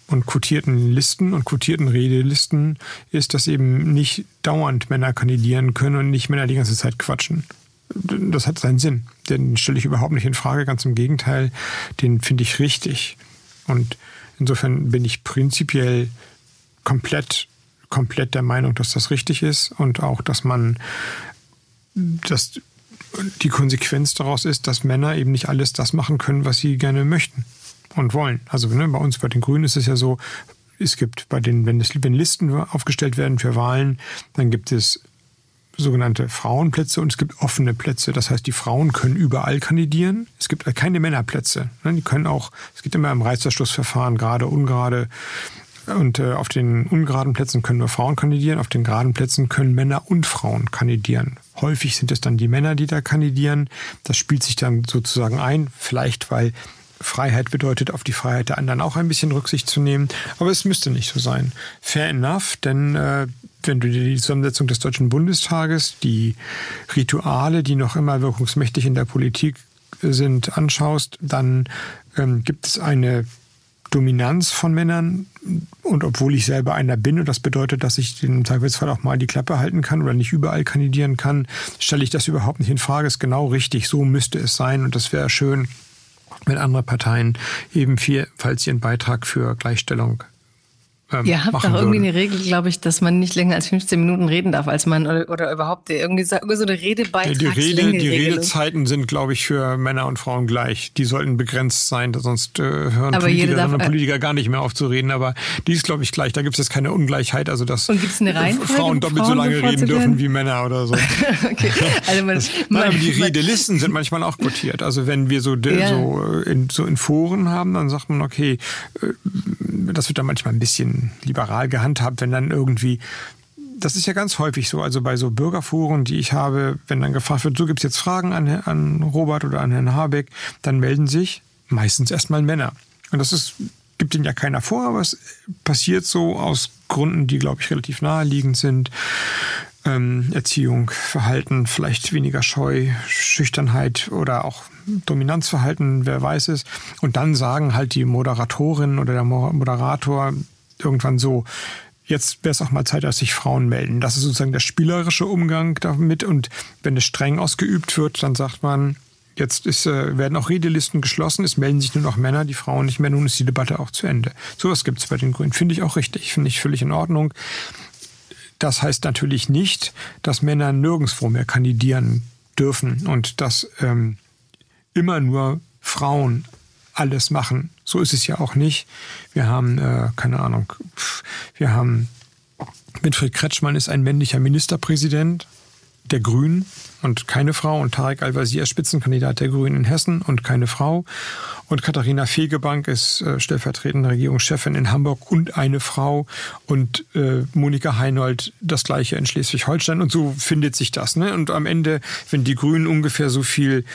[SPEAKER 2] und quotierten Listen und quotierten Redelisten ist, dass eben nicht dauernd Männer kandidieren können und nicht Männer die ganze Zeit quatschen. Das hat seinen Sinn. Den stelle ich überhaupt nicht in Frage, ganz im Gegenteil, den finde ich richtig. Und Insofern bin ich prinzipiell komplett, komplett der Meinung, dass das richtig ist und auch, dass man, dass die Konsequenz daraus ist, dass Männer eben nicht alles das machen können, was sie gerne möchten und wollen. Also ne, bei uns, bei den Grünen ist es ja so, es gibt bei den, wenn, es, wenn Listen aufgestellt werden für Wahlen, dann gibt es sogenannte Frauenplätze und es gibt offene Plätze. Das heißt, die Frauen können überall kandidieren. Es gibt keine Männerplätze. Ne? Die können auch, es geht immer im Reißverschlussverfahren, gerade, ungerade. Und äh, auf den ungeraden Plätzen können nur Frauen kandidieren, auf den geraden Plätzen können Männer und Frauen kandidieren. Häufig sind es dann die Männer, die da kandidieren. Das spielt sich dann sozusagen ein, vielleicht weil Freiheit bedeutet, auf die Freiheit der anderen auch ein bisschen Rücksicht zu nehmen. Aber es müsste nicht so sein. Fair enough, denn äh, wenn du dir die Zusammensetzung des Deutschen Bundestages, die Rituale, die noch immer wirkungsmächtig in der Politik sind, anschaust, dann ähm, gibt es eine Dominanz von Männern. Und obwohl ich selber einer bin und das bedeutet, dass ich im Zweifelsfall auch mal die Klappe halten kann oder nicht überall kandidieren kann, stelle ich das überhaupt nicht in Frage. Ist genau richtig. So müsste es sein. Und das wäre schön, wenn andere Parteien eben viel, falls ihren Beitrag für Gleichstellung
[SPEAKER 1] ähm, Ihr habt doch irgendwie eine Regel, glaube ich, dass man nicht länger als 15 Minuten reden darf, als man oder, oder überhaupt irgendwie so eine Redebeitragslänge.
[SPEAKER 2] Die, Rede, die Redezeiten sind, glaube ich, für Männer und Frauen gleich. Die sollten begrenzt sein, sonst äh, hören aber Politikerinnen und äh, Politiker gar nicht mehr auf zu reden. Aber die ist, glaube ich, gleich. Da gibt es jetzt keine Ungleichheit. Also dass
[SPEAKER 1] und gibt's eine Reihenfolge,
[SPEAKER 2] Frauen doppelt Frauen so lange reden dürfen wie Männer oder so. okay. Also man, das, man, aber die Redelisten sind manchmal auch quotiert. Also wenn wir so, ja. so, in, so in Foren haben, dann sagt man, okay, äh, das wird dann manchmal ein bisschen liberal gehandhabt, wenn dann irgendwie das ist ja ganz häufig so, also bei so Bürgerforen, die ich habe, wenn dann gefragt wird, so gibt es jetzt Fragen an, an Robert oder an Herrn Habeck, dann melden sich meistens erstmal Männer. Und das ist, gibt ihnen ja keiner vor, aber es passiert so aus Gründen, die, glaube ich, relativ naheliegend sind. Ähm, Erziehung, Verhalten, vielleicht weniger Scheu, Schüchternheit oder auch Dominanzverhalten, wer weiß es. Und dann sagen halt die Moderatorin oder der Moderator irgendwann so, jetzt wäre es auch mal Zeit, dass sich Frauen melden. Das ist sozusagen der spielerische Umgang damit. Und wenn es streng ausgeübt wird, dann sagt man, jetzt ist, äh, werden auch Redelisten geschlossen, es melden sich nur noch Männer, die Frauen nicht mehr, nun ist die Debatte auch zu Ende. Sowas gibt es bei den Grünen. Finde ich auch richtig, finde ich völlig in Ordnung. Das heißt natürlich nicht, dass Männer nirgendwo mehr kandidieren dürfen und dass ähm, immer nur Frauen alles machen. So ist es ja auch nicht. Wir haben, äh, keine Ahnung, wir haben, Winfried Kretschmann ist ein männlicher Ministerpräsident der Grünen und keine Frau und Tarek Al-Wazir Spitzenkandidat der Grünen in Hessen und keine Frau und Katharina Fegebank ist äh, stellvertretende Regierungschefin in Hamburg und eine Frau und äh, Monika Heinold das gleiche in Schleswig-Holstein und so findet sich das. Ne? Und am Ende, wenn die Grünen ungefähr so viel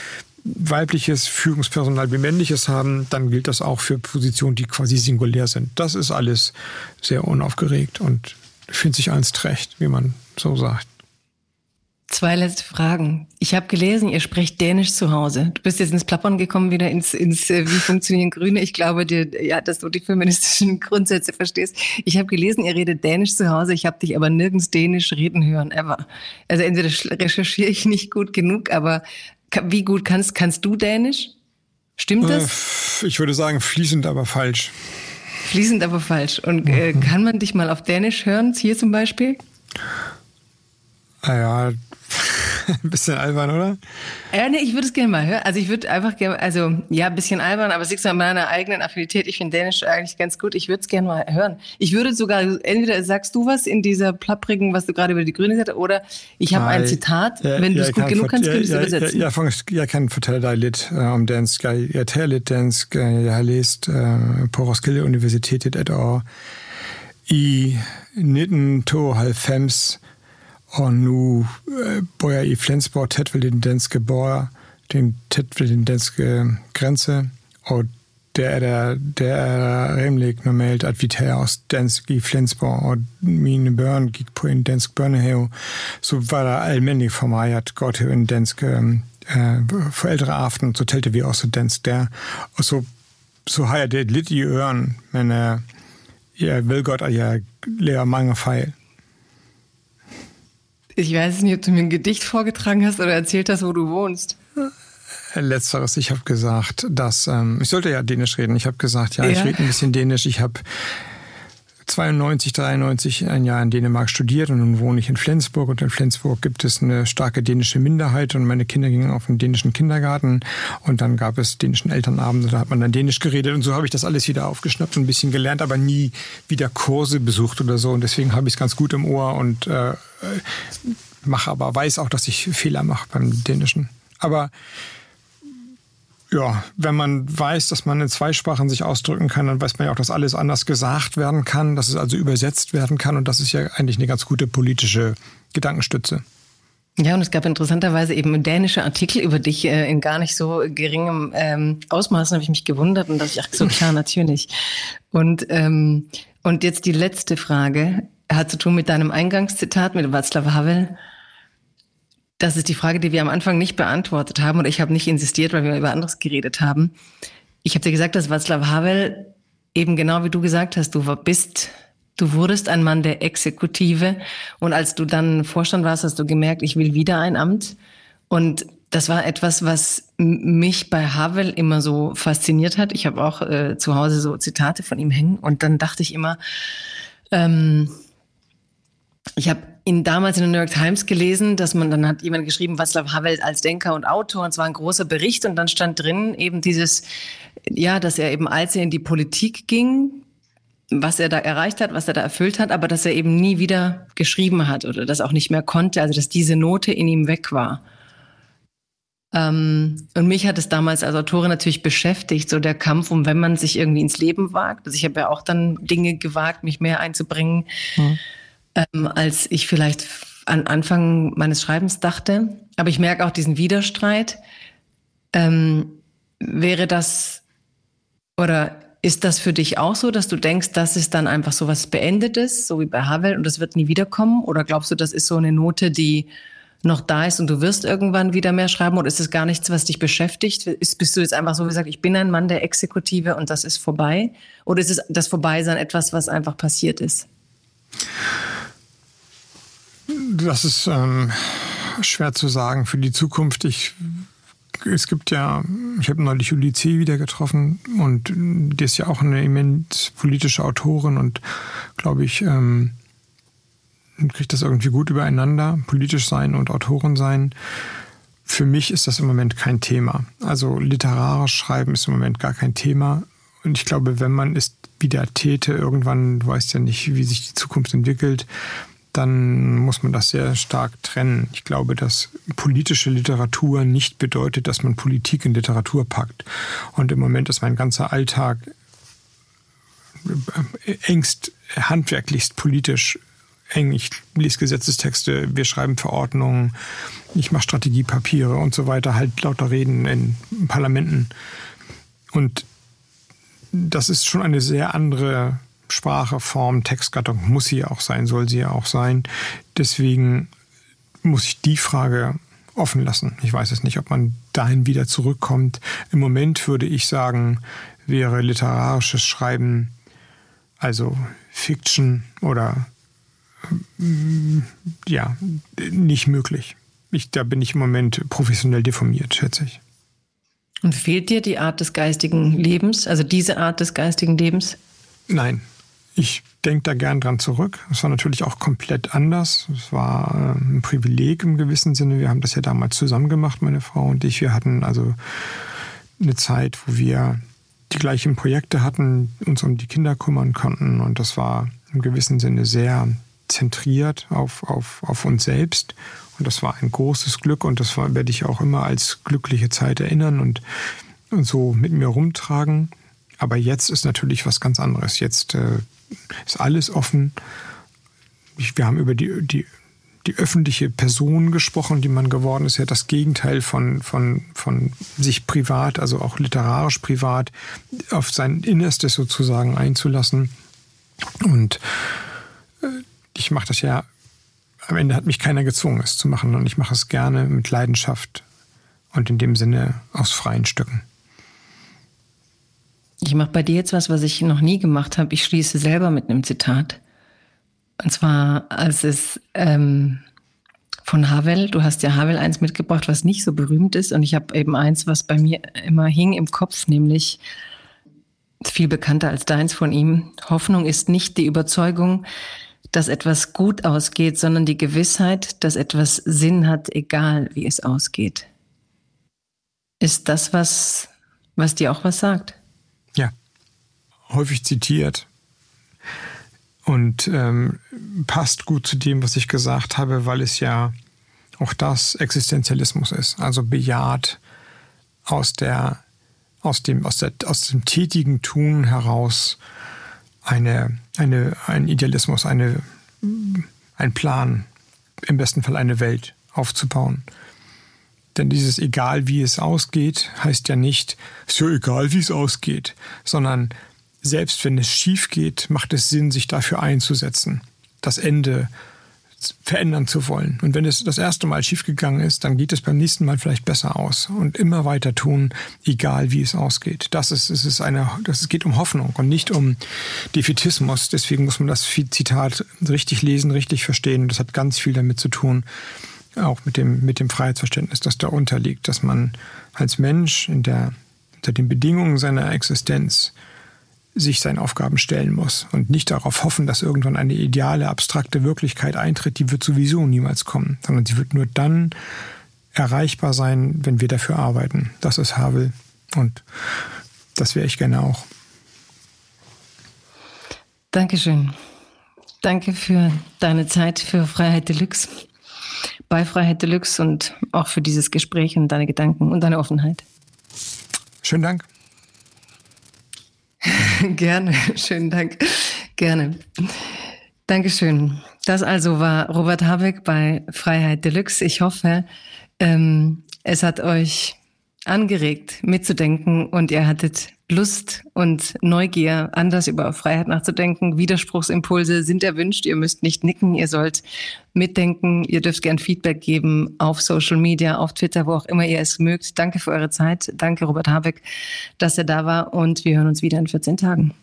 [SPEAKER 2] weibliches Führungspersonal wie männliches haben, dann gilt das auch für Positionen, die quasi singulär sind. Das ist alles sehr unaufgeregt und findet sich eins recht, wie man so sagt.
[SPEAKER 1] Zwei letzte Fragen. Ich habe gelesen, ihr sprecht Dänisch zu Hause. Du bist jetzt ins Plappern gekommen, wieder ins, ins äh, wie funktionieren Grüne. Ich glaube dir, ja, dass du die feministischen Grundsätze verstehst. Ich habe gelesen, ihr redet Dänisch zu Hause. Ich habe dich aber nirgends Dänisch reden hören, ever. Also entweder recherchiere ich nicht gut genug, aber wie gut kannst, kannst du Dänisch? Stimmt das?
[SPEAKER 2] Äh, ich würde sagen, fließend, aber falsch.
[SPEAKER 1] Fließend, aber falsch. Und äh, mhm. kann man dich mal auf Dänisch hören, hier zum Beispiel?
[SPEAKER 2] Naja, ein bisschen albern, oder?
[SPEAKER 1] Ja, nee, ich würde es gerne mal hören. Also ich würde einfach gerne, also ja, ein bisschen albern, aber siehst du an meiner eigenen Affinität, ich finde Dänisch eigentlich ganz gut. Ich würde es gerne mal hören. Ich würde sogar, entweder sagst du was in dieser plapprigen, was du gerade über die Grüne gesagt hast, oder ich habe ein Zitat. Ja, Wenn du es gut genug kannst, könntest du
[SPEAKER 2] ja,
[SPEAKER 1] übersetzen.
[SPEAKER 2] Ja, ja, jeg kan fortælle dig lidt uh, om dansk. Jeg, jeg taler lidt dansk. Jeg har læst uh, på Roskilde Universitetet et år. I 1992 Og nu øh, bor jeg i Flensborg, tæt ved den danske borger, den, tæt ved den danske øh, grænse, og der er der, der er rimelig normalt, at vi tager os dansk i Flensborg, og mine børn gik på en dansk børnehave, så var det almindeligt for mig at gå til en dansk øh, øh, forældreaften, så talte vi også dansk der, og så, så har jeg det lidt i øren, men øh, jeg ved godt, at jeg lærer mange fejl.
[SPEAKER 1] Ich weiß nicht, ob du mir ein Gedicht vorgetragen hast oder erzählt hast, wo du wohnst.
[SPEAKER 2] Letzteres, ich habe gesagt, dass ähm, ich sollte ja Dänisch reden. Ich habe gesagt, ja, ja. ich rede ein bisschen Dänisch. Ich habe 92, 93 ein Jahr in Dänemark studiert und nun wohne ich in Flensburg. Und in Flensburg gibt es eine starke dänische Minderheit und meine Kinder gingen auf einen dänischen Kindergarten und dann gab es dänischen Elternabende, da hat man dann Dänisch geredet und so habe ich das alles wieder aufgeschnappt und ein bisschen gelernt, aber nie wieder Kurse besucht oder so und deswegen habe ich es ganz gut im Ohr und äh, mache aber, weiß auch, dass ich Fehler mache beim Dänischen. Aber ja, wenn man weiß, dass man in zwei Sprachen sich ausdrücken kann, dann weiß man ja auch, dass alles anders gesagt werden kann, dass es also übersetzt werden kann. Und das ist ja eigentlich eine ganz gute politische Gedankenstütze.
[SPEAKER 1] Ja, und es gab interessanterweise eben dänische Artikel über dich äh, in gar nicht so geringem ähm, Ausmaß. Da habe ich mich gewundert und dachte ich, ach so klar, natürlich. Und, ähm, und jetzt die letzte Frage hat zu tun mit deinem Eingangszitat mit Václav Havel. Das ist die Frage, die wir am Anfang nicht beantwortet haben und ich habe nicht insistiert, weil wir über anderes geredet haben. Ich habe dir gesagt, dass Václav Havel eben genau wie du gesagt hast, du bist, du wurdest ein Mann der Exekutive und als du dann Vorstand warst, hast du gemerkt, ich will wieder ein Amt und das war etwas, was mich bei Havel immer so fasziniert hat. Ich habe auch äh, zu Hause so Zitate von ihm hängen und dann dachte ich immer, ähm, ich habe ihn damals in der New York Times gelesen, dass man dann hat jemand geschrieben, Václav Havel als Denker und Autor, und es war ein großer Bericht und dann stand drin eben dieses, ja, dass er eben als er in die Politik ging, was er da erreicht hat, was er da erfüllt hat, aber dass er eben nie wieder geschrieben hat oder das auch nicht mehr konnte, also dass diese Note in ihm weg war. Ähm, und mich hat es damals als Autorin natürlich beschäftigt, so der Kampf um, wenn man sich irgendwie ins Leben wagt. Also ich habe ja auch dann Dinge gewagt, mich mehr einzubringen. Mhm ähm, als ich vielleicht an Anfang meines Schreibens dachte. Aber ich merke auch diesen Widerstreit. Ähm, wäre das oder ist das für dich auch so, dass du denkst, das ist dann einfach so was Beendetes, so wie bei Havel und das wird nie wiederkommen? Oder glaubst du, das ist so eine Note, die noch da ist und du wirst irgendwann wieder mehr schreiben? Oder ist es gar nichts, was dich beschäftigt? Ist, bist du jetzt einfach so gesagt, ich bin ein Mann der Exekutive und das ist vorbei? Oder ist es das Vorbeisein etwas, was einfach passiert ist?
[SPEAKER 2] Das ist ähm, schwer zu sagen für die Zukunft. Ich, es gibt ja, ich habe neulich Julie C. wieder getroffen und die ist ja auch eine immens politische Autorin und glaube ich, ähm, kriegt das irgendwie gut übereinander, politisch sein und Autorin sein. Für mich ist das im Moment kein Thema. Also literarisch schreiben ist im Moment gar kein Thema. Und ich glaube, wenn man es wieder täte, irgendwann, du weißt ja nicht, wie sich die Zukunft entwickelt, dann muss man das sehr stark trennen. Ich glaube, dass politische Literatur nicht bedeutet, dass man Politik in Literatur packt. Und im Moment ist mein ganzer Alltag äh, engst handwerklichst politisch eng. Ich lese Gesetzestexte, wir schreiben Verordnungen, ich mache Strategiepapiere und so weiter, halt lauter Reden in Parlamenten. Und das ist schon eine sehr andere Sprache, Form, Textgattung muss sie auch sein, soll sie ja auch sein. Deswegen muss ich die Frage offen lassen. Ich weiß es nicht, ob man dahin wieder zurückkommt. Im Moment würde ich sagen, wäre literarisches Schreiben, also Fiction oder mm, ja, nicht möglich. Ich, da bin ich im Moment professionell deformiert, schätze ich.
[SPEAKER 1] Und fehlt dir die Art des geistigen Lebens, also diese Art des geistigen Lebens?
[SPEAKER 2] Nein, ich denke da gern dran zurück. Es war natürlich auch komplett anders. Es war äh, ein Privileg im gewissen Sinne. Wir haben das ja damals zusammen gemacht, meine Frau und ich. Wir hatten also eine Zeit, wo wir die gleichen Projekte hatten, uns um die Kinder kümmern konnten. Und das war im gewissen Sinne sehr zentriert auf, auf, auf uns selbst. Und das war ein großes Glück und das war, werde ich auch immer als glückliche Zeit erinnern und, und so mit mir rumtragen. Aber jetzt ist natürlich was ganz anderes. Jetzt äh, ist alles offen. Ich, wir haben über die, die, die öffentliche Person gesprochen, die man geworden ist. Ja, das Gegenteil von, von, von sich privat, also auch literarisch privat, auf sein Innerstes sozusagen einzulassen. Und äh, ich mache das ja am Ende hat mich keiner gezwungen, es zu machen und ich mache es gerne mit Leidenschaft und in dem Sinne aus freien Stücken.
[SPEAKER 1] Ich mache bei dir jetzt was, was ich noch nie gemacht habe. Ich schließe selber mit einem Zitat. Und zwar, als es ähm, von Havel, du hast ja Havel eins mitgebracht, was nicht so berühmt ist. Und ich habe eben eins, was bei mir immer hing im Kopf, nämlich viel bekannter als deins von ihm. Hoffnung ist nicht die Überzeugung, dass etwas gut ausgeht, sondern die Gewissheit, dass etwas Sinn hat, egal wie es ausgeht. Ist das was, was dir auch was sagt?
[SPEAKER 2] Ja, häufig zitiert und ähm, passt gut zu dem, was ich gesagt habe, weil es ja auch das Existenzialismus ist. Also bejaht aus der aus dem aus der aus dem tätigen Tun heraus eine, eine, ein Idealismus, eine, ein Plan, im besten Fall eine Welt aufzubauen. Denn dieses egal wie es ausgeht, heißt ja nicht, ist ja egal wie es ausgeht, sondern selbst wenn es schief geht, macht es Sinn, sich dafür einzusetzen. Das Ende verändern zu wollen. Und wenn es das erste Mal schiefgegangen ist, dann geht es beim nächsten Mal vielleicht besser aus und immer weiter tun, egal wie es ausgeht. Das ist, es ist eine, das es geht um Hoffnung und nicht um Defetismus. Deswegen muss man das Zitat richtig lesen, richtig verstehen. Und das hat ganz viel damit zu tun, auch mit dem, mit dem Freiheitsverständnis, das da unterliegt, dass man als Mensch in der, unter den Bedingungen seiner Existenz sich seinen Aufgaben stellen muss und nicht darauf hoffen, dass irgendwann eine ideale, abstrakte Wirklichkeit eintritt, die wird sowieso niemals kommen, sondern sie wird nur dann erreichbar sein, wenn wir dafür arbeiten. Das ist Havel und das wäre ich gerne auch.
[SPEAKER 1] Dankeschön. Danke für deine Zeit für Freiheit Deluxe, bei Freiheit Deluxe und auch für dieses Gespräch und deine Gedanken und deine Offenheit.
[SPEAKER 2] Schönen Dank.
[SPEAKER 1] Gerne, schönen Dank. Gerne. Dankeschön. Das also war Robert Habeck bei Freiheit Deluxe. Ich hoffe, ähm, es hat euch angeregt, mitzudenken und ihr hattet Lust und Neugier, anders über Freiheit nachzudenken. Widerspruchsimpulse sind erwünscht. Ihr müsst nicht nicken, ihr sollt mitdenken. Ihr dürft gern Feedback geben auf Social Media, auf Twitter, wo auch immer ihr es mögt. Danke für eure Zeit. Danke, Robert Habeck, dass er da war und wir hören uns wieder in 14 Tagen.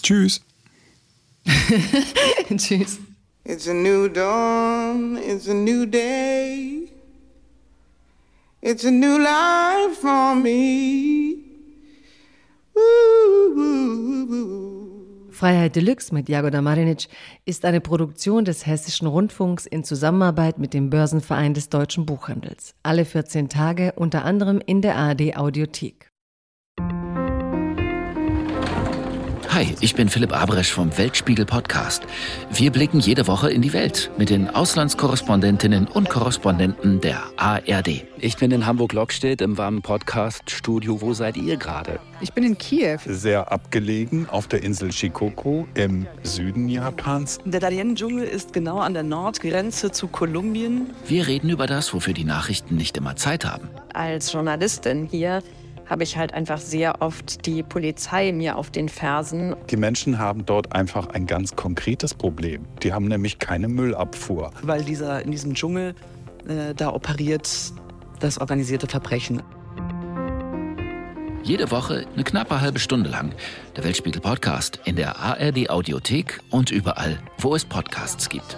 [SPEAKER 2] Tschüss.
[SPEAKER 1] Tschüss.
[SPEAKER 3] It's a new dawn, it's a new day. It's a new life for me.
[SPEAKER 1] Freiheit Deluxe mit Jagoda Marinic ist eine Produktion des Hessischen Rundfunks in Zusammenarbeit mit dem Börsenverein des deutschen Buchhandels. Alle 14 Tage unter anderem in der ARD Audiothek.
[SPEAKER 4] Hi, ich bin Philipp Abresch vom Weltspiegel Podcast. Wir blicken jede Woche in die Welt mit den Auslandskorrespondentinnen und Korrespondenten der ARD.
[SPEAKER 5] Ich bin in Hamburg-Lockstedt im warmen Podcast-Studio. Wo seid ihr gerade?
[SPEAKER 6] Ich bin in Kiew.
[SPEAKER 7] Sehr abgelegen auf der Insel Shikoku im Süden Japans.
[SPEAKER 6] Der Darien-Dschungel ist genau an der Nordgrenze zu Kolumbien.
[SPEAKER 4] Wir reden über das, wofür die Nachrichten nicht immer Zeit haben.
[SPEAKER 8] Als Journalistin hier habe ich halt einfach sehr oft die Polizei mir auf den Fersen.
[SPEAKER 7] Die Menschen haben dort einfach ein ganz konkretes Problem. Die haben nämlich keine Müllabfuhr.
[SPEAKER 6] Weil dieser in diesem Dschungel äh, da operiert das organisierte Verbrechen.
[SPEAKER 4] Jede Woche eine knappe halbe Stunde lang. Der Weltspiegel Podcast in der ARD Audiothek und überall, wo es Podcasts gibt.